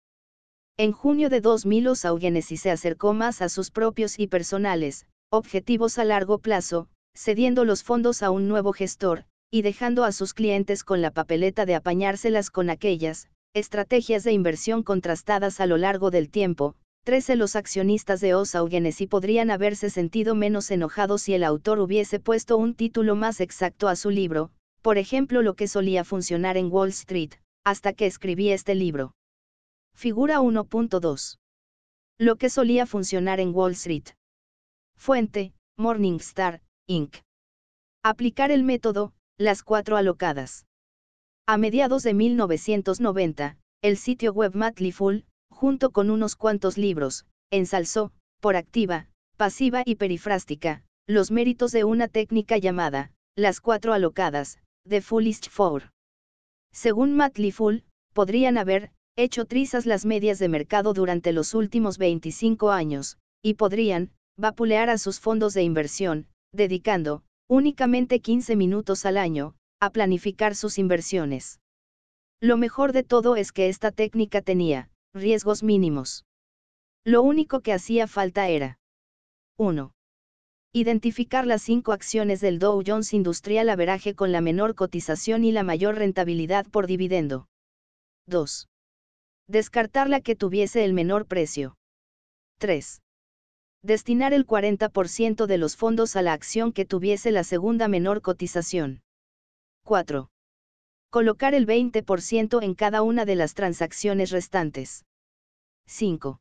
En junio de 2000 Osa se acercó más a sus propios y personales, objetivos a largo plazo, cediendo los fondos a un nuevo gestor, y dejando a sus clientes con la papeleta de apañárselas con aquellas, estrategias de inversión contrastadas a lo largo del tiempo. 13 Los accionistas de Osa y podrían haberse sentido menos enojados si el autor hubiese puesto un título más exacto a su libro, por ejemplo lo que solía funcionar en Wall Street, hasta que escribí este libro. Figura 1.2. Lo que solía funcionar en Wall Street. Fuente, Morningstar, Inc. Aplicar el método, las cuatro alocadas. A mediados de 1990, el sitio web Matliful, junto con unos cuantos libros, ensalzó, por activa, pasiva y perifrástica, los méritos de una técnica llamada, las cuatro alocadas, de Foolish Four. Según Matliful, podrían haber, hecho trizas las medias de mercado durante los últimos 25 años, y podrían, vapulear a sus fondos de inversión, dedicando, únicamente 15 minutos al año, a planificar sus inversiones. Lo mejor de todo es que esta técnica tenía, riesgos mínimos. Lo único que hacía falta era 1. Identificar las cinco acciones del Dow Jones Industrial Averaje con la menor cotización y la mayor rentabilidad por dividendo. 2. Descartar la que tuviese el menor precio. 3. Destinar el 40% de los fondos a la acción que tuviese la segunda menor cotización. 4. Colocar el 20% en cada una de las transacciones restantes. 5.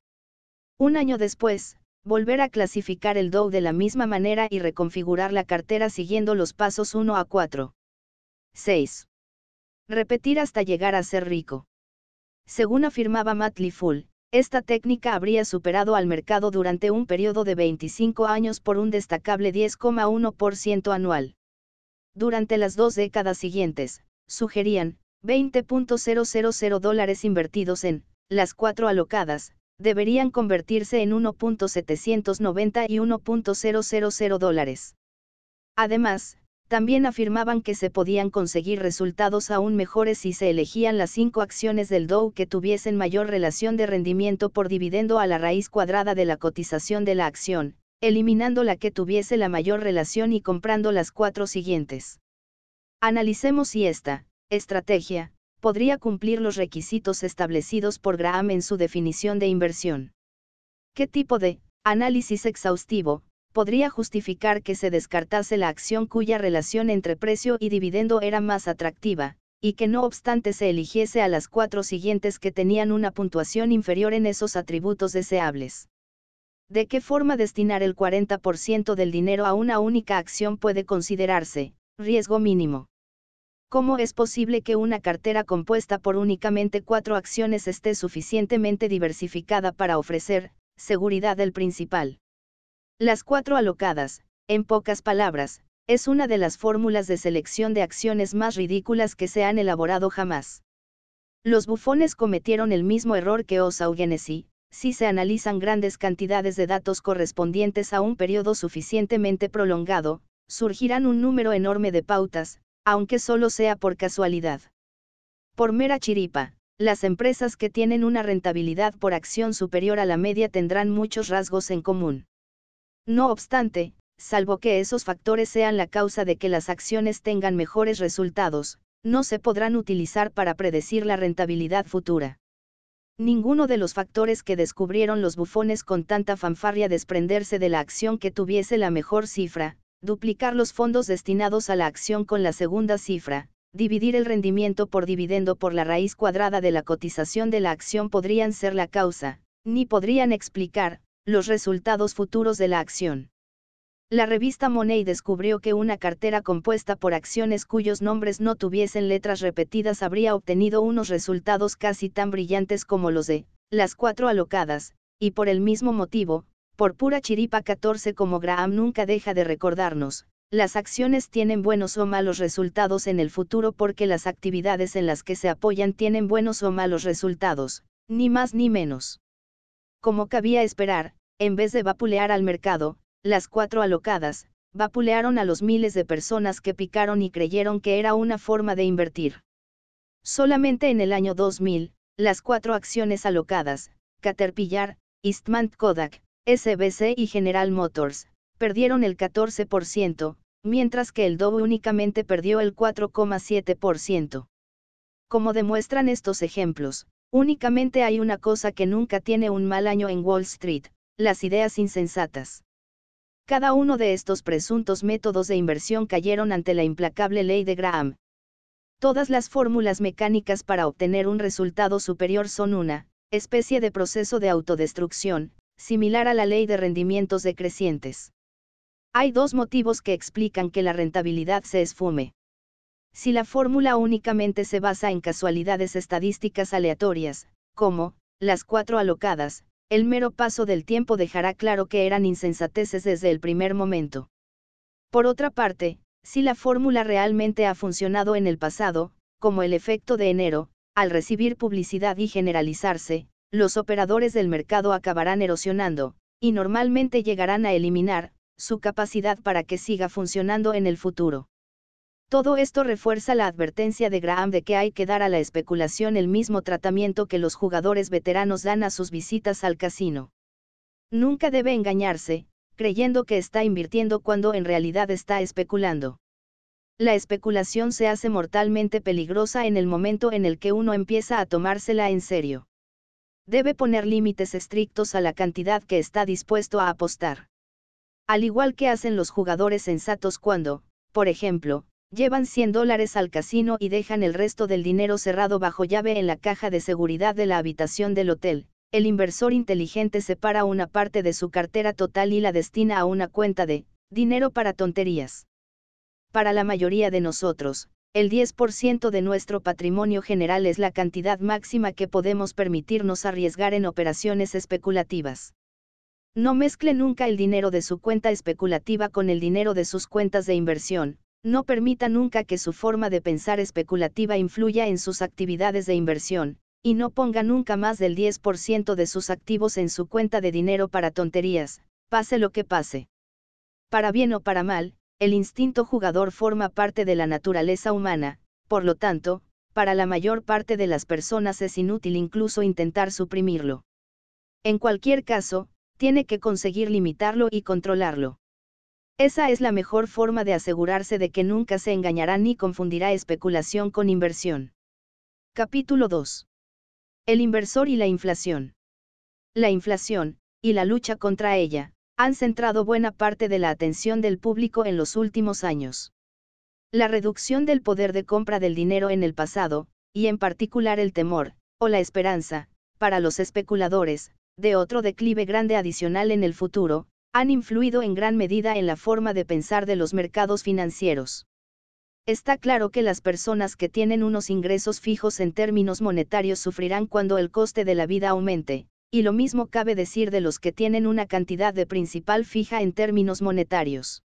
Un año después, volver a clasificar el Dow de la misma manera y reconfigurar la cartera siguiendo los pasos 1 a 4. 6. Repetir hasta llegar a ser rico. Según afirmaba Matt Full, esta técnica habría superado al mercado durante un periodo de 25 años por un destacable 10,1% anual. Durante las dos décadas siguientes, sugerían, 20.000 dólares invertidos en, las cuatro alocadas, deberían convertirse en 1.790 y 1.000 dólares. Además, también afirmaban que se podían conseguir resultados aún mejores si se elegían las cinco acciones del Dow que tuviesen mayor relación de rendimiento por dividendo a la raíz cuadrada de la cotización de la acción, eliminando la que tuviese la mayor relación y comprando las cuatro siguientes. Analicemos si esta estrategia podría cumplir los requisitos establecidos por Graham en su definición de inversión. ¿Qué tipo de análisis exhaustivo podría justificar que se descartase la acción cuya relación entre precio y dividendo era más atractiva, y que no obstante se eligiese a las cuatro siguientes que tenían una puntuación inferior en esos atributos deseables. ¿De qué forma destinar el 40% del dinero a una única acción puede considerarse, riesgo mínimo? ¿Cómo es posible que una cartera compuesta por únicamente cuatro acciones esté suficientemente diversificada para ofrecer, seguridad del principal? Las cuatro alocadas, en pocas palabras, es una de las fórmulas de selección de acciones más ridículas que se han elaborado jamás. Los bufones cometieron el mismo error que Osa si se analizan grandes cantidades de datos correspondientes a un periodo suficientemente prolongado, surgirán un número enorme de pautas, aunque solo sea por casualidad. Por mera chiripa, las empresas que tienen una rentabilidad por acción superior a la media tendrán muchos rasgos en común. No obstante, salvo que esos factores sean la causa de que las acciones tengan mejores resultados, no se podrán utilizar para predecir la rentabilidad futura. Ninguno de los factores que descubrieron los bufones con tanta fanfarria desprenderse de la acción que tuviese la mejor cifra, duplicar los fondos destinados a la acción con la segunda cifra, dividir el rendimiento por dividendo por la raíz cuadrada de la cotización de la acción podrían ser la causa, ni podrían explicar, los resultados futuros de la acción. La revista Money descubrió que una cartera compuesta por acciones cuyos nombres no tuviesen letras repetidas habría obtenido unos resultados casi tan brillantes como los de las cuatro alocadas, y por el mismo motivo, por pura chiripa 14 como Graham nunca deja de recordarnos, las acciones tienen buenos o malos resultados en el futuro porque las actividades en las que se apoyan tienen buenos o malos resultados, ni más ni menos. Como cabía esperar, en vez de vapulear al mercado, las cuatro alocadas, vapulearon a los miles de personas que picaron y creyeron que era una forma de invertir. Solamente en el año 2000, las cuatro acciones alocadas, Caterpillar, Eastman Kodak, SBC y General Motors, perdieron el 14%, mientras que el Dow únicamente perdió el 4,7%. Como demuestran estos ejemplos, únicamente hay una cosa que nunca tiene un mal año en Wall Street, las ideas insensatas. Cada uno de estos presuntos métodos de inversión cayeron ante la implacable ley de Graham. Todas las fórmulas mecánicas para obtener un resultado superior son una especie de proceso de autodestrucción, similar a la ley de rendimientos decrecientes. Hay dos motivos que explican que la rentabilidad se esfume. Si la fórmula únicamente se basa en casualidades estadísticas aleatorias, como, las cuatro alocadas, el mero paso del tiempo dejará claro que eran insensateces desde el primer momento. Por otra parte, si la fórmula realmente ha funcionado en el pasado, como el efecto de enero, al recibir publicidad y generalizarse, los operadores del mercado acabarán erosionando, y normalmente llegarán a eliminar, su capacidad para que siga funcionando en el futuro. Todo esto refuerza la advertencia de Graham de que hay que dar a la especulación el mismo tratamiento que los jugadores veteranos dan a sus visitas al casino. Nunca debe engañarse, creyendo que está invirtiendo cuando en realidad está especulando. La especulación se hace mortalmente peligrosa en el momento en el que uno empieza a tomársela en serio. Debe poner límites estrictos a la cantidad que está dispuesto a apostar. Al igual que hacen los jugadores sensatos cuando, por ejemplo, llevan 100 dólares al casino y dejan el resto del dinero cerrado bajo llave en la caja de seguridad de la habitación del hotel. El inversor inteligente separa una parte de su cartera total y la destina a una cuenta de dinero para tonterías. Para la mayoría de nosotros, el 10% de nuestro patrimonio general es la cantidad máxima que podemos permitirnos arriesgar en operaciones especulativas. No mezcle nunca el dinero de su cuenta especulativa con el dinero de sus cuentas de inversión, no permita nunca que su forma de pensar especulativa influya en sus actividades de inversión, y no ponga nunca más del 10% de sus activos en su cuenta de dinero para tonterías, pase lo que pase. Para bien o para mal, el instinto jugador forma parte de la naturaleza humana, por lo tanto, para la mayor parte de las personas es inútil incluso intentar suprimirlo. En cualquier caso, tiene que conseguir limitarlo y controlarlo. Esa es la mejor forma de asegurarse de que nunca se engañará ni confundirá especulación con inversión. Capítulo 2. El inversor y la inflación. La inflación, y la lucha contra ella, han centrado buena parte de la atención del público en los últimos años. La reducción del poder de compra del dinero en el pasado, y en particular el temor, o la esperanza, para los especuladores, de otro declive grande adicional en el futuro, han influido en gran medida en la forma de pensar de los mercados financieros. Está claro que las personas que tienen unos ingresos fijos en términos monetarios sufrirán cuando el coste de la vida aumente, y lo mismo cabe decir de los que tienen una cantidad de principal fija en términos monetarios.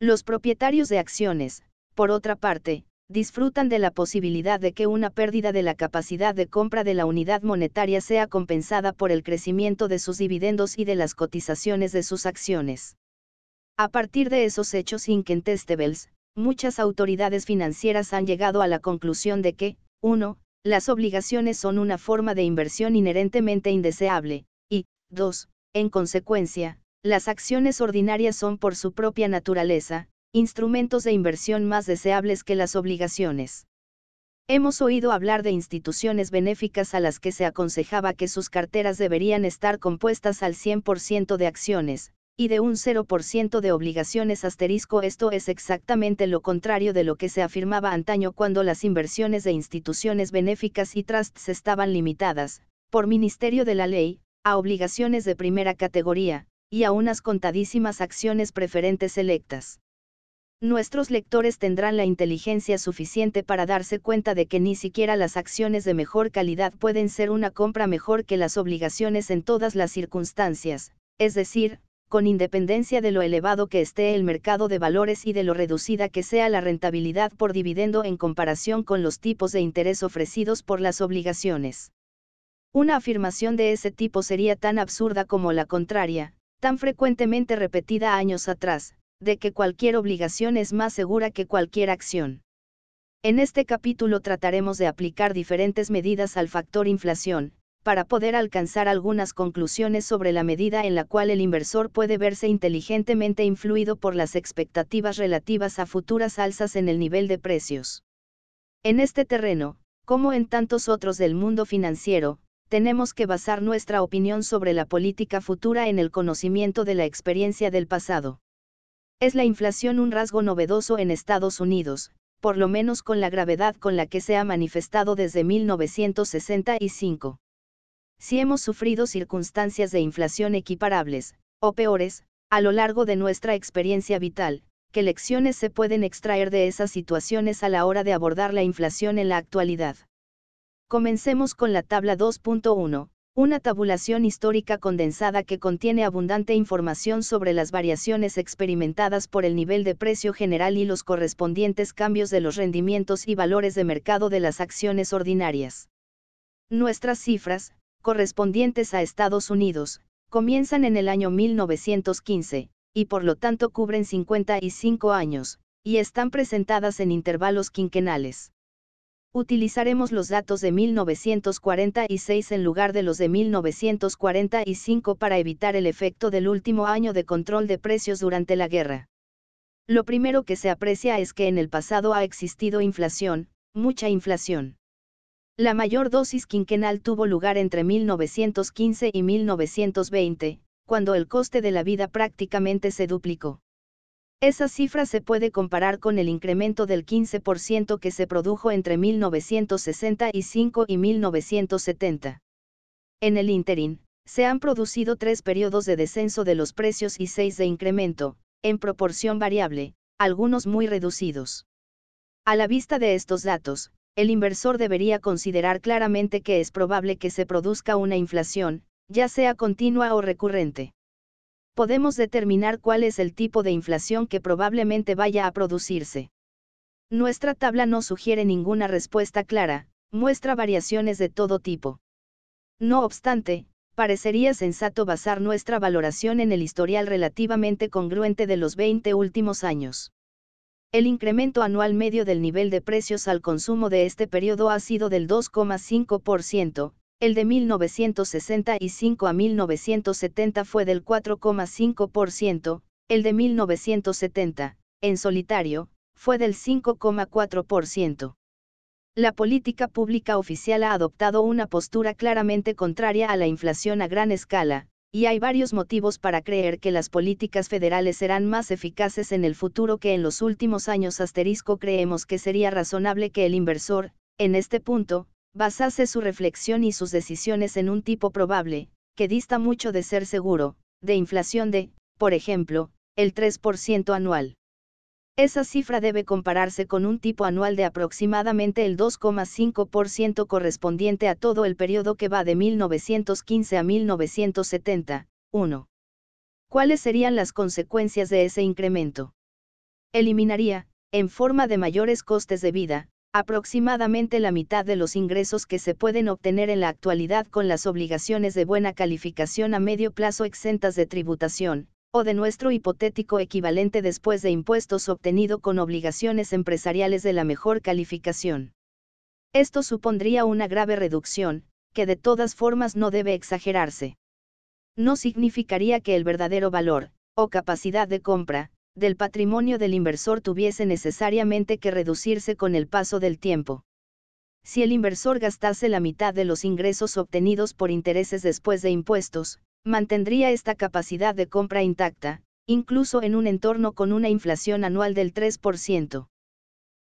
Los propietarios de acciones, por otra parte, disfrutan de la posibilidad de que una pérdida de la capacidad de compra de la unidad monetaria sea compensada por el crecimiento de sus dividendos y de las cotizaciones de sus acciones. A partir de esos hechos incontestables, muchas autoridades financieras han llegado a la conclusión de que, 1. Las obligaciones son una forma de inversión inherentemente indeseable, y, 2. En consecuencia, las acciones ordinarias son por su propia naturaleza, instrumentos de inversión más deseables que las obligaciones. Hemos oído hablar de instituciones benéficas a las que se aconsejaba que sus carteras deberían estar compuestas al 100% de acciones, y de un 0% de obligaciones asterisco. Esto es exactamente lo contrario de lo que se afirmaba antaño cuando las inversiones de instituciones benéficas y trusts estaban limitadas, por ministerio de la ley, a obligaciones de primera categoría, y a unas contadísimas acciones preferentes electas. Nuestros lectores tendrán la inteligencia suficiente para darse cuenta de que ni siquiera las acciones de mejor calidad pueden ser una compra mejor que las obligaciones en todas las circunstancias, es decir, con independencia de lo elevado que esté el mercado de valores y de lo reducida que sea la rentabilidad por dividendo en comparación con los tipos de interés ofrecidos por las obligaciones. Una afirmación de ese tipo sería tan absurda como la contraria, tan frecuentemente repetida años atrás, de que cualquier obligación es más segura que cualquier acción. En este capítulo trataremos de aplicar diferentes medidas al factor inflación, para poder alcanzar algunas conclusiones sobre la medida en la cual el inversor puede verse inteligentemente influido por las expectativas relativas a futuras alzas en el nivel de precios. En este terreno, como en tantos otros del mundo financiero, tenemos que basar nuestra opinión sobre la política futura en el conocimiento de la experiencia del pasado. ¿Es la inflación un rasgo novedoso en Estados Unidos, por lo menos con la gravedad con la que se ha manifestado desde 1965? Si hemos sufrido circunstancias de inflación equiparables, o peores, a lo largo de nuestra experiencia vital, ¿qué lecciones se pueden extraer de esas situaciones a la hora de abordar la inflación en la actualidad? Comencemos con la tabla 2.1, una tabulación histórica condensada que contiene abundante información sobre las variaciones experimentadas por el nivel de precio general y los correspondientes cambios de los rendimientos y valores de mercado de las acciones ordinarias. Nuestras cifras, correspondientes a Estados Unidos, comienzan en el año 1915, y por lo tanto cubren 55 años, y están presentadas en intervalos quinquenales. Utilizaremos los datos de 1946 en lugar de los de 1945 para evitar el efecto del último año de control de precios durante la guerra. Lo primero que se aprecia es que en el pasado ha existido inflación, mucha inflación. La mayor dosis quinquenal tuvo lugar entre 1915 y 1920, cuando el coste de la vida prácticamente se duplicó. Esa cifra se puede comparar con el incremento del 15% que se produjo entre 1965 y 1970. En el interín, se han producido tres periodos de descenso de los precios y seis de incremento, en proporción variable, algunos muy reducidos. A la vista de estos datos, el inversor debería considerar claramente que es probable que se produzca una inflación, ya sea continua o recurrente podemos determinar cuál es el tipo de inflación que probablemente vaya a producirse. Nuestra tabla no sugiere ninguna respuesta clara, muestra variaciones de todo tipo. No obstante, parecería sensato basar nuestra valoración en el historial relativamente congruente de los 20 últimos años. El incremento anual medio del nivel de precios al consumo de este periodo ha sido del 2,5%, el de 1965 a 1970 fue del 4,5%, el de 1970, en solitario, fue del 5,4%. La política pública oficial ha adoptado una postura claramente contraria a la inflación a gran escala, y hay varios motivos para creer que las políticas federales serán más eficaces en el futuro que en los últimos años asterisco creemos que sería razonable que el inversor, en este punto, basase su reflexión y sus decisiones en un tipo probable, que dista mucho de ser seguro, de inflación de, por ejemplo, el 3% anual. Esa cifra debe compararse con un tipo anual de aproximadamente el 2,5% correspondiente a todo el periodo que va de 1915 a 1970. 1. ¿Cuáles serían las consecuencias de ese incremento? Eliminaría, en forma de mayores costes de vida, aproximadamente la mitad de los ingresos que se pueden obtener en la actualidad con las obligaciones de buena calificación a medio plazo exentas de tributación, o de nuestro hipotético equivalente después de impuestos obtenido con obligaciones empresariales de la mejor calificación. Esto supondría una grave reducción, que de todas formas no debe exagerarse. No significaría que el verdadero valor, o capacidad de compra, del patrimonio del inversor tuviese necesariamente que reducirse con el paso del tiempo. Si el inversor gastase la mitad de los ingresos obtenidos por intereses después de impuestos, mantendría esta capacidad de compra intacta, incluso en un entorno con una inflación anual del 3%.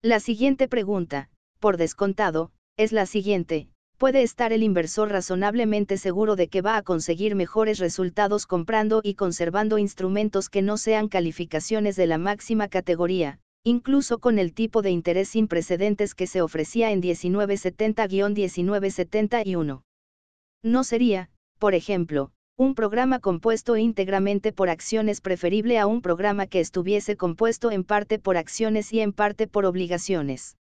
La siguiente pregunta, por descontado, es la siguiente, ¿puede estar el inversor razonablemente seguro de que va a conseguir mejores resultados comprando y conservando instrumentos que no sean calificaciones de la máxima categoría, incluso con el tipo de interés sin precedentes que se ofrecía en 1970-1971? No sería, por ejemplo, un programa compuesto íntegramente por acciones preferible a un programa que estuviese compuesto en parte por acciones y en parte por obligaciones.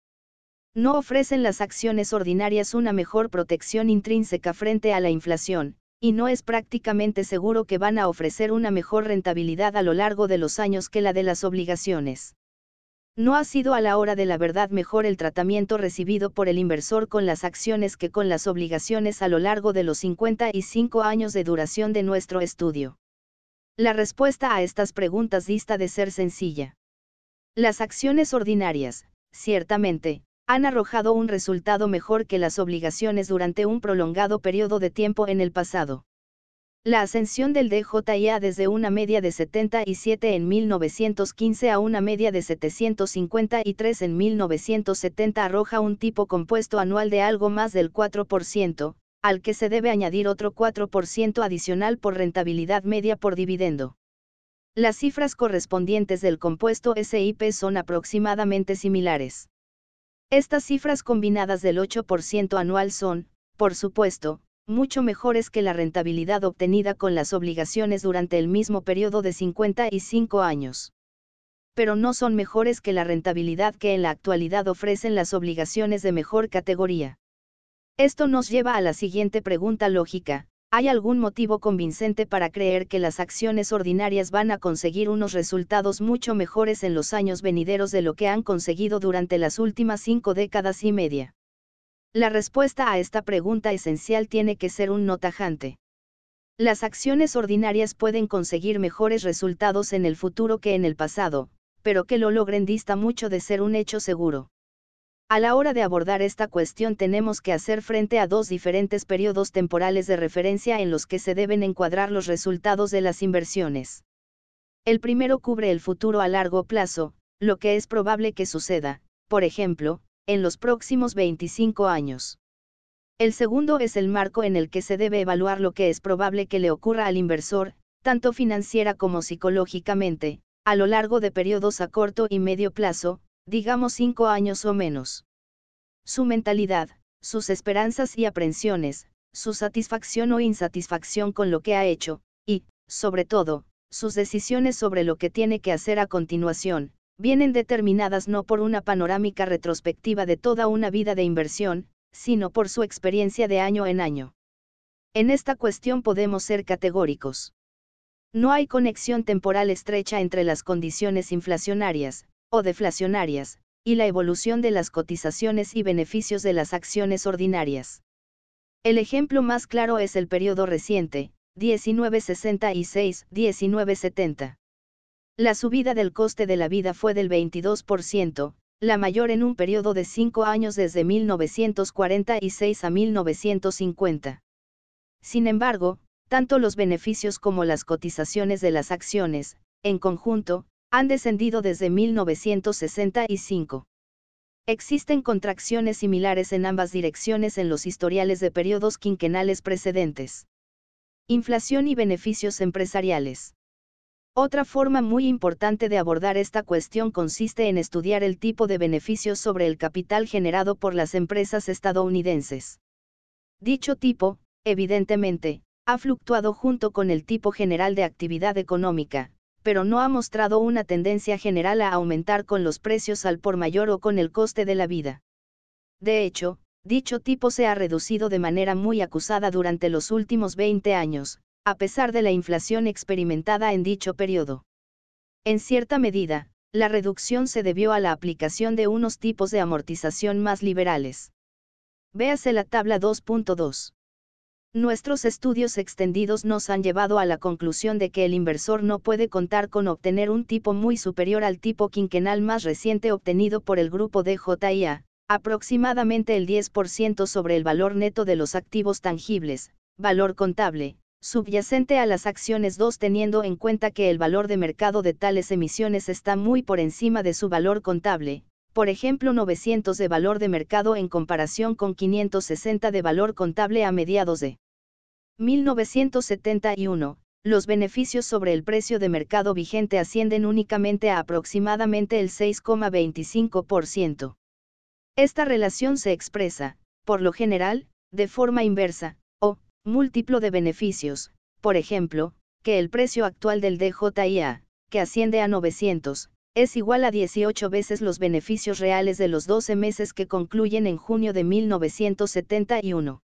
No ofrecen las acciones ordinarias una mejor protección intrínseca frente a la inflación, y no es prácticamente seguro que van a ofrecer una mejor rentabilidad a lo largo de los años que la de las obligaciones. No ha sido a la hora de la verdad mejor el tratamiento recibido por el inversor con las acciones que con las obligaciones a lo largo de los 55 años de duración de nuestro estudio. La respuesta a estas preguntas dista de ser sencilla. Las acciones ordinarias, ciertamente, han arrojado un resultado mejor que las obligaciones durante un prolongado periodo de tiempo en el pasado. La ascensión del DJIA desde una media de 77 en 1915 a una media de 753 en 1970 arroja un tipo compuesto anual de algo más del 4%, al que se debe añadir otro 4% adicional por rentabilidad media por dividendo. Las cifras correspondientes del compuesto SIP son aproximadamente similares. Estas cifras combinadas del 8% anual son, por supuesto, mucho mejores que la rentabilidad obtenida con las obligaciones durante el mismo periodo de 55 años. Pero no son mejores que la rentabilidad que en la actualidad ofrecen las obligaciones de mejor categoría. Esto nos lleva a la siguiente pregunta lógica, ¿hay algún motivo convincente para creer que las acciones ordinarias van a conseguir unos resultados mucho mejores en los años venideros de lo que han conseguido durante las últimas cinco décadas y media? La respuesta a esta pregunta esencial tiene que ser un no tajante. Las acciones ordinarias pueden conseguir mejores resultados en el futuro que en el pasado, pero que lo logren dista mucho de ser un hecho seguro. A la hora de abordar esta cuestión tenemos que hacer frente a dos diferentes periodos temporales de referencia en los que se deben encuadrar los resultados de las inversiones. El primero cubre el futuro a largo plazo, lo que es probable que suceda, por ejemplo, en los próximos 25 años. El segundo es el marco en el que se debe evaluar lo que es probable que le ocurra al inversor, tanto financiera como psicológicamente, a lo largo de periodos a corto y medio plazo, digamos cinco años o menos. Su mentalidad, sus esperanzas y aprensiones, su satisfacción o insatisfacción con lo que ha hecho, y, sobre todo, sus decisiones sobre lo que tiene que hacer a continuación, vienen determinadas no por una panorámica retrospectiva de toda una vida de inversión, sino por su experiencia de año en año. En esta cuestión podemos ser categóricos. No hay conexión temporal estrecha entre las condiciones inflacionarias, o deflacionarias, y la evolución de las cotizaciones y beneficios de las acciones ordinarias. El ejemplo más claro es el periodo reciente, 1966-1970. La subida del coste de la vida fue del 22%, la mayor en un periodo de cinco años desde 1946 a 1950. Sin embargo, tanto los beneficios como las cotizaciones de las acciones, en conjunto, han descendido desde 1965. Existen contracciones similares en ambas direcciones en los historiales de periodos quinquenales precedentes. Inflación y beneficios empresariales. Otra forma muy importante de abordar esta cuestión consiste en estudiar el tipo de beneficios sobre el capital generado por las empresas estadounidenses. Dicho tipo, evidentemente, ha fluctuado junto con el tipo general de actividad económica, pero no ha mostrado una tendencia general a aumentar con los precios al por mayor o con el coste de la vida. De hecho, dicho tipo se ha reducido de manera muy acusada durante los últimos 20 años, a pesar de la inflación experimentada en dicho periodo. En cierta medida, la reducción se debió a la aplicación de unos tipos de amortización más liberales. véase la tabla 2.2. Nuestros estudios extendidos nos han llevado a la conclusión de que el inversor no puede contar con obtener un tipo muy superior al tipo quinquenal más reciente obtenido por el grupo de JIA, aproximadamente el 10% sobre el valor neto de los activos tangibles, valor contable, subyacente a las acciones 2 teniendo en cuenta que el valor de mercado de tales emisiones está muy por encima de su valor contable, por ejemplo 900 de valor de mercado en comparación con 560 de valor contable a mediados de 1971, los beneficios sobre el precio de mercado vigente ascienden únicamente a aproximadamente el 6,25%. Esta relación se expresa, por lo general, de forma inversa, o, múltiplo de beneficios, por ejemplo, que el precio actual del DJIA, que asciende a 900, es igual a 18 veces los beneficios reales de los 12 meses que concluyen en junio de 1971.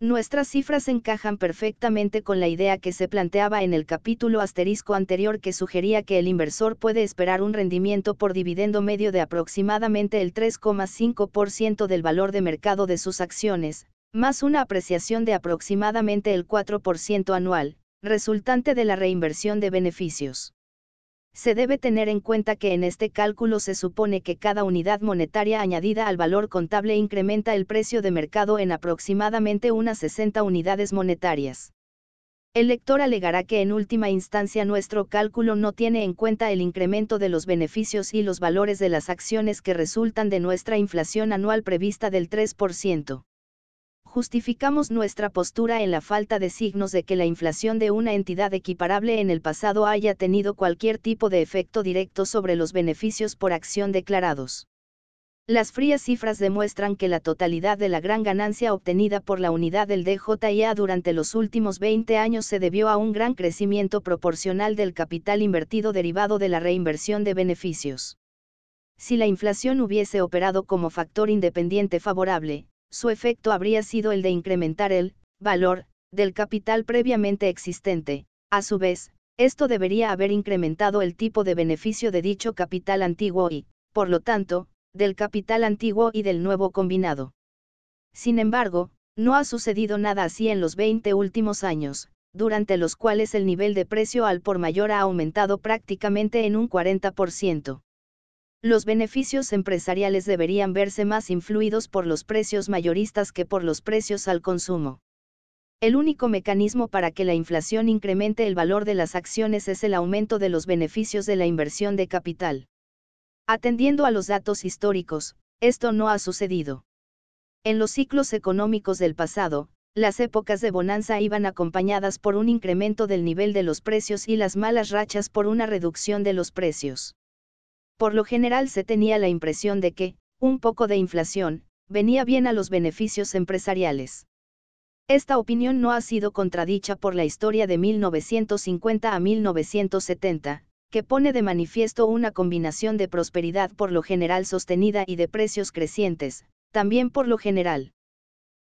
Nuestras cifras encajan perfectamente con la idea que se planteaba en el capítulo asterisco anterior que sugería que el inversor puede esperar un rendimiento por dividendo medio de aproximadamente el 3,5% del valor de mercado de sus acciones, más una apreciación de aproximadamente el 4% anual, resultante de la reinversión de beneficios. Se debe tener en cuenta que en este cálculo se supone que cada unidad monetaria añadida al valor contable incrementa el precio de mercado en aproximadamente unas 60 unidades monetarias. El lector alegará que en última instancia nuestro cálculo no tiene en cuenta el incremento de los beneficios y los valores de las acciones que resultan de nuestra inflación anual prevista del 3% justificamos nuestra postura en la falta de signos de que la inflación de una entidad equiparable en el pasado haya tenido cualquier tipo de efecto directo sobre los beneficios por acción declarados. Las frías cifras demuestran que la totalidad de la gran ganancia obtenida por la unidad del DJIA durante los últimos 20 años se debió a un gran crecimiento proporcional del capital invertido derivado de la reinversión de beneficios. Si la inflación hubiese operado como factor independiente favorable, su efecto habría sido el de incrementar el valor del capital previamente existente. A su vez, esto debería haber incrementado el tipo de beneficio de dicho capital antiguo y, por lo tanto, del capital antiguo y del nuevo combinado. Sin embargo, no ha sucedido nada así en los 20 últimos años, durante los cuales el nivel de precio al por mayor ha aumentado prácticamente en un 40%. Los beneficios empresariales deberían verse más influidos por los precios mayoristas que por los precios al consumo. El único mecanismo para que la inflación incremente el valor de las acciones es el aumento de los beneficios de la inversión de capital. Atendiendo a los datos históricos, esto no ha sucedido. En los ciclos económicos del pasado, las épocas de bonanza iban acompañadas por un incremento del nivel de los precios y las malas rachas por una reducción de los precios. Por lo general se tenía la impresión de que, un poco de inflación, venía bien a los beneficios empresariales. Esta opinión no ha sido contradicha por la historia de 1950 a 1970, que pone de manifiesto una combinación de prosperidad por lo general sostenida y de precios crecientes, también por lo general.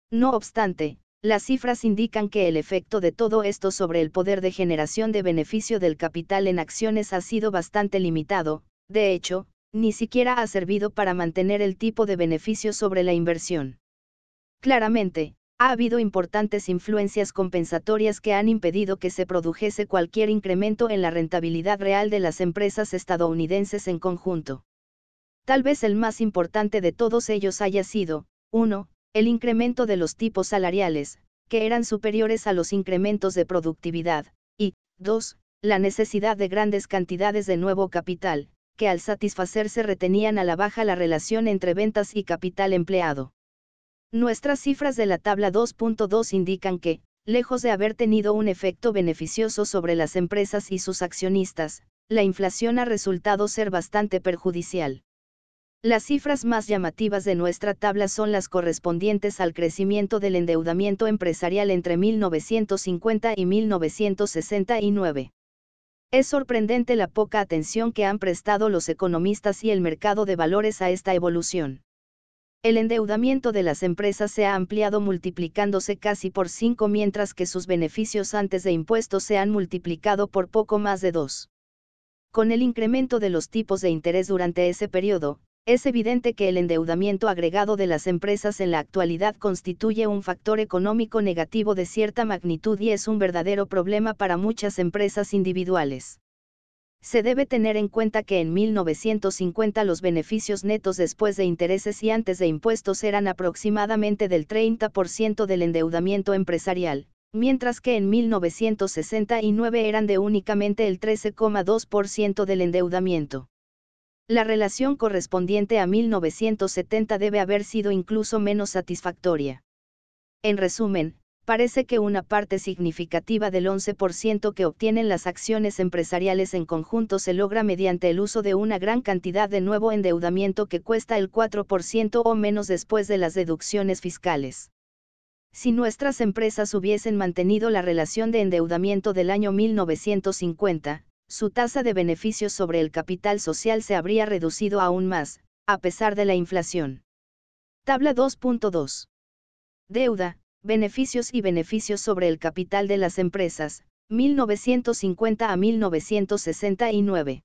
No obstante, las cifras indican que el efecto de todo esto sobre el poder de generación de beneficio del capital en acciones ha sido bastante limitado, de hecho, ni siquiera ha servido para mantener el tipo de beneficio sobre la inversión. Claramente, ha habido importantes influencias compensatorias que han impedido que se produjese cualquier incremento en la rentabilidad real de las empresas estadounidenses en conjunto. Tal vez el más importante de todos ellos haya sido, 1. El incremento de los tipos salariales, que eran superiores a los incrementos de productividad, y, 2. La necesidad de grandes cantidades de nuevo capital, que al satisfacerse retenían a la baja la relación entre ventas y capital empleado. Nuestras cifras de la tabla 2.2 indican que, lejos de haber tenido un efecto beneficioso sobre las empresas y sus accionistas, la inflación ha resultado ser bastante perjudicial. Las cifras más llamativas de nuestra tabla son las correspondientes al crecimiento del endeudamiento empresarial entre 1950 y 1969. Es sorprendente la poca atención que han prestado los economistas y el mercado de valores a esta evolución. El endeudamiento de las empresas se ha ampliado multiplicándose casi por 5 mientras que sus beneficios antes de impuestos se han multiplicado por poco más de 2. Con el incremento de los tipos de interés durante ese periodo, es evidente que el endeudamiento agregado de las empresas en la actualidad constituye un factor económico negativo de cierta magnitud y es un verdadero problema para muchas empresas individuales. Se debe tener en cuenta que en 1950 los beneficios netos después de intereses y antes de impuestos eran aproximadamente del 30% del endeudamiento empresarial, mientras que en 1969 eran de únicamente el 13,2% del endeudamiento. La relación correspondiente a 1970 debe haber sido incluso menos satisfactoria. En resumen, parece que una parte significativa del 11% que obtienen las acciones empresariales en conjunto se logra mediante el uso de una gran cantidad de nuevo endeudamiento que cuesta el 4% o menos después de las deducciones fiscales. Si nuestras empresas hubiesen mantenido la relación de endeudamiento del año 1950, su tasa de beneficios sobre el capital social se habría reducido aún más, a pesar de la inflación. Tabla 2.2. Deuda, beneficios y beneficios sobre el capital de las empresas, 1950 a 1969.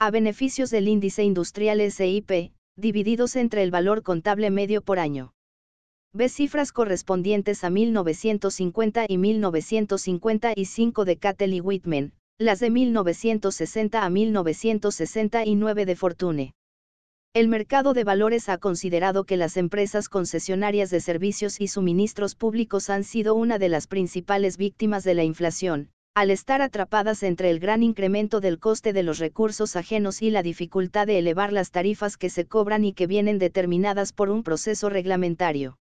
A beneficios del índice industrial SIP, divididos entre el valor contable medio por año. Ve cifras correspondientes a 1950 y 1955 de Cattell y Whitman, las de 1960 a 1969 de Fortune. El mercado de valores ha considerado que las empresas concesionarias de servicios y suministros públicos han sido una de las principales víctimas de la inflación, al estar atrapadas entre el gran incremento del coste de los recursos ajenos y la dificultad de elevar las tarifas que se cobran y que vienen determinadas por un proceso reglamentario.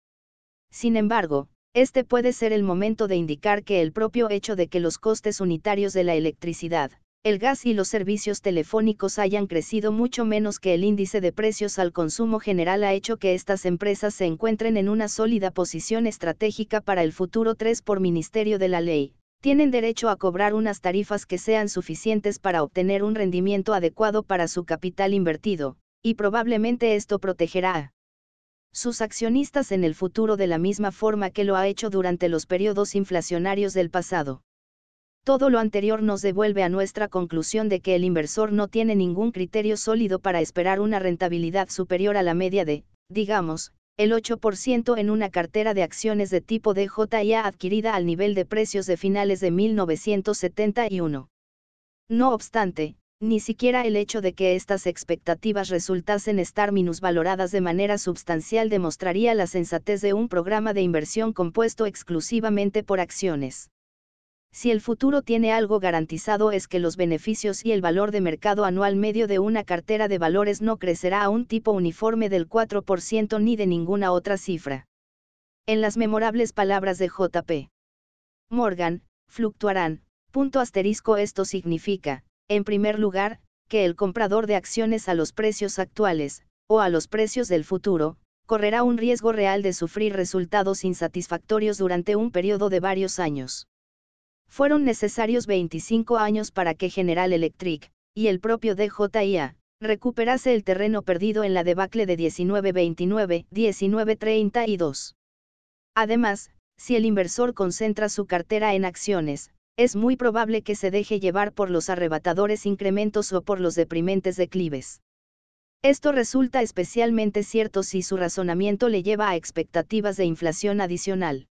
Sin embargo, este puede ser el momento de indicar que el propio hecho de que los costes unitarios de la electricidad, el gas y los servicios telefónicos hayan crecido mucho menos que el índice de precios al consumo general ha hecho que estas empresas se encuentren en una sólida posición estratégica para el futuro 3 por Ministerio de la Ley. Tienen derecho a cobrar unas tarifas que sean suficientes para obtener un rendimiento adecuado para su capital invertido, y probablemente esto protegerá sus accionistas en el futuro de la misma forma que lo ha hecho durante los periodos inflacionarios del pasado. Todo lo anterior nos devuelve a nuestra conclusión de que el inversor no tiene ningún criterio sólido para esperar una rentabilidad superior a la media de, digamos, el 8% en una cartera de acciones de tipo DJIA adquirida al nivel de precios de finales de 1971. No obstante, ni siquiera el hecho de que estas expectativas resultasen estar minusvaloradas de manera substancial demostraría la sensatez de un programa de inversión compuesto exclusivamente por acciones. Si el futuro tiene algo garantizado es que los beneficios y el valor de mercado anual medio de una cartera de valores no crecerá a un tipo uniforme del 4% ni de ninguna otra cifra. En las memorables palabras de JP. Morgan, fluctuarán, asterisco esto significa, en primer lugar, que el comprador de acciones a los precios actuales, o a los precios del futuro, correrá un riesgo real de sufrir resultados insatisfactorios durante un periodo de varios años. Fueron necesarios 25 años para que General Electric, y el propio DJIA, recuperase el terreno perdido en la debacle de 1929-1932. Además, si el inversor concentra su cartera en acciones, es muy probable que se deje llevar por los arrebatadores incrementos o por los deprimentes declives. Esto resulta especialmente cierto si su razonamiento le lleva a expectativas de inflación adicional.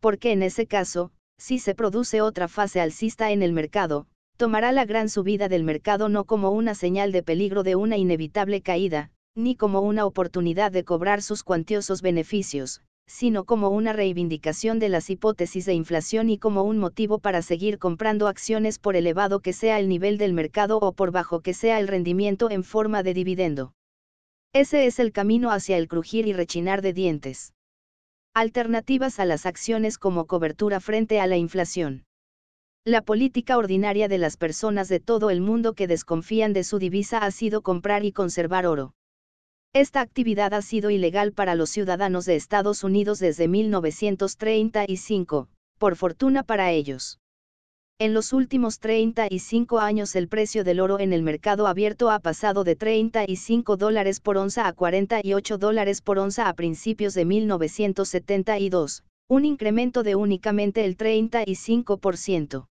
Porque en ese caso, si se produce otra fase alcista en el mercado, tomará la gran subida del mercado no como una señal de peligro de una inevitable caída, ni como una oportunidad de cobrar sus cuantiosos beneficios, sino como una reivindicación de las hipótesis de inflación y como un motivo para seguir comprando acciones por elevado que sea el nivel del mercado o por bajo que sea el rendimiento en forma de dividendo. Ese es el camino hacia el crujir y rechinar de dientes. Alternativas a las acciones como cobertura frente a la inflación. La política ordinaria de las personas de todo el mundo que desconfían de su divisa ha sido comprar y conservar oro. Esta actividad ha sido ilegal para los ciudadanos de Estados Unidos desde 1935, por fortuna para ellos. En los últimos 35 años el precio del oro en el mercado abierto ha pasado de 35 dólares por onza a 48 dólares por onza a principios de 1972, un incremento de únicamente el 35%.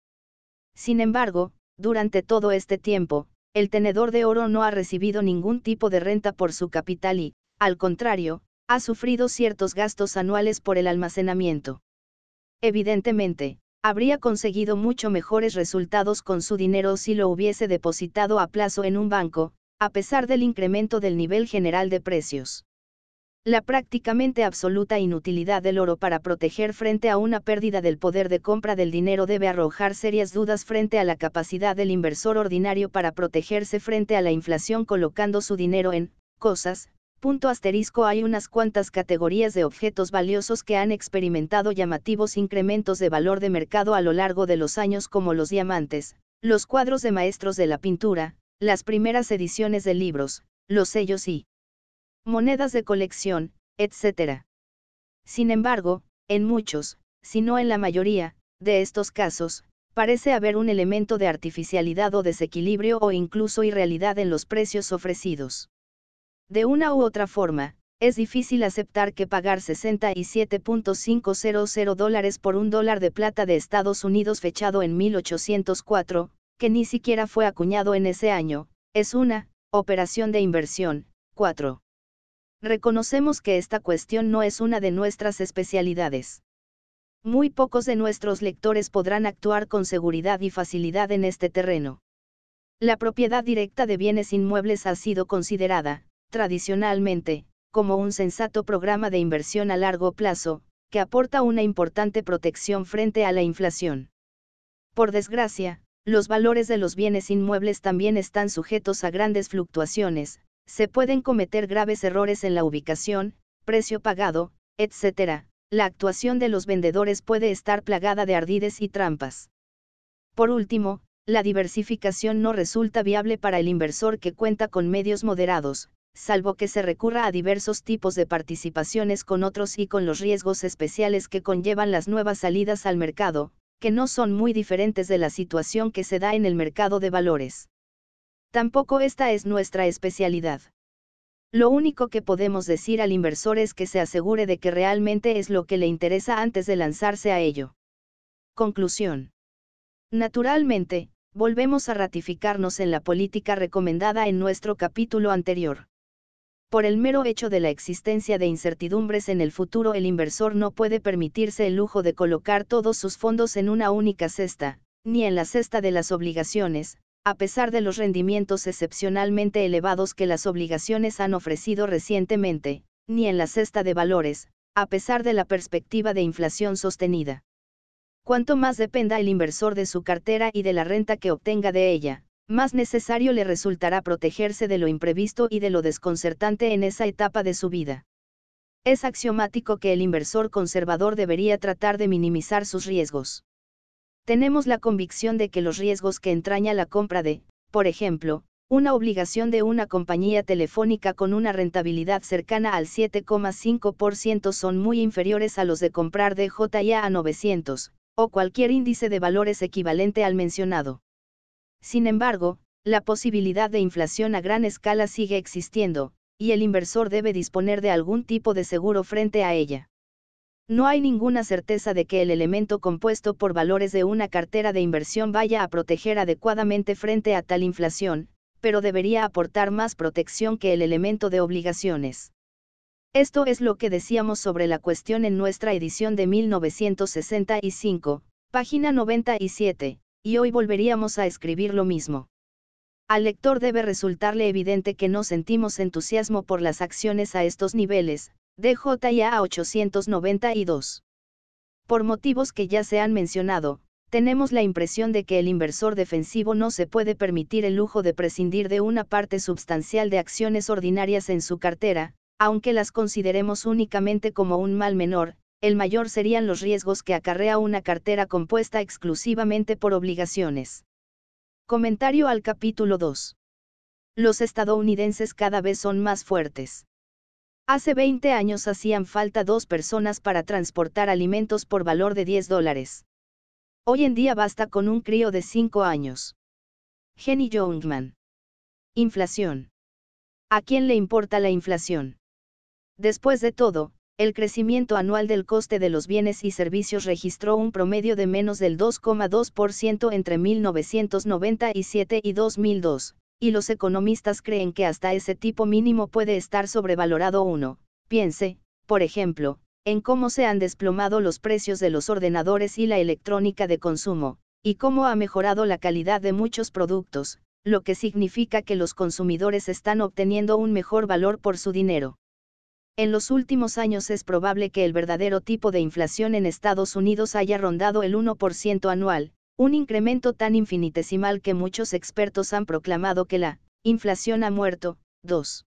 Sin embargo, durante todo este tiempo, el tenedor de oro no ha recibido ningún tipo de renta por su capital y, al contrario, ha sufrido ciertos gastos anuales por el almacenamiento. Evidentemente, habría conseguido mucho mejores resultados con su dinero si lo hubiese depositado a plazo en un banco, a pesar del incremento del nivel general de precios. La prácticamente absoluta inutilidad del oro para proteger frente a una pérdida del poder de compra del dinero debe arrojar serias dudas frente a la capacidad del inversor ordinario para protegerse frente a la inflación colocando su dinero en cosas. Asterisco hay unas cuantas categorías de objetos valiosos que han experimentado llamativos incrementos de valor de mercado a lo largo de los años como los diamantes, los cuadros de maestros de la pintura, las primeras ediciones de libros, los sellos y monedas de colección, etc. Sin embargo, en muchos, si no en la mayoría, de estos casos, parece haber un elemento de artificialidad o desequilibrio o incluso irrealidad en los precios ofrecidos. De una u otra forma, es difícil aceptar que pagar 67.500 dólares por un dólar de plata de Estados Unidos fechado en 1804, que ni siquiera fue acuñado en ese año, es una operación de inversión. 4. Reconocemos que esta cuestión no es una de nuestras especialidades. Muy pocos de nuestros lectores podrán actuar con seguridad y facilidad en este terreno. La propiedad directa de bienes inmuebles ha sido considerada, tradicionalmente, como un sensato programa de inversión a largo plazo, que aporta una importante protección frente a la inflación. Por desgracia, los valores de los bienes inmuebles también están sujetos a grandes fluctuaciones, se pueden cometer graves errores en la ubicación, precio pagado, etc. La actuación de los vendedores puede estar plagada de ardides y trampas. Por último, la diversificación no resulta viable para el inversor que cuenta con medios moderados, salvo que se recurra a diversos tipos de participaciones con otros y con los riesgos especiales que conllevan las nuevas salidas al mercado, que no son muy diferentes de la situación que se da en el mercado de valores. Tampoco esta es nuestra especialidad. Lo único que podemos decir al inversor es que se asegure de que realmente es lo que le interesa antes de lanzarse a ello. Conclusión. Naturalmente, volvemos a ratificarnos en la política recomendada en nuestro capítulo anterior. Por el mero hecho de la existencia de incertidumbres en el futuro, el inversor no puede permitirse el lujo de colocar todos sus fondos en una única cesta, ni en la cesta de las obligaciones, a pesar de los rendimientos excepcionalmente elevados que las obligaciones han ofrecido recientemente, ni en la cesta de valores, a pesar de la perspectiva de inflación sostenida. Cuanto más dependa el inversor de su cartera y de la renta que obtenga de ella, más necesario le resultará protegerse de lo imprevisto y de lo desconcertante en esa etapa de su vida. Es axiomático que el inversor conservador debería tratar de minimizar sus riesgos tenemos la convicción de que los riesgos que entraña la compra de, por ejemplo, una obligación de una compañía telefónica con una rentabilidad cercana al 7,5% son muy inferiores a los de comprar de JIA a 900, o cualquier índice de valores equivalente al mencionado. Sin embargo, la posibilidad de inflación a gran escala sigue existiendo, y el inversor debe disponer de algún tipo de seguro frente a ella. No hay ninguna certeza de que el elemento compuesto por valores de una cartera de inversión vaya a proteger adecuadamente frente a tal inflación, pero debería aportar más protección que el elemento de obligaciones. Esto es lo que decíamos sobre la cuestión en nuestra edición de 1965, página 97, y hoy volveríamos a escribir lo mismo. Al lector debe resultarle evidente que no sentimos entusiasmo por las acciones a estos niveles, DJIA 892. Por motivos que ya se han mencionado, tenemos la impresión de que el inversor defensivo no se puede permitir el lujo de prescindir de una parte sustancial de acciones ordinarias en su cartera, aunque las consideremos únicamente como un mal menor, el mayor serían los riesgos que acarrea una cartera compuesta exclusivamente por obligaciones. Comentario al capítulo 2. Los estadounidenses cada vez son más fuertes. Hace 20 años hacían falta dos personas para transportar alimentos por valor de 10 dólares. Hoy en día basta con un crío de 5 años. Jenny Youngman. Inflación. ¿A quién le importa la inflación? Después de todo, el crecimiento anual del coste de los bienes y servicios registró un promedio de menos del 2,2% entre 1997 y 2002, y los economistas creen que hasta ese tipo mínimo puede estar sobrevalorado uno. Piense, por ejemplo, en cómo se han desplomado los precios de los ordenadores y la electrónica de consumo, y cómo ha mejorado la calidad de muchos productos, lo que significa que los consumidores están obteniendo un mejor valor por su dinero. En los últimos años es probable que el verdadero tipo de inflación en Estados Unidos haya rondado el 1% anual, un incremento tan infinitesimal que muchos expertos han proclamado que la inflación ha muerto. 2.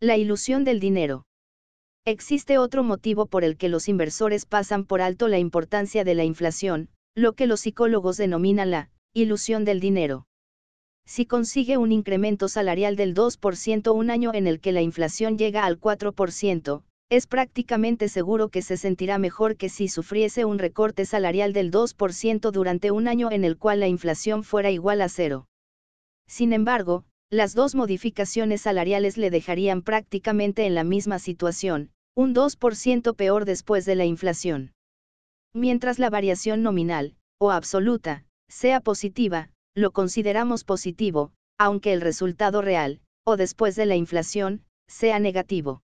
La ilusión del dinero. Existe otro motivo por el que los inversores pasan por alto la importancia de la inflación, lo que los psicólogos denominan la ilusión del dinero. Si consigue un incremento salarial del 2% un año en el que la inflación llega al 4%, es prácticamente seguro que se sentirá mejor que si sufriese un recorte salarial del 2% durante un año en el cual la inflación fuera igual a cero. Sin embargo, las dos modificaciones salariales le dejarían prácticamente en la misma situación, un 2% peor después de la inflación. Mientras la variación nominal, o absoluta, sea positiva, lo consideramos positivo, aunque el resultado real, o después de la inflación, sea negativo.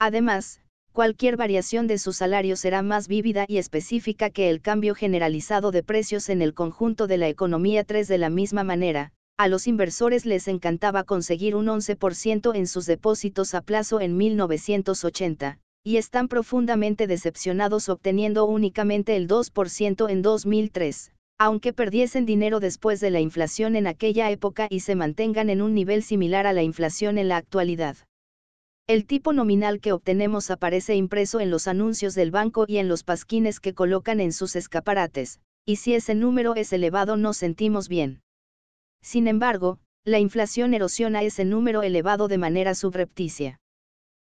Además, cualquier variación de su salario será más vívida y específica que el cambio generalizado de precios en el conjunto de la economía 3 de la misma manera, a los inversores les encantaba conseguir un 11% en sus depósitos a plazo en 1980, y están profundamente decepcionados obteniendo únicamente el 2% en 2003 aunque perdiesen dinero después de la inflación en aquella época y se mantengan en un nivel similar a la inflación en la actualidad. El tipo nominal que obtenemos aparece impreso en los anuncios del banco y en los pasquines que colocan en sus escaparates, y si ese número es elevado nos sentimos bien. Sin embargo, la inflación erosiona ese número elevado de manera subrepticia.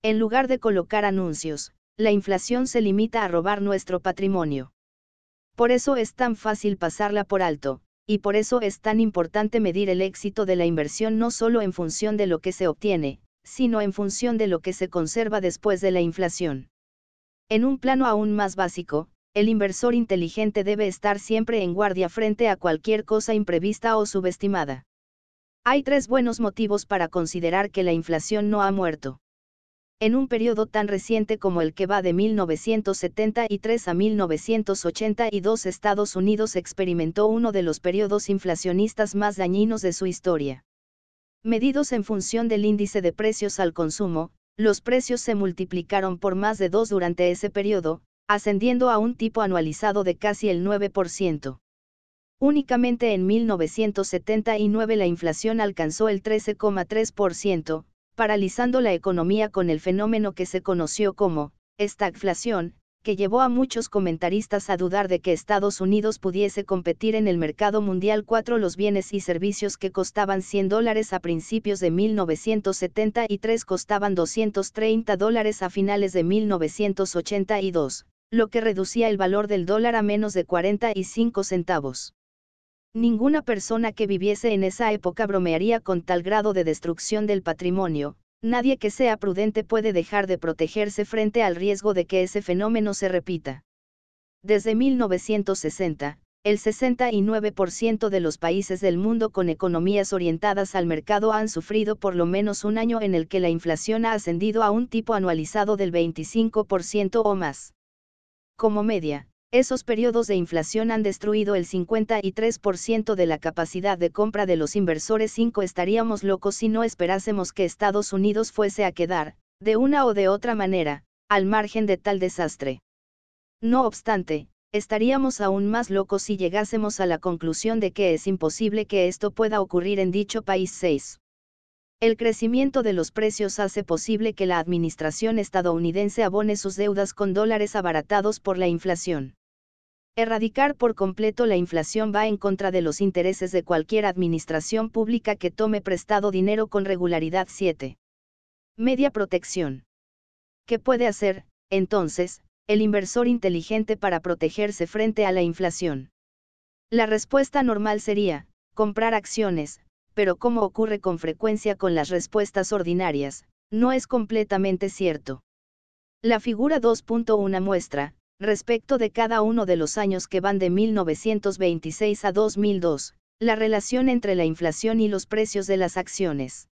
En lugar de colocar anuncios, la inflación se limita a robar nuestro patrimonio. Por eso es tan fácil pasarla por alto, y por eso es tan importante medir el éxito de la inversión no solo en función de lo que se obtiene, sino en función de lo que se conserva después de la inflación. En un plano aún más básico, el inversor inteligente debe estar siempre en guardia frente a cualquier cosa imprevista o subestimada. Hay tres buenos motivos para considerar que la inflación no ha muerto. En un periodo tan reciente como el que va de 1973 a 1982 Estados Unidos experimentó uno de los periodos inflacionistas más dañinos de su historia. Medidos en función del índice de precios al consumo, los precios se multiplicaron por más de dos durante ese periodo, ascendiendo a un tipo anualizado de casi el 9%. Únicamente en 1979 la inflación alcanzó el 13,3%, paralizando la economía con el fenómeno que se conoció como estagflación, que llevó a muchos comentaristas a dudar de que Estados Unidos pudiese competir en el mercado mundial 4 los bienes y servicios que costaban 100 dólares a principios de 1973 costaban 230 dólares a finales de 1982, lo que reducía el valor del dólar a menos de 45 centavos. Ninguna persona que viviese en esa época bromearía con tal grado de destrucción del patrimonio, nadie que sea prudente puede dejar de protegerse frente al riesgo de que ese fenómeno se repita. Desde 1960, el 69% de los países del mundo con economías orientadas al mercado han sufrido por lo menos un año en el que la inflación ha ascendido a un tipo anualizado del 25% o más. Como media, esos periodos de inflación han destruido el 53% de la capacidad de compra de los inversores 5 estaríamos locos si no esperásemos que Estados Unidos fuese a quedar, de una o de otra manera, al margen de tal desastre. No obstante, estaríamos aún más locos si llegásemos a la conclusión de que es imposible que esto pueda ocurrir en dicho país 6. El crecimiento de los precios hace posible que la administración estadounidense abone sus deudas con dólares abaratados por la inflación. Erradicar por completo la inflación va en contra de los intereses de cualquier administración pública que tome prestado dinero con regularidad 7. Media protección. ¿Qué puede hacer, entonces, el inversor inteligente para protegerse frente a la inflación? La respuesta normal sería, comprar acciones, pero como ocurre con frecuencia con las respuestas ordinarias, no es completamente cierto. La figura 2.1 muestra, respecto de cada uno de los años que van de 1926 a 2002, La relación entre la inflación y los precios de las acciones.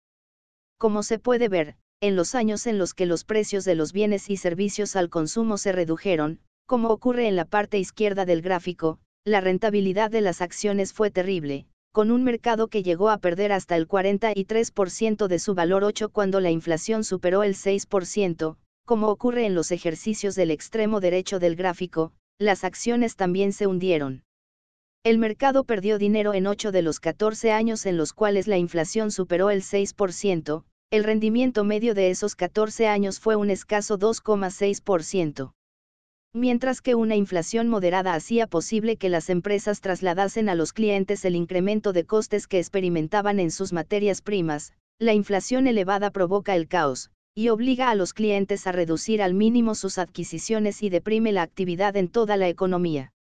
Como se puede ver, en los años en los que los precios de los bienes y servicios al consumo se redujeron, como ocurre en la parte izquierda del gráfico, la rentabilidad de las acciones fue terrible, con un mercado que llegó a perder hasta el 43% de su valor 8 cuando la inflación superó el 6%, como ocurre en los ejercicios del extremo derecho del gráfico, las acciones también se hundieron. El mercado perdió dinero en 8 de los 14 años en los cuales la inflación superó el 6%, el rendimiento medio de esos 14 años fue un escaso 2,6%. Mientras que una inflación moderada hacía posible que las empresas trasladasen a los clientes el incremento de costes que experimentaban en sus materias primas, la inflación elevada provoca el caos, y obliga a los clientes a reducir al mínimo sus adquisiciones y deprime la actividad en toda la economía.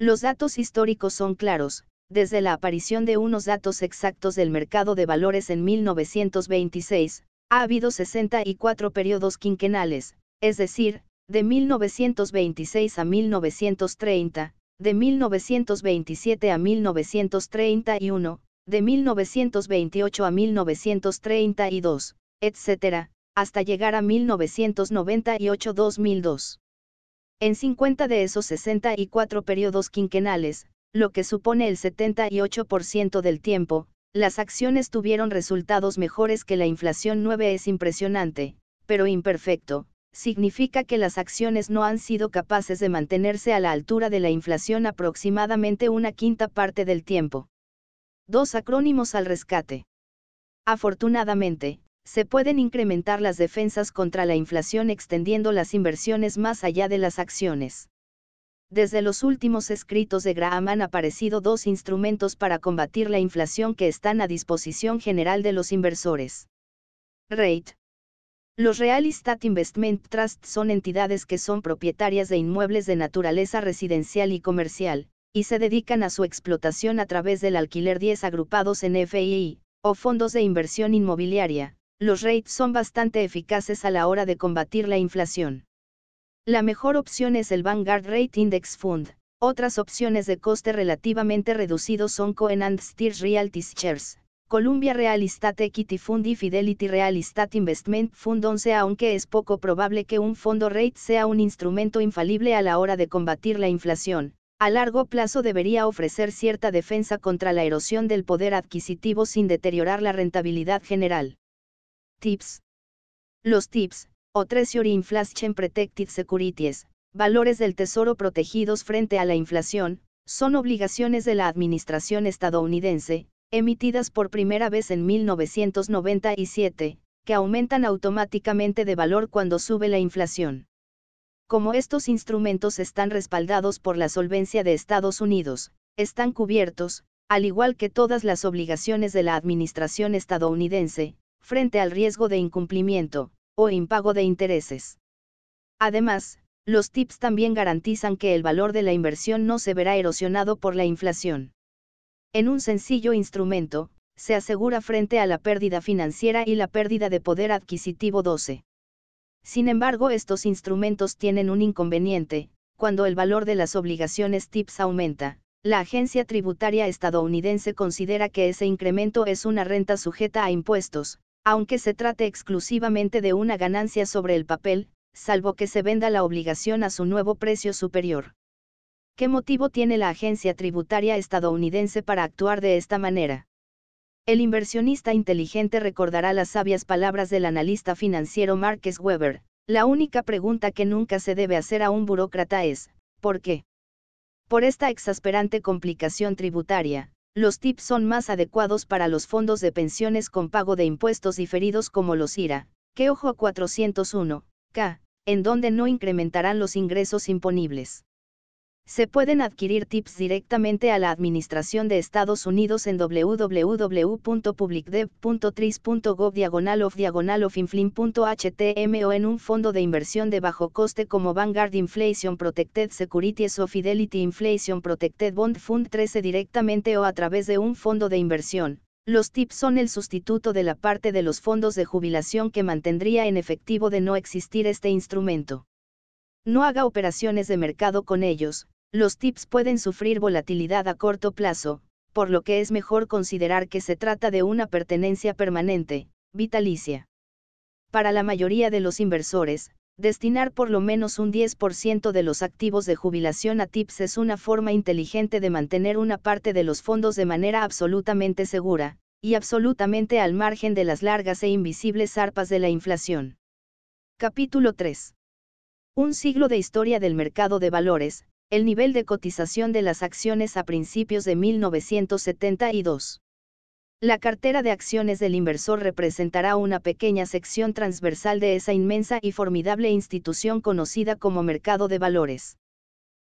Los datos históricos son claros, desde la aparición de unos datos exactos del mercado de valores en 1926, ha habido 64 periodos quinquenales, es decir, de 1926 a 1930, de 1927 a 1931, de 1928 a 1932, etc., hasta llegar a 1998-2002. En 50 de esos 64 periodos quinquenales, lo que supone el 78% del tiempo, las acciones tuvieron resultados mejores que la inflación 9 es impresionante, pero imperfecto, significa que las acciones no han sido capaces de mantenerse a la altura de la inflación aproximadamente una quinta parte del tiempo. Dos acrónimos al rescate. Afortunadamente, se pueden incrementar las defensas contra la inflación extendiendo las inversiones más allá de las acciones. Desde los últimos escritos de Graham han aparecido dos instrumentos para combatir la inflación que están a disposición general de los inversores. REIT. Los Real Estate Investment Trusts son entidades que son propietarias de inmuebles de naturaleza residencial y comercial, y se dedican a su explotación a través del alquiler 10 agrupados en FII, o fondos de inversión inmobiliaria, los REITs son bastante eficaces a la hora de combatir la inflación. La mejor opción es el Vanguard Rate Index Fund. Otras opciones de coste relativamente reducido son Cohen Steers Realty Shares, Columbia Real Estate Equity Fund y Fidelity Real Estate Investment Fund 11 aunque es poco probable que un fondo REIT sea un instrumento infalible a la hora de combatir la inflación, a largo plazo debería ofrecer cierta defensa contra la erosión del poder adquisitivo sin deteriorar la rentabilidad general. Tips. Los tips, o Treasury Inflation Protected Securities, valores del tesoro protegidos frente a la inflación, son obligaciones de la administración estadounidense, emitidas por primera vez en 1997, que aumentan automáticamente de valor cuando sube la inflación. Como estos instrumentos están respaldados por la solvencia de Estados Unidos, están cubiertos, al igual que todas las obligaciones de la administración estadounidense, frente al riesgo de incumplimiento, o impago de intereses. Además, los TIPS también garantizan que el valor de la inversión no se verá erosionado por la inflación. En un sencillo instrumento, se asegura frente a la pérdida financiera y la pérdida de poder adquisitivo 12. Sin embargo, estos instrumentos tienen un inconveniente, cuando el valor de las obligaciones TIPS aumenta, la agencia tributaria estadounidense considera que ese incremento es una renta sujeta a impuestos, aunque se trate exclusivamente de una ganancia sobre el papel, salvo que se venda la obligación a su nuevo precio superior. ¿Qué motivo tiene la agencia tributaria estadounidense para actuar de esta manera? El inversionista inteligente recordará las sabias palabras del analista financiero Marques Weber, la única pregunta que nunca se debe hacer a un burócrata es, ¿por qué? Por esta exasperante complicación tributaria, los tips son más adecuados para los fondos de pensiones con pago de impuestos diferidos como los IRA, que ojo 401, K, en donde no incrementarán los ingresos imponibles. Se pueden adquirir tips directamente a la Administración de Estados Unidos en www.publicdev.tris.gov diagonal of diagonal of inflin.htm o en un fondo de inversión de bajo coste como Vanguard Inflation Protected Securities o Fidelity Inflation Protected Bond Fund 13 directamente o a través de un fondo de inversión. Los tips son el sustituto de la parte de los fondos de jubilación que mantendría en efectivo de no existir este instrumento. No haga operaciones de mercado con ellos, los tips pueden sufrir volatilidad a corto plazo, por lo que es mejor considerar que se trata de una pertenencia permanente, vitalicia. Para la mayoría de los inversores, destinar por lo menos un 10% de los activos de jubilación a TIPS es una forma inteligente de mantener una parte de los fondos de manera absolutamente segura, y absolutamente al margen de las largas e invisibles arpas de la inflación. Capítulo 3. Un siglo de historia del mercado de valores, el nivel de cotización de las acciones a principios de 1972. La cartera de acciones del inversor representará una pequeña sección transversal de esa inmensa y formidable institución conocida como mercado de valores.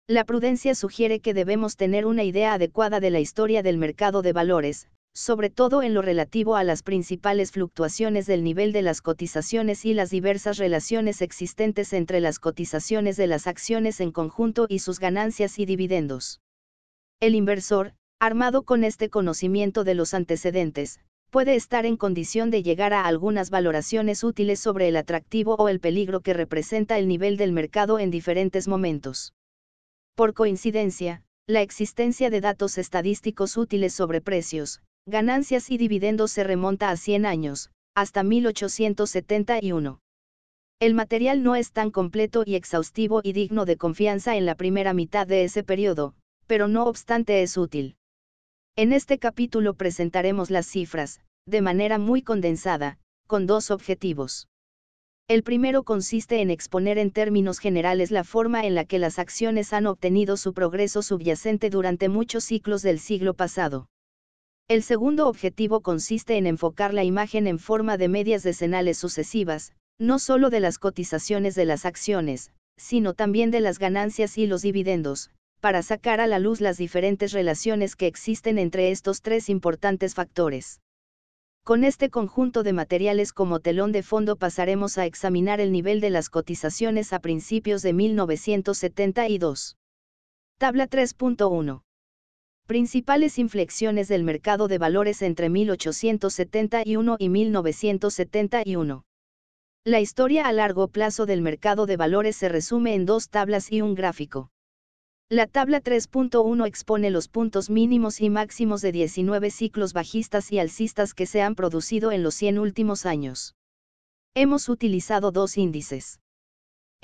La prudencia sugiere que debemos tener una idea adecuada de la historia del mercado de valores, sobre todo en lo relativo a las principales fluctuaciones del nivel de las cotizaciones y las diversas relaciones existentes entre las cotizaciones de las acciones en conjunto y sus ganancias y dividendos. El inversor, armado con este conocimiento de los antecedentes, puede estar en condición de llegar a algunas valoraciones útiles sobre el atractivo o el peligro que representa el nivel del mercado en diferentes momentos. Por coincidencia, la existencia de datos estadísticos útiles sobre precios, ganancias y dividendos se remonta a 100 años, hasta 1871. El material no es tan completo y exhaustivo y digno de confianza en la primera mitad de ese periodo, pero no obstante es útil. En este capítulo presentaremos las cifras, de manera muy condensada, con dos objetivos. El primero consiste en exponer en términos generales la forma en la que las acciones han obtenido su progreso subyacente durante muchos ciclos del siglo pasado. El segundo objetivo consiste en enfocar la imagen en forma de medias decenales sucesivas, no solo de las cotizaciones de las acciones, sino también de las ganancias y los dividendos, para sacar a la luz las diferentes relaciones que existen entre estos tres importantes factores. Con este conjunto de materiales como telón de fondo pasaremos a examinar el nivel de las cotizaciones a principios de 1972. Tabla 3.1. Principales inflexiones del mercado de valores entre 1871 y 1971. La historia a largo plazo del mercado de valores se resume en dos tablas y un gráfico. La tabla 3.1 expone los puntos mínimos y máximos de 19 ciclos bajistas y alcistas que se han producido en los 100 últimos años. Hemos utilizado dos índices.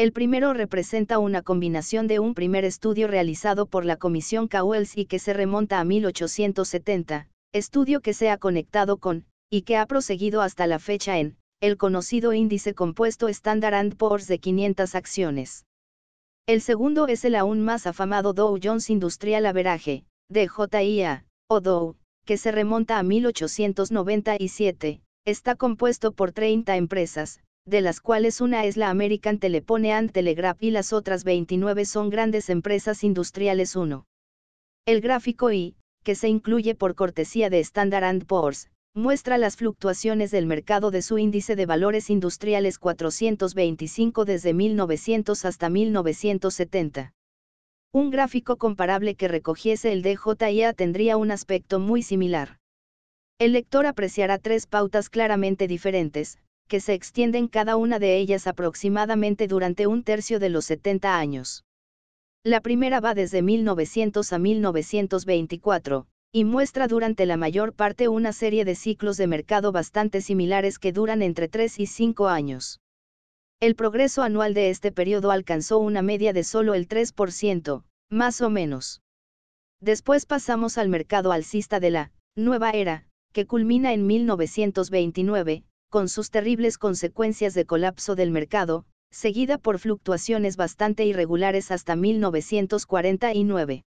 El primero representa una combinación de un primer estudio realizado por la Comisión Cowles y que se remonta a 1870, estudio que se ha conectado con, y que ha proseguido hasta la fecha en, el conocido índice compuesto Standard Poor's de 500 acciones. El segundo es el aún más afamado Dow Jones Industrial Average, DJIA, o Dow, que se remonta a 1897, está compuesto por 30 empresas, de las cuales una es la American Telephone and Telegraph y las otras 29 son grandes empresas industriales 1. El gráfico I, que se incluye por cortesía de Standard Poor's, muestra las fluctuaciones del mercado de su índice de valores industriales 425 desde 1900 hasta 1970. Un gráfico comparable que recogiese el DJIA tendría un aspecto muy similar. El lector apreciará tres pautas claramente diferentes, que se extienden cada una de ellas aproximadamente durante un tercio de los 70 años. La primera va desde 1900 a 1924, y muestra durante la mayor parte una serie de ciclos de mercado bastante similares que duran entre 3 y 5 años. El progreso anual de este periodo alcanzó una media de solo el 3%, más o menos. Después pasamos al mercado alcista de la nueva era, que culmina en 1929, con sus terribles consecuencias de colapso del mercado, seguida por fluctuaciones bastante irregulares hasta 1949.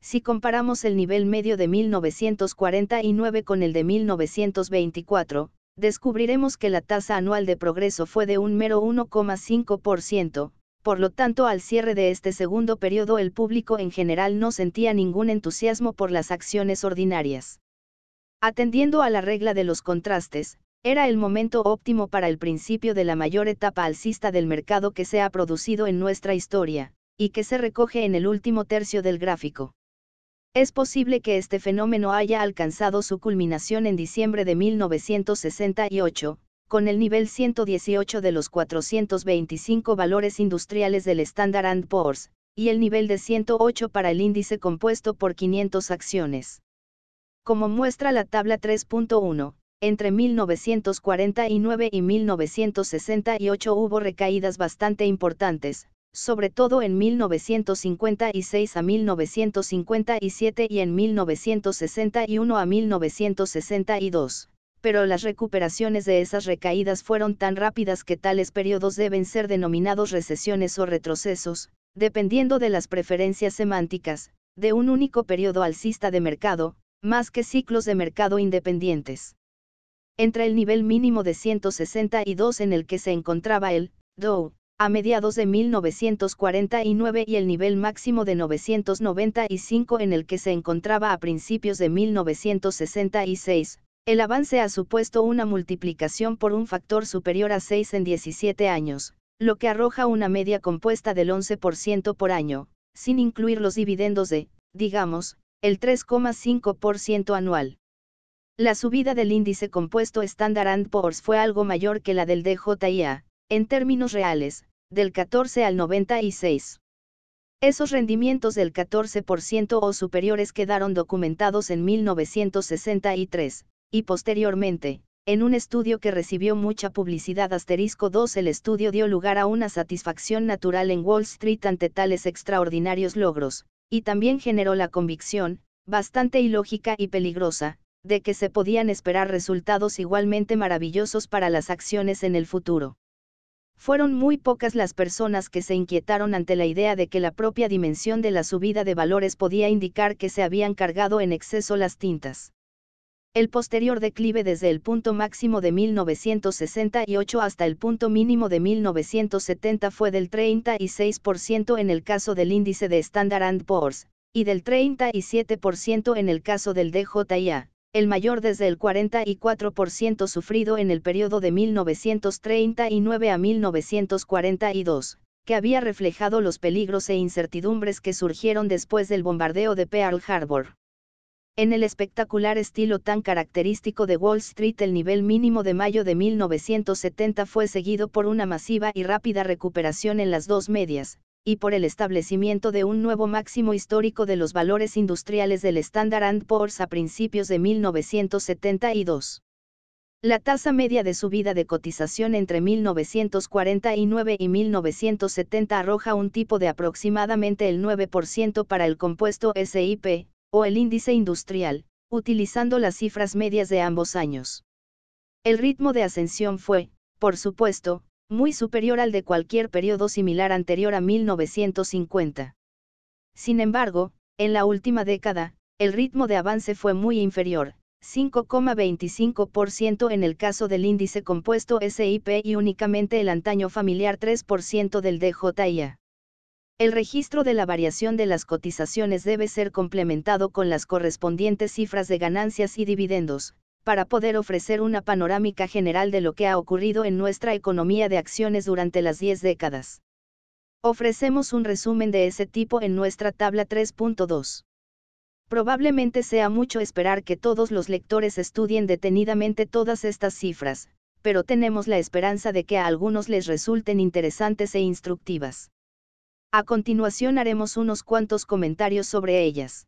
Si comparamos el nivel medio de 1949 con el de 1924, descubriremos que la tasa anual de progreso fue de un mero 1,5%, por lo tanto al cierre de este segundo periodo el público en general no sentía ningún entusiasmo por las acciones ordinarias. Atendiendo a la regla de los contrastes, era el momento óptimo para el principio de la mayor etapa alcista del mercado que se ha producido en nuestra historia, y que se recoge en el último tercio del gráfico. Es posible que este fenómeno haya alcanzado su culminación en diciembre de 1968, con el nivel 118 de los 425 valores industriales del Standard Poor's, y el nivel de 108 para el índice compuesto por 500 acciones. Como muestra la tabla 3.1, entre 1949 y 1968 hubo recaídas bastante importantes, sobre todo en 1956 a 1957 y en 1961 a 1962, pero las recuperaciones de esas recaídas fueron tan rápidas que tales periodos deben ser denominados recesiones o retrocesos, dependiendo de las preferencias semánticas, de un único periodo alcista de mercado, más que ciclos de mercado independientes. Entre el nivel mínimo de 162 en el que se encontraba el Dow, a mediados de 1949 y el nivel máximo de 995 en el que se encontraba a principios de 1966, el avance ha supuesto una multiplicación por un factor superior a 6 en 17 años, lo que arroja una media compuesta del 11% por año, sin incluir los dividendos de, digamos, el 3,5% anual. La subida del índice compuesto Standard Poor's fue algo mayor que la del DJIA, en términos reales, del 14 al 96. Esos rendimientos del 14% o superiores quedaron documentados en 1963, y posteriormente, en un estudio que recibió mucha publicidad asterisco 2 el estudio dio lugar a una satisfacción natural en Wall Street ante tales extraordinarios logros, y también generó la convicción, bastante ilógica y peligrosa, de que se podían esperar resultados igualmente maravillosos para las acciones en el futuro. Fueron muy pocas las personas que se inquietaron ante la idea de que la propia dimensión de la subida de valores podía indicar que se habían cargado en exceso las tintas. El posterior declive desde el punto máximo de 1968 hasta el punto mínimo de 1970 fue del 36% en el caso del índice de Standard Poor's, y del 37% en el caso del DJIA, el mayor desde el 44% sufrido en el periodo de 1939 a 1942, que había reflejado los peligros e incertidumbres que surgieron después del bombardeo de Pearl Harbor. En el espectacular estilo tan característico de Wall Street el nivel mínimo de mayo de 1970 fue seguido por una masiva y rápida recuperación en las dos medias, y por el establecimiento de un nuevo máximo histórico de los valores industriales del Standard Poor's a principios de 1972. La tasa media de subida de cotización entre 1949 y 1970 arroja un tipo de aproximadamente el 9% para el compuesto SIP, o el índice industrial, utilizando las cifras medias de ambos años. El ritmo de ascensión fue, por supuesto, muy superior al de cualquier periodo similar anterior a 1950. Sin embargo, en la última década, el ritmo de avance fue muy inferior, 5,25% en el caso del índice compuesto SIP y únicamente el antaño familiar 3% del DJIA. El registro de la variación de las cotizaciones debe ser complementado con las correspondientes cifras de ganancias y dividendos, para poder ofrecer una panorámica general de lo que ha ocurrido en nuestra economía de acciones durante las 10 décadas. Ofrecemos un resumen de ese tipo en nuestra tabla 3.2. Probablemente sea mucho esperar que todos los lectores estudien detenidamente todas estas cifras, pero tenemos la esperanza de que a algunos les resulten interesantes e instructivas. A continuación haremos unos cuantos comentarios sobre ellas.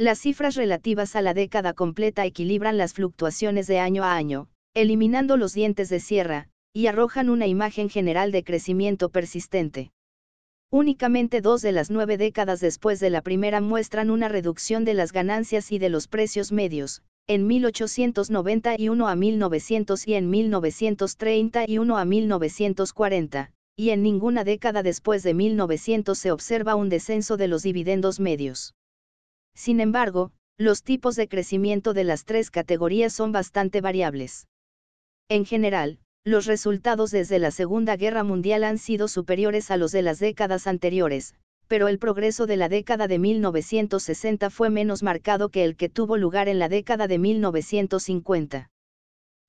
Las cifras relativas a la década completa equilibran las fluctuaciones de año a año, eliminando los dientes de sierra, y arrojan una imagen general de crecimiento persistente. Únicamente dos de las nueve décadas después de la primera muestran una reducción de las ganancias y de los precios medios, en 1891 a 1900 y en 1931 a 1940, y en ninguna década después de 1900 se observa un descenso de los dividendos medios. Sin embargo, los tipos de crecimiento de las tres categorías son bastante variables. En general, los resultados desde la Segunda Guerra Mundial han sido superiores a los de las décadas anteriores, pero el progreso de la década de 1960 fue menos marcado que el que tuvo lugar en la década de 1950.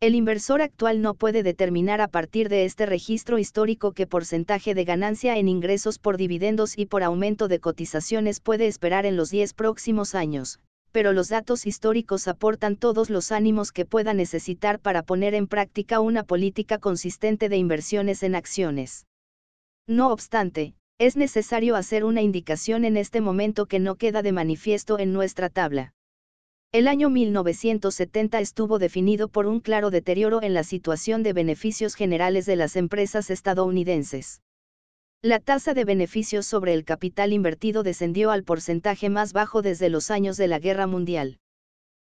El inversor actual no puede determinar a partir de este registro histórico qué porcentaje de ganancia en ingresos por dividendos y por aumento de cotizaciones puede esperar en los 10 próximos años, pero los datos históricos aportan todos los ánimos que pueda necesitar para poner en práctica una política consistente de inversiones en acciones. No obstante, es necesario hacer una indicación en este momento que no queda de manifiesto en nuestra tabla. El año 1970 estuvo definido por un claro deterioro en la situación de beneficios generales de las empresas estadounidenses. La tasa de beneficios sobre el capital invertido descendió al porcentaje más bajo desde los años de la Guerra Mundial.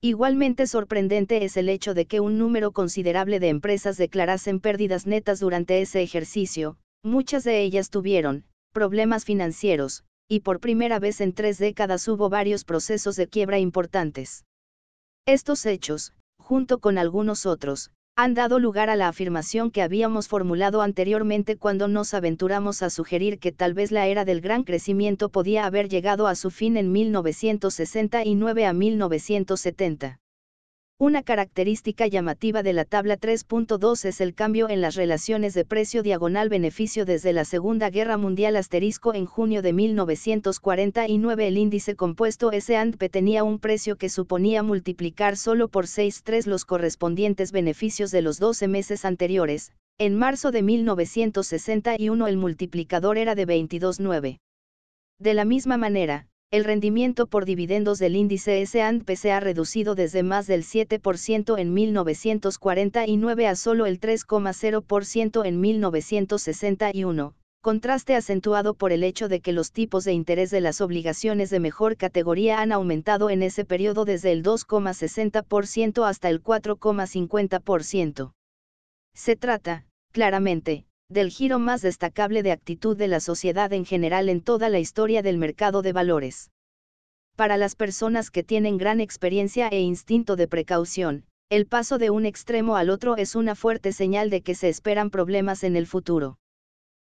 Igualmente sorprendente es el hecho de que un número considerable de empresas declarasen pérdidas netas durante ese ejercicio, muchas de ellas tuvieron problemas financieros, y por primera vez en tres décadas hubo varios procesos de quiebra importantes. Estos hechos, junto con algunos otros, han dado lugar a la afirmación que habíamos formulado anteriormente cuando nos aventuramos a sugerir que tal vez la era del gran crecimiento podía haber llegado a su fin en 1969 a 1970. Una característica llamativa de la tabla 3.2 es el cambio en las relaciones de precio diagonal beneficio desde la Segunda Guerra Mundial asterisco en junio de 1949 el índice compuesto S&P tenía un precio que suponía multiplicar solo por 6.3 los correspondientes beneficios de los 12 meses anteriores, en marzo de 1961 el multiplicador era de 22.9. De la misma manera, el rendimiento por dividendos del índice S&P se ha reducido desde más del 7% en 1949 a solo el 3,0% en 1961, contraste acentuado por el hecho de que los tipos de interés de las obligaciones de mejor categoría han aumentado en ese periodo desde el 2,60% hasta el 4,50%. Se trata, claramente, del giro más destacable de actitud de la sociedad en general en toda la historia del mercado de valores. Para las personas que tienen gran experiencia e instinto de precaución, el paso de un extremo al otro es una fuerte señal de que se esperan problemas en el futuro.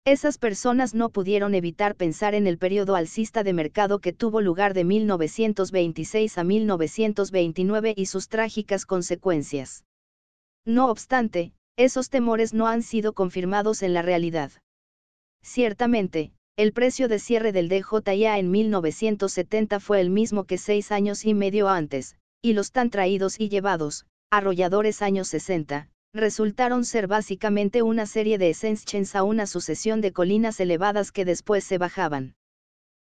Esas personas no pudieron evitar pensar en el periodo alcista de mercado que tuvo lugar de 1926 a 1929 y sus trágicas consecuencias. No obstante, esos temores no han sido confirmados en la realidad. Ciertamente, el precio de cierre del DJIA en 1970 fue el mismo que seis años y medio antes, y los tan traídos y llevados, arrolladores años 60, resultaron ser básicamente una serie de ascensions a una sucesión de colinas elevadas que después se bajaban.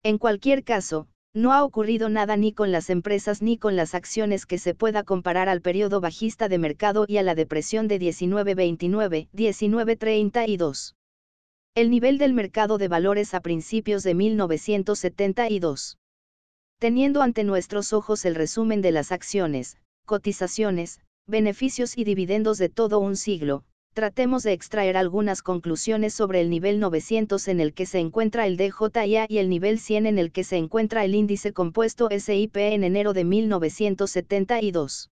En cualquier caso, no ha ocurrido nada ni con las empresas ni con las acciones que se pueda comparar al periodo bajista de mercado y a la depresión de 1929, 1932. El nivel del mercado de valores a principios de 1972. Teniendo ante nuestros ojos el resumen de las acciones, cotizaciones, beneficios y dividendos de todo un siglo, tratemos de extraer algunas conclusiones sobre el nivel 900 en el que se encuentra el DJIA y el nivel 100 en el que se encuentra el índice compuesto SIP en enero de 1972.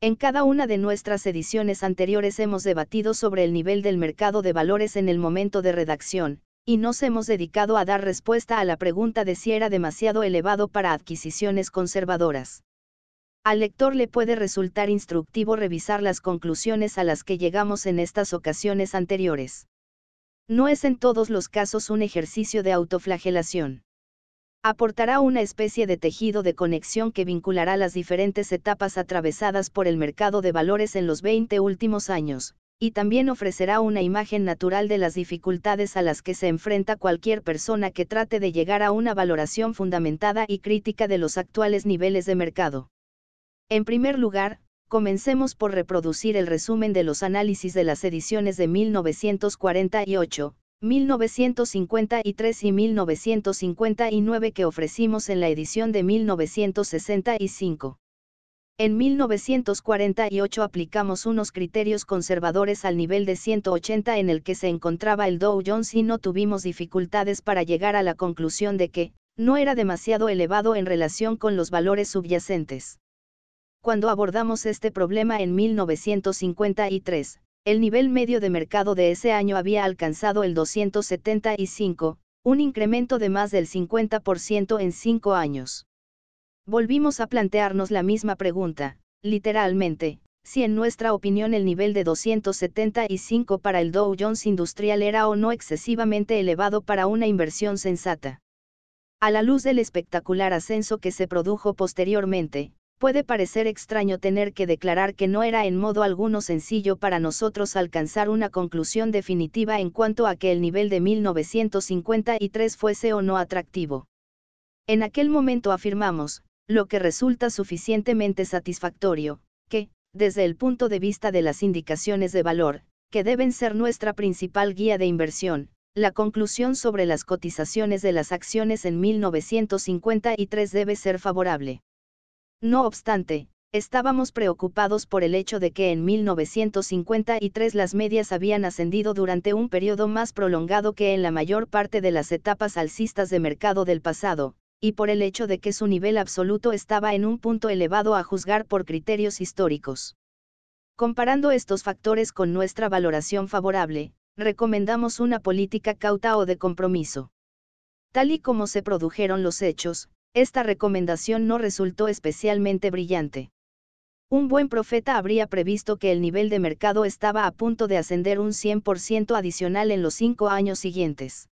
En cada una de nuestras ediciones anteriores hemos debatido sobre el nivel del mercado de valores en el momento de redacción, y nos hemos dedicado a dar respuesta a la pregunta de si era demasiado elevado para adquisiciones conservadoras. Al lector le puede resultar instructivo revisar las conclusiones a las que llegamos en estas ocasiones anteriores. No es en todos los casos un ejercicio de autoflagelación. Aportará una especie de tejido de conexión que vinculará las diferentes etapas atravesadas por el mercado de valores en los 20 últimos años, y también ofrecerá una imagen natural de las dificultades a las que se enfrenta cualquier persona que trate de llegar a una valoración fundamentada y crítica de los actuales niveles de mercado. En primer lugar, comencemos por reproducir el resumen de los análisis de las ediciones de 1948, 1953 y 1959 que ofrecimos en la edición de 1965. En 1948 aplicamos unos criterios conservadores al nivel de 180 en el que se encontraba el Dow Jones y no tuvimos dificultades para llegar a la conclusión de que, no era demasiado elevado en relación con los valores subyacentes. Cuando abordamos este problema en 1953, el nivel medio de mercado de ese año había alcanzado el 275, un incremento de más del 50% en cinco años. Volvimos a plantearnos la misma pregunta, literalmente, si en nuestra opinión el nivel de 275 para el Dow Jones Industrial era o no excesivamente elevado para una inversión sensata. A la luz del espectacular ascenso que se produjo posteriormente, puede parecer extraño tener que declarar que no era en modo alguno sencillo para nosotros alcanzar una conclusión definitiva en cuanto a que el nivel de 1953 fuese o no atractivo. En aquel momento afirmamos, lo que resulta suficientemente satisfactorio, que, desde el punto de vista de las indicaciones de valor, que deben ser nuestra principal guía de inversión, la conclusión sobre las cotizaciones de las acciones en 1953 debe ser favorable. No obstante, estábamos preocupados por el hecho de que en 1953 las medias habían ascendido durante un periodo más prolongado que en la mayor parte de las etapas alcistas de mercado del pasado, y por el hecho de que su nivel absoluto estaba en un punto elevado a juzgar por criterios históricos. Comparando estos factores con nuestra valoración favorable, recomendamos una política cauta o de compromiso. Tal y como se produjeron los hechos, esta recomendación no resultó especialmente brillante. Un buen profeta habría previsto que el nivel de mercado estaba a punto de ascender un 100% adicional en los cinco años siguientes.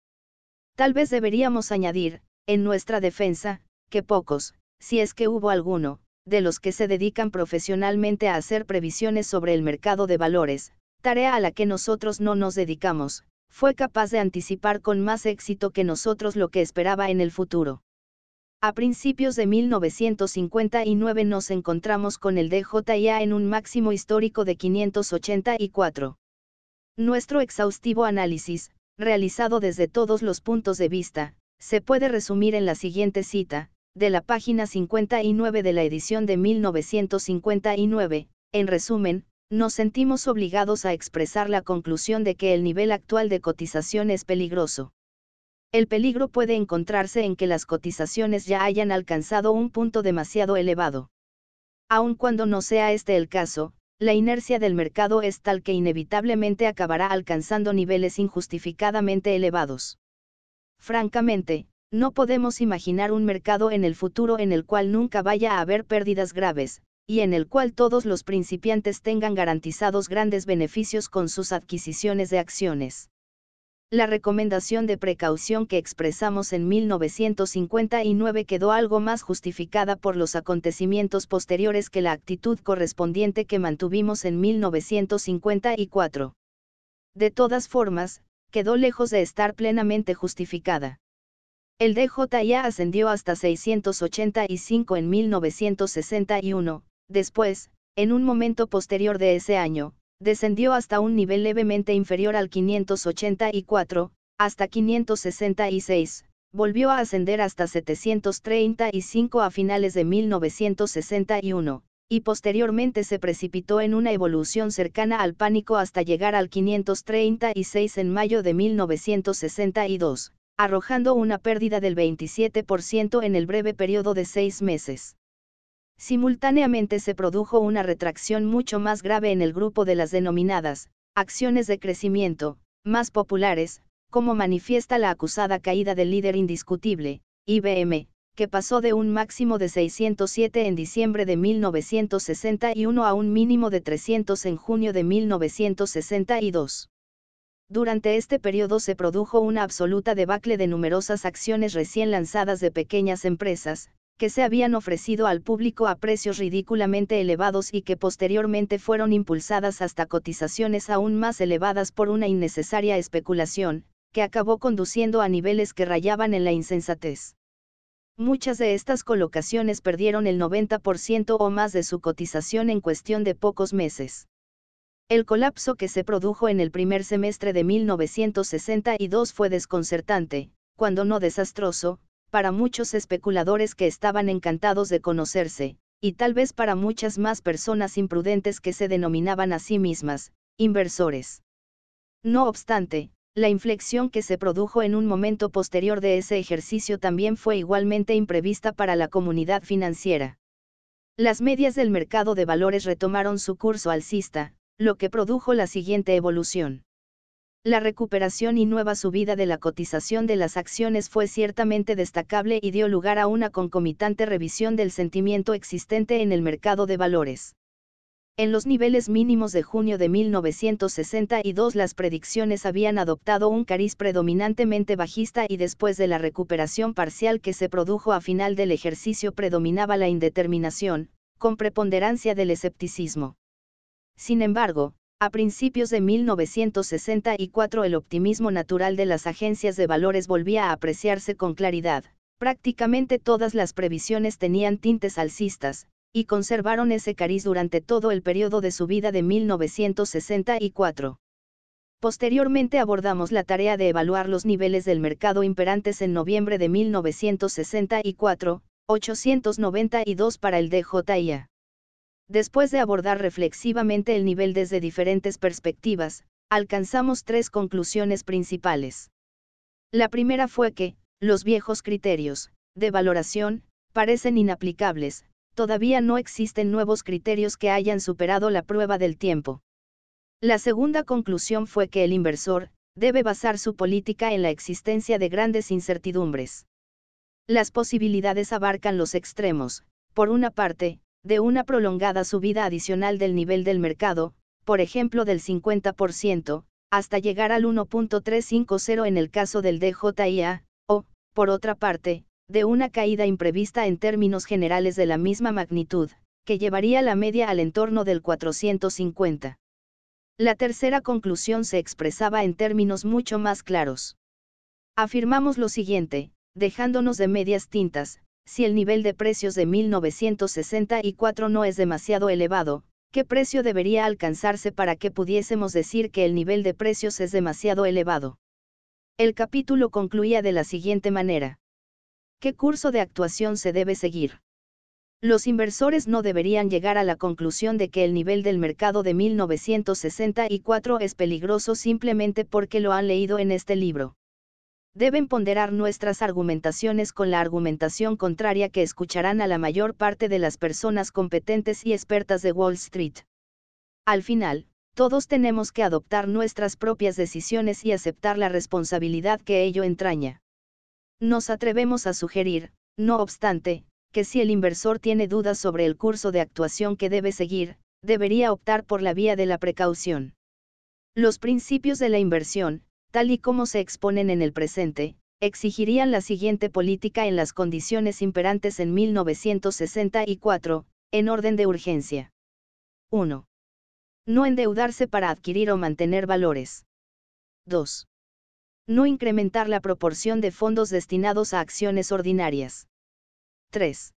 Tal vez deberíamos añadir, en nuestra defensa, que pocos, si es que hubo alguno, de los que se dedican profesionalmente a hacer previsiones sobre el mercado de valores, tarea a la que nosotros no nos dedicamos, fue capaz de anticipar con más éxito que nosotros lo que esperaba en el futuro. A principios de 1959 nos encontramos con el DJIA en un máximo histórico de 584. Nuestro exhaustivo análisis, realizado desde todos los puntos de vista, se puede resumir en la siguiente cita, de la página 59 de la edición de 1959, en resumen, nos sentimos obligados a expresar la conclusión de que el nivel actual de cotización es peligroso. El peligro puede encontrarse en que las cotizaciones ya hayan alcanzado un punto demasiado elevado. Aun cuando no sea este el caso, la inercia del mercado es tal que inevitablemente acabará alcanzando niveles injustificadamente elevados. Francamente, no podemos imaginar un mercado en el futuro en el cual nunca vaya a haber pérdidas graves, y en el cual todos los principiantes tengan garantizados grandes beneficios con sus adquisiciones de acciones. La recomendación de precaución que expresamos en 1959 quedó algo más justificada por los acontecimientos posteriores que la actitud correspondiente que mantuvimos en 1954. De todas formas, quedó lejos de estar plenamente justificada. El DJIA ascendió hasta 685 en 1961, después, en un momento posterior de ese año, descendió hasta un nivel levemente inferior al 584, hasta 566, volvió a ascender hasta 735 a finales de 1961, y posteriormente se precipitó en una evolución cercana al pánico hasta llegar al 536 en mayo de 1962, arrojando una pérdida del 27% en el breve periodo de seis meses. Simultáneamente se produjo una retracción mucho más grave en el grupo de las denominadas, acciones de crecimiento, más populares, como manifiesta la acusada caída del líder indiscutible, IBM, que pasó de un máximo de 607 en diciembre de 1961 a un mínimo de 300 en junio de 1962. Durante este periodo se produjo una absoluta debacle de numerosas acciones recién lanzadas de pequeñas empresas, que se habían ofrecido al público a precios ridículamente elevados y que posteriormente fueron impulsadas hasta cotizaciones aún más elevadas por una innecesaria especulación, que acabó conduciendo a niveles que rayaban en la insensatez. Muchas de estas colocaciones perdieron el 90% o más de su cotización en cuestión de pocos meses. El colapso que se produjo en el primer semestre de 1962 fue desconcertante, cuando no desastroso, para muchos especuladores que estaban encantados de conocerse, y tal vez para muchas más personas imprudentes que se denominaban a sí mismas, inversores. No obstante, la inflexión que se produjo en un momento posterior de ese ejercicio también fue igualmente imprevista para la comunidad financiera. Las medias del mercado de valores retomaron su curso alcista, lo que produjo la siguiente evolución. La recuperación y nueva subida de la cotización de las acciones fue ciertamente destacable y dio lugar a una concomitante revisión del sentimiento existente en el mercado de valores. En los niveles mínimos de junio de 1962 las predicciones habían adoptado un cariz predominantemente bajista y después de la recuperación parcial que se produjo a final del ejercicio predominaba la indeterminación, con preponderancia del escepticismo. Sin embargo, a principios de 1964 el optimismo natural de las agencias de valores volvía a apreciarse con claridad, Prácticamente todas las previsiones tenían tintes alcistas, y conservaron ese cariz durante todo el periodo de su vida de 1964. Posteriormente abordamos la tarea de evaluar los niveles del mercado imperantes en noviembre de 1964, 892 para el DJIA. Después de abordar reflexivamente el nivel desde diferentes perspectivas, alcanzamos tres conclusiones principales. La primera fue que, los viejos criterios, de valoración, parecen inaplicables, todavía no existen nuevos criterios que hayan superado la prueba del tiempo. La segunda conclusión fue que el inversor, debe basar su política en la existencia de grandes incertidumbres. Las posibilidades abarcan los extremos, por una parte, de una prolongada subida adicional del nivel del mercado, por ejemplo del 50%, hasta llegar al 1.350 en el caso del DJIA, o, por otra parte, de una caída imprevista en términos generales de la misma magnitud, que llevaría la media al entorno del 450. La tercera conclusión se expresaba en términos mucho más claros. Afirmamos lo siguiente, dejándonos de medias tintas, si el nivel de precios de 1964 no es demasiado elevado, ¿qué precio debería alcanzarse para que pudiésemos decir que el nivel de precios es demasiado elevado? El capítulo concluía de la siguiente manera. ¿Qué curso de actuación se debe seguir? Los inversores no deberían llegar a la conclusión de que el nivel del mercado de 1964 es peligroso simplemente porque lo han leído en este libro. Deben ponderar nuestras argumentaciones con la argumentación contraria que escucharán a la mayor parte de las personas competentes y expertas de Wall Street. Al final, todos tenemos que adoptar nuestras propias decisiones y aceptar la responsabilidad que ello entraña. Nos atrevemos a sugerir, no obstante, que si el inversor tiene dudas sobre el curso de actuación que debe seguir, debería optar por la vía de la precaución. Los principios de la inversión, tal y como se exponen en el presente, exigirían la siguiente política en las condiciones imperantes en 1964, en orden de urgencia. 1. No endeudarse para adquirir o mantener valores. 2. No incrementar la proporción de fondos destinados a acciones ordinarias. 3.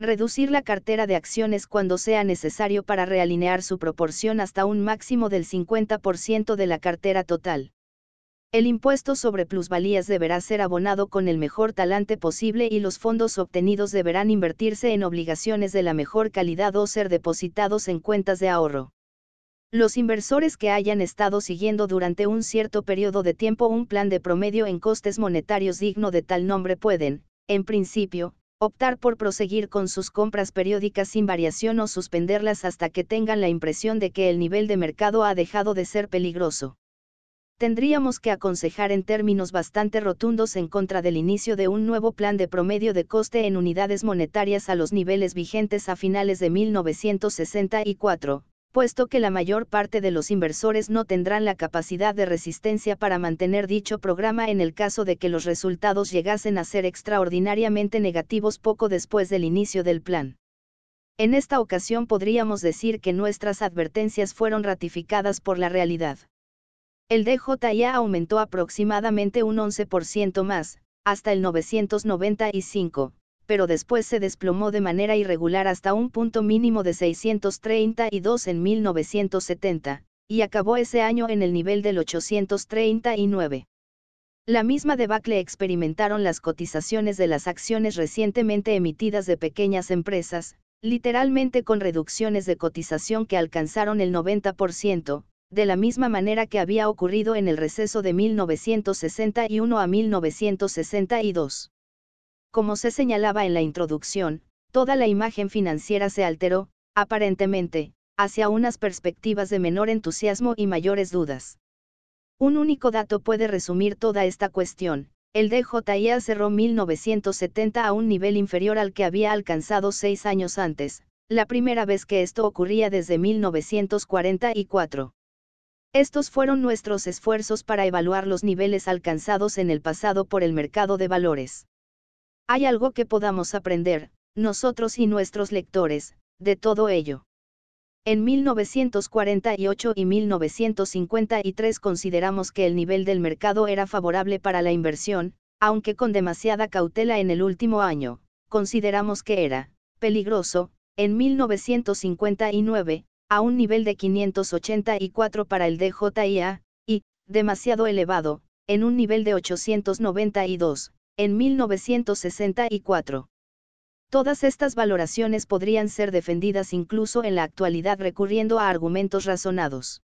Reducir la cartera de acciones cuando sea necesario para realinear su proporción hasta un máximo del 50% de la cartera total. El impuesto sobre plusvalías deberá ser abonado con el mejor talante posible y los fondos obtenidos deberán invertirse en obligaciones de la mejor calidad o ser depositados en cuentas de ahorro. Los inversores que hayan estado siguiendo durante un cierto periodo de tiempo un plan de promedio en costes monetarios digno de tal nombre pueden, en principio, optar por proseguir con sus compras periódicas sin variación o suspenderlas hasta que tengan la impresión de que el nivel de mercado ha dejado de ser peligroso. Tendríamos que aconsejar en términos bastante rotundos en contra del inicio de un nuevo plan de promedio de coste en unidades monetarias a los niveles vigentes a finales de 1964, puesto que la mayor parte de los inversores no tendrán la capacidad de resistencia para mantener dicho programa en el caso de que los resultados llegasen a ser extraordinariamente negativos poco después del inicio del plan. En esta ocasión podríamos decir que nuestras advertencias fueron ratificadas por la realidad. El DJIA aumentó aproximadamente un 11% más, hasta el 995, pero después se desplomó de manera irregular hasta un punto mínimo de 632 en 1970, y acabó ese año en el nivel del 839. La misma debacle experimentaron las cotizaciones de las acciones recientemente emitidas de pequeñas empresas, literalmente con reducciones de cotización que alcanzaron el 90%, de la misma manera que había ocurrido en el receso de 1961 a 1962. Como se señalaba en la introducción, toda la imagen financiera se alteró, aparentemente, hacia unas perspectivas de menor entusiasmo y mayores dudas. Un único dato puede resumir toda esta cuestión. El DJIA cerró 1970 a un nivel inferior al que había alcanzado seis años antes, la primera vez que esto ocurría desde 1944. Estos fueron nuestros esfuerzos para evaluar los niveles alcanzados en el pasado por el mercado de valores. Hay algo que podamos aprender, nosotros y nuestros lectores, de todo ello. En 1948 y 1953 consideramos que el nivel del mercado era favorable para la inversión, aunque con demasiada cautela en el último año, consideramos que era peligroso, en 1959, a un nivel de 584 para el DJIA, y, demasiado elevado, en un nivel de 892, en 1964. Todas estas valoraciones podrían ser defendidas incluso en la actualidad recurriendo a argumentos razonados.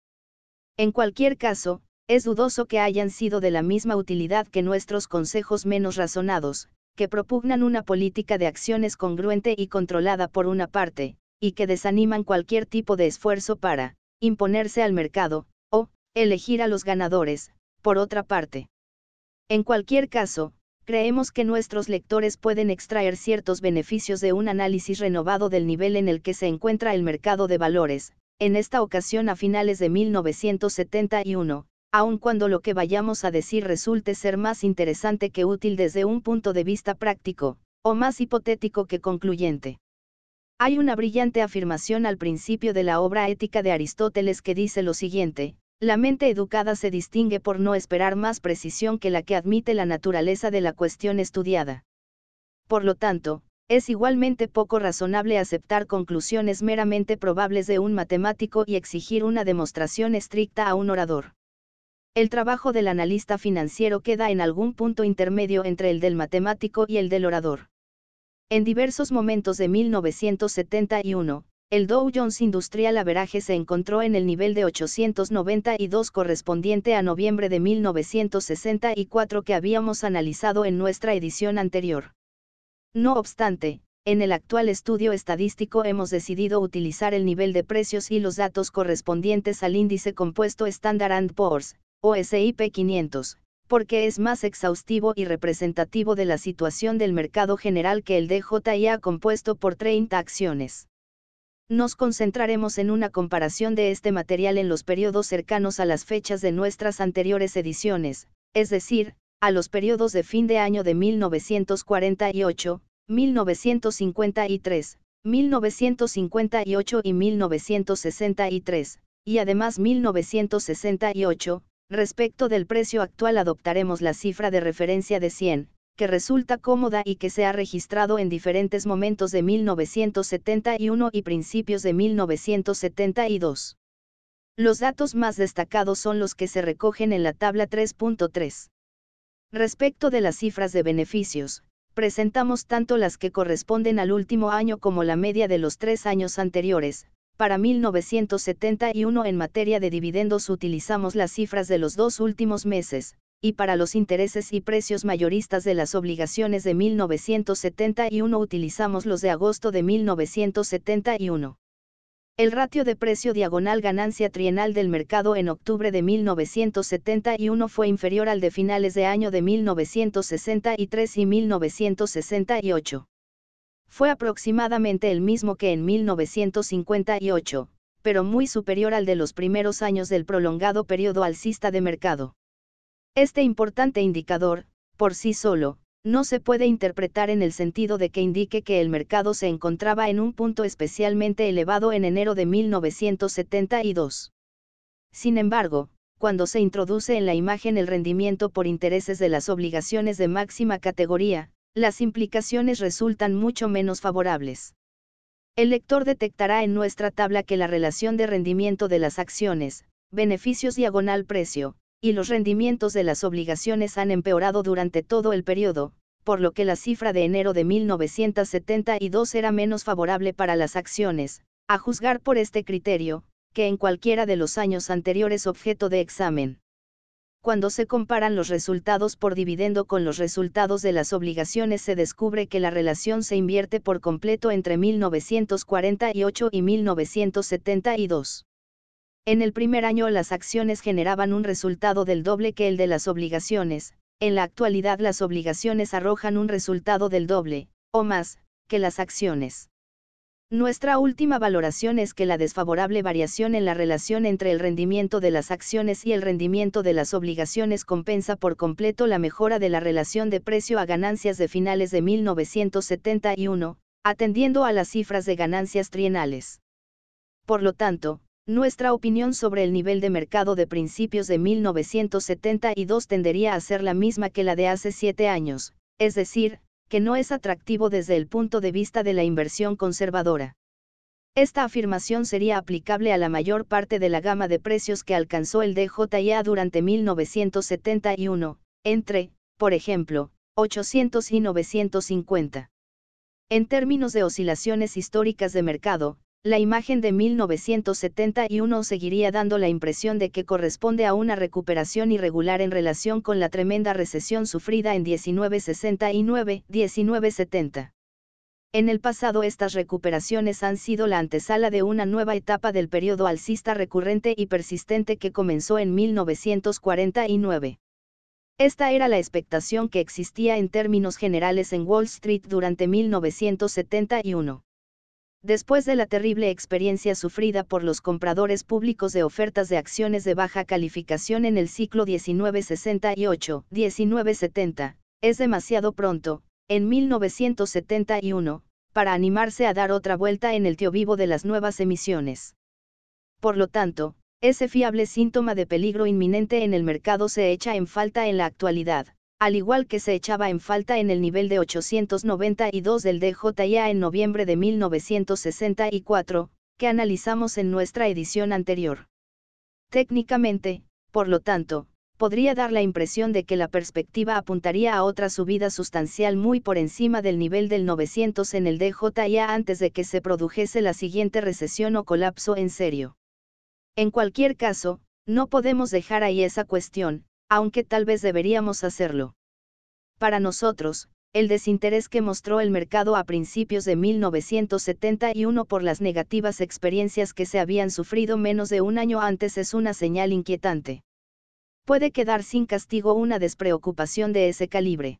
En cualquier caso, es dudoso que hayan sido de la misma utilidad que nuestros consejos menos razonados, que propugnan una política de acciones congruente y controlada por una parte, y que desaniman cualquier tipo de esfuerzo para imponerse al mercado, o elegir a los ganadores, por otra parte. En cualquier caso, creemos que nuestros lectores pueden extraer ciertos beneficios de un análisis renovado del nivel en el que se encuentra el mercado de valores, en esta ocasión a finales de 1971, aun cuando lo que vayamos a decir resulte ser más interesante que útil desde un punto de vista práctico, o más hipotético que concluyente. Hay una brillante afirmación al principio de la obra ética de Aristóteles que dice lo siguiente, la mente educada se distingue por no esperar más precisión que la que admite la naturaleza de la cuestión estudiada. Por lo tanto, es igualmente poco razonable aceptar conclusiones meramente probables de un matemático y exigir una demostración estricta a un orador. El trabajo del analista financiero queda en algún punto intermedio entre el del matemático y el del orador. En diversos momentos de 1971, el Dow Jones Industrial Average se encontró en el nivel de 892 correspondiente a noviembre de 1964 que habíamos analizado en nuestra edición anterior. No obstante, en el actual estudio estadístico hemos decidido utilizar el nivel de precios y los datos correspondientes al índice compuesto Standard Poor's, o SIP 500, porque es más exhaustivo y representativo de la situación del mercado general que el DJIA compuesto por 30 acciones. Nos concentraremos en una comparación de este material en los periodos cercanos a las fechas de nuestras anteriores ediciones, es decir, a los periodos de fin de año de 1948, 1953, 1958 y 1963, y además 1968, Respecto del precio actual adoptaremos la cifra de referencia de 100, que resulta cómoda y que se ha registrado en diferentes momentos de 1971 y principios de 1972. Los datos más destacados son los que se recogen en la tabla 3.3. Respecto de las cifras de beneficios, presentamos tanto las que corresponden al último año como la media de los tres años anteriores, para 1971 en materia de dividendos utilizamos las cifras de los dos últimos meses, y para los intereses y precios mayoristas de las obligaciones de 1971 utilizamos los de agosto de 1971. El ratio de precio diagonal ganancia trienal del mercado en octubre de 1971 fue inferior al de finales de año de 1963 y 1968 fue aproximadamente el mismo que en 1958, pero muy superior al de los primeros años del prolongado periodo alcista de mercado. Este importante indicador, por sí solo, no se puede interpretar en el sentido de que indique que el mercado se encontraba en un punto especialmente elevado en enero de 1972. Sin embargo, cuando se introduce en la imagen el rendimiento por intereses de las obligaciones de máxima categoría, las implicaciones resultan mucho menos favorables. El lector detectará en nuestra tabla que la relación de rendimiento de las acciones, beneficios diagonal precio, y los rendimientos de las obligaciones han empeorado durante todo el periodo, por lo que la cifra de enero de 1972 era menos favorable para las acciones, a juzgar por este criterio, que en cualquiera de los años anteriores objeto de examen cuando se comparan los resultados por dividendo con los resultados de las obligaciones se descubre que la relación se invierte por completo entre 1948 y 1972. En el primer año las acciones generaban un resultado del doble que el de las obligaciones, en la actualidad las obligaciones arrojan un resultado del doble, o más, que las acciones. Nuestra última valoración es que la desfavorable variación en la relación entre el rendimiento de las acciones y el rendimiento de las obligaciones compensa por completo la mejora de la relación de precio a ganancias de finales de 1971, atendiendo a las cifras de ganancias trienales. Por lo tanto, Nuestra opinión sobre el nivel de mercado de principios de 1972 tendería a ser la misma que la de hace siete años, es decir, que no es atractivo desde el punto de vista de la inversión conservadora. Esta afirmación sería aplicable a la mayor parte de la gama de precios que alcanzó el DJIA durante 1971, entre, por ejemplo, 800 y 950. En términos de oscilaciones históricas de mercado, la imagen de 1971 seguiría dando la impresión de que corresponde a una recuperación irregular en relación con la tremenda recesión sufrida en 1969-1970. En el pasado estas recuperaciones han sido la antesala de una nueva etapa del periodo alcista recurrente y persistente que comenzó en 1949. Esta era la expectación que existía en términos generales en Wall Street durante 1971. Después de la terrible experiencia sufrida por los compradores públicos de ofertas de acciones de baja calificación en el ciclo 1968-1970, es demasiado pronto, en 1971, para animarse a dar otra vuelta en el tío vivo de las nuevas emisiones. Por lo tanto, ese fiable síntoma de peligro inminente en el mercado se echa en falta en la actualidad, al igual que se echaba en falta en el nivel de 892 del DJIA en noviembre de 1964, que analizamos en nuestra edición anterior. Técnicamente, por lo tanto, podría dar la impresión de que la perspectiva apuntaría a otra subida sustancial muy por encima del nivel del 900 en el DJIA antes de que se produjese la siguiente recesión o colapso en serio. En cualquier caso, no podemos dejar ahí esa cuestión, aunque tal vez deberíamos hacerlo. Para nosotros, el desinterés que mostró el mercado a principios de 1971 por las negativas experiencias que se habían sufrido menos de un año antes es una señal inquietante. Puede quedar sin castigo una despreocupación de ese calibre.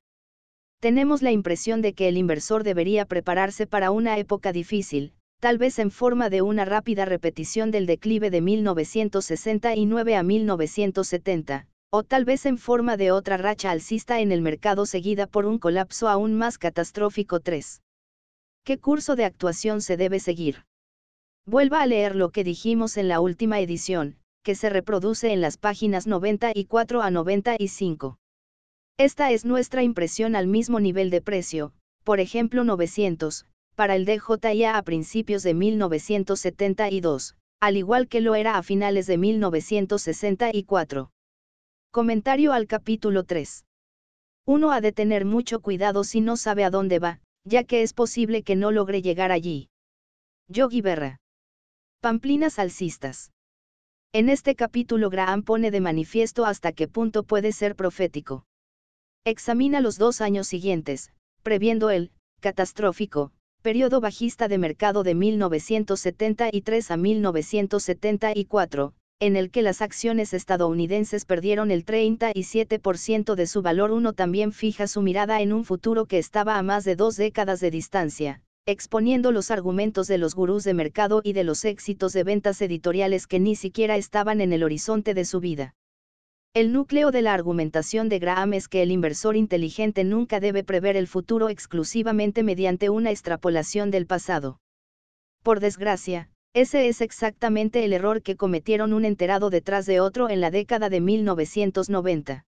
Tenemos la impresión de que el inversor debería prepararse para una época difícil, tal vez en forma de una rápida repetición del declive de 1969 a 1970, o tal vez en forma de otra racha alcista en el mercado seguida por un colapso aún más catastrófico 3. ¿Qué curso de actuación se debe seguir? Vuelva a leer lo que dijimos en la última edición, que se reproduce en las páginas 94 a 95. Esta es nuestra impresión al mismo nivel de precio, por ejemplo 900, para el DJIA a principios de 1972, al igual que lo era a finales de 1964. Comentario al capítulo 3. Uno ha de tener mucho cuidado si no sabe a dónde va, ya que es posible que no logre llegar allí. Yogi Berra. Pamplinas alcistas. En este capítulo Graham pone de manifiesto hasta qué punto puede ser profético. Examina los dos años siguientes, previendo el, catastrófico, periodo bajista de mercado de 1973 a 1974, en el que las acciones estadounidenses perdieron el 37% de su valor. Uno también fija su mirada en un futuro que estaba a más de dos décadas de distancia, exponiendo los argumentos de los gurús de mercado y de los éxitos de ventas editoriales que ni siquiera estaban en el horizonte de su vida. El núcleo de la argumentación de Graham es que el inversor inteligente nunca debe prever el futuro exclusivamente mediante una extrapolación del pasado. Por desgracia, ese es exactamente el error que cometieron un enterado detrás de otro en la década de 1990.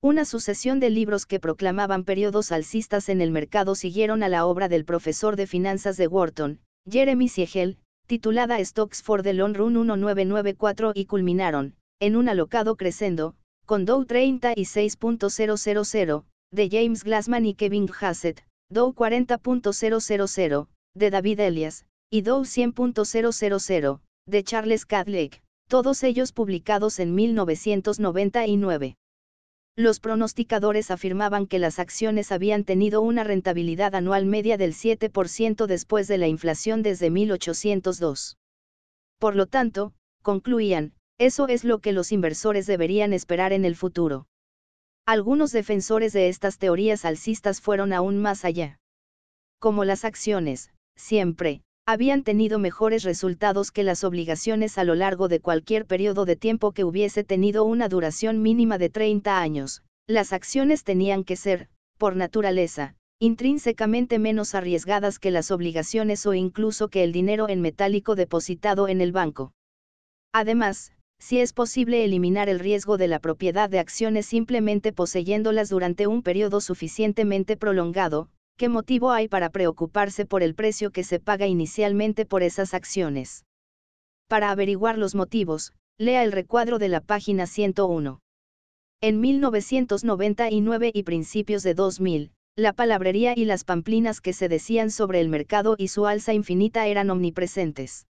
Una sucesión de libros que proclamaban periodos alcistas en el mercado siguieron a la obra del profesor de finanzas de Wharton, Jeremy Siegel, titulada Stocks for the Long Run 1994 y culminaron, en un alocado crescendo, con Dow 36.000, de James Glassman y Kevin Hassett, Dow 40.000, de David Elias, y Dow 100.000, de Charles Cadleck, todos ellos publicados en 1999. Los pronosticadores afirmaban que las acciones habían tenido una rentabilidad anual media del 7% después de la inflación desde 1802. Por lo tanto, concluían, eso es lo que los inversores deberían esperar en el futuro. Algunos defensores de estas teorías alcistas fueron aún más allá. Como las acciones, siempre, habían tenido mejores resultados que las obligaciones a lo largo de cualquier periodo de tiempo que hubiese tenido una duración mínima de 30 años. Las acciones tenían que ser, por naturaleza, intrínsecamente menos arriesgadas que las obligaciones o incluso que el dinero en metálico depositado en el banco. Además, si es posible eliminar el riesgo de la propiedad de acciones simplemente poseyéndolas durante un periodo suficientemente prolongado, ¿qué motivo hay para preocuparse por el precio que se paga inicialmente por esas acciones? Para averiguar los motivos, lea el recuadro de la página 101. En 1999 y principios de 2000, la palabrería y las pamplinas que se decían sobre el mercado y su alza infinita eran omnipresentes.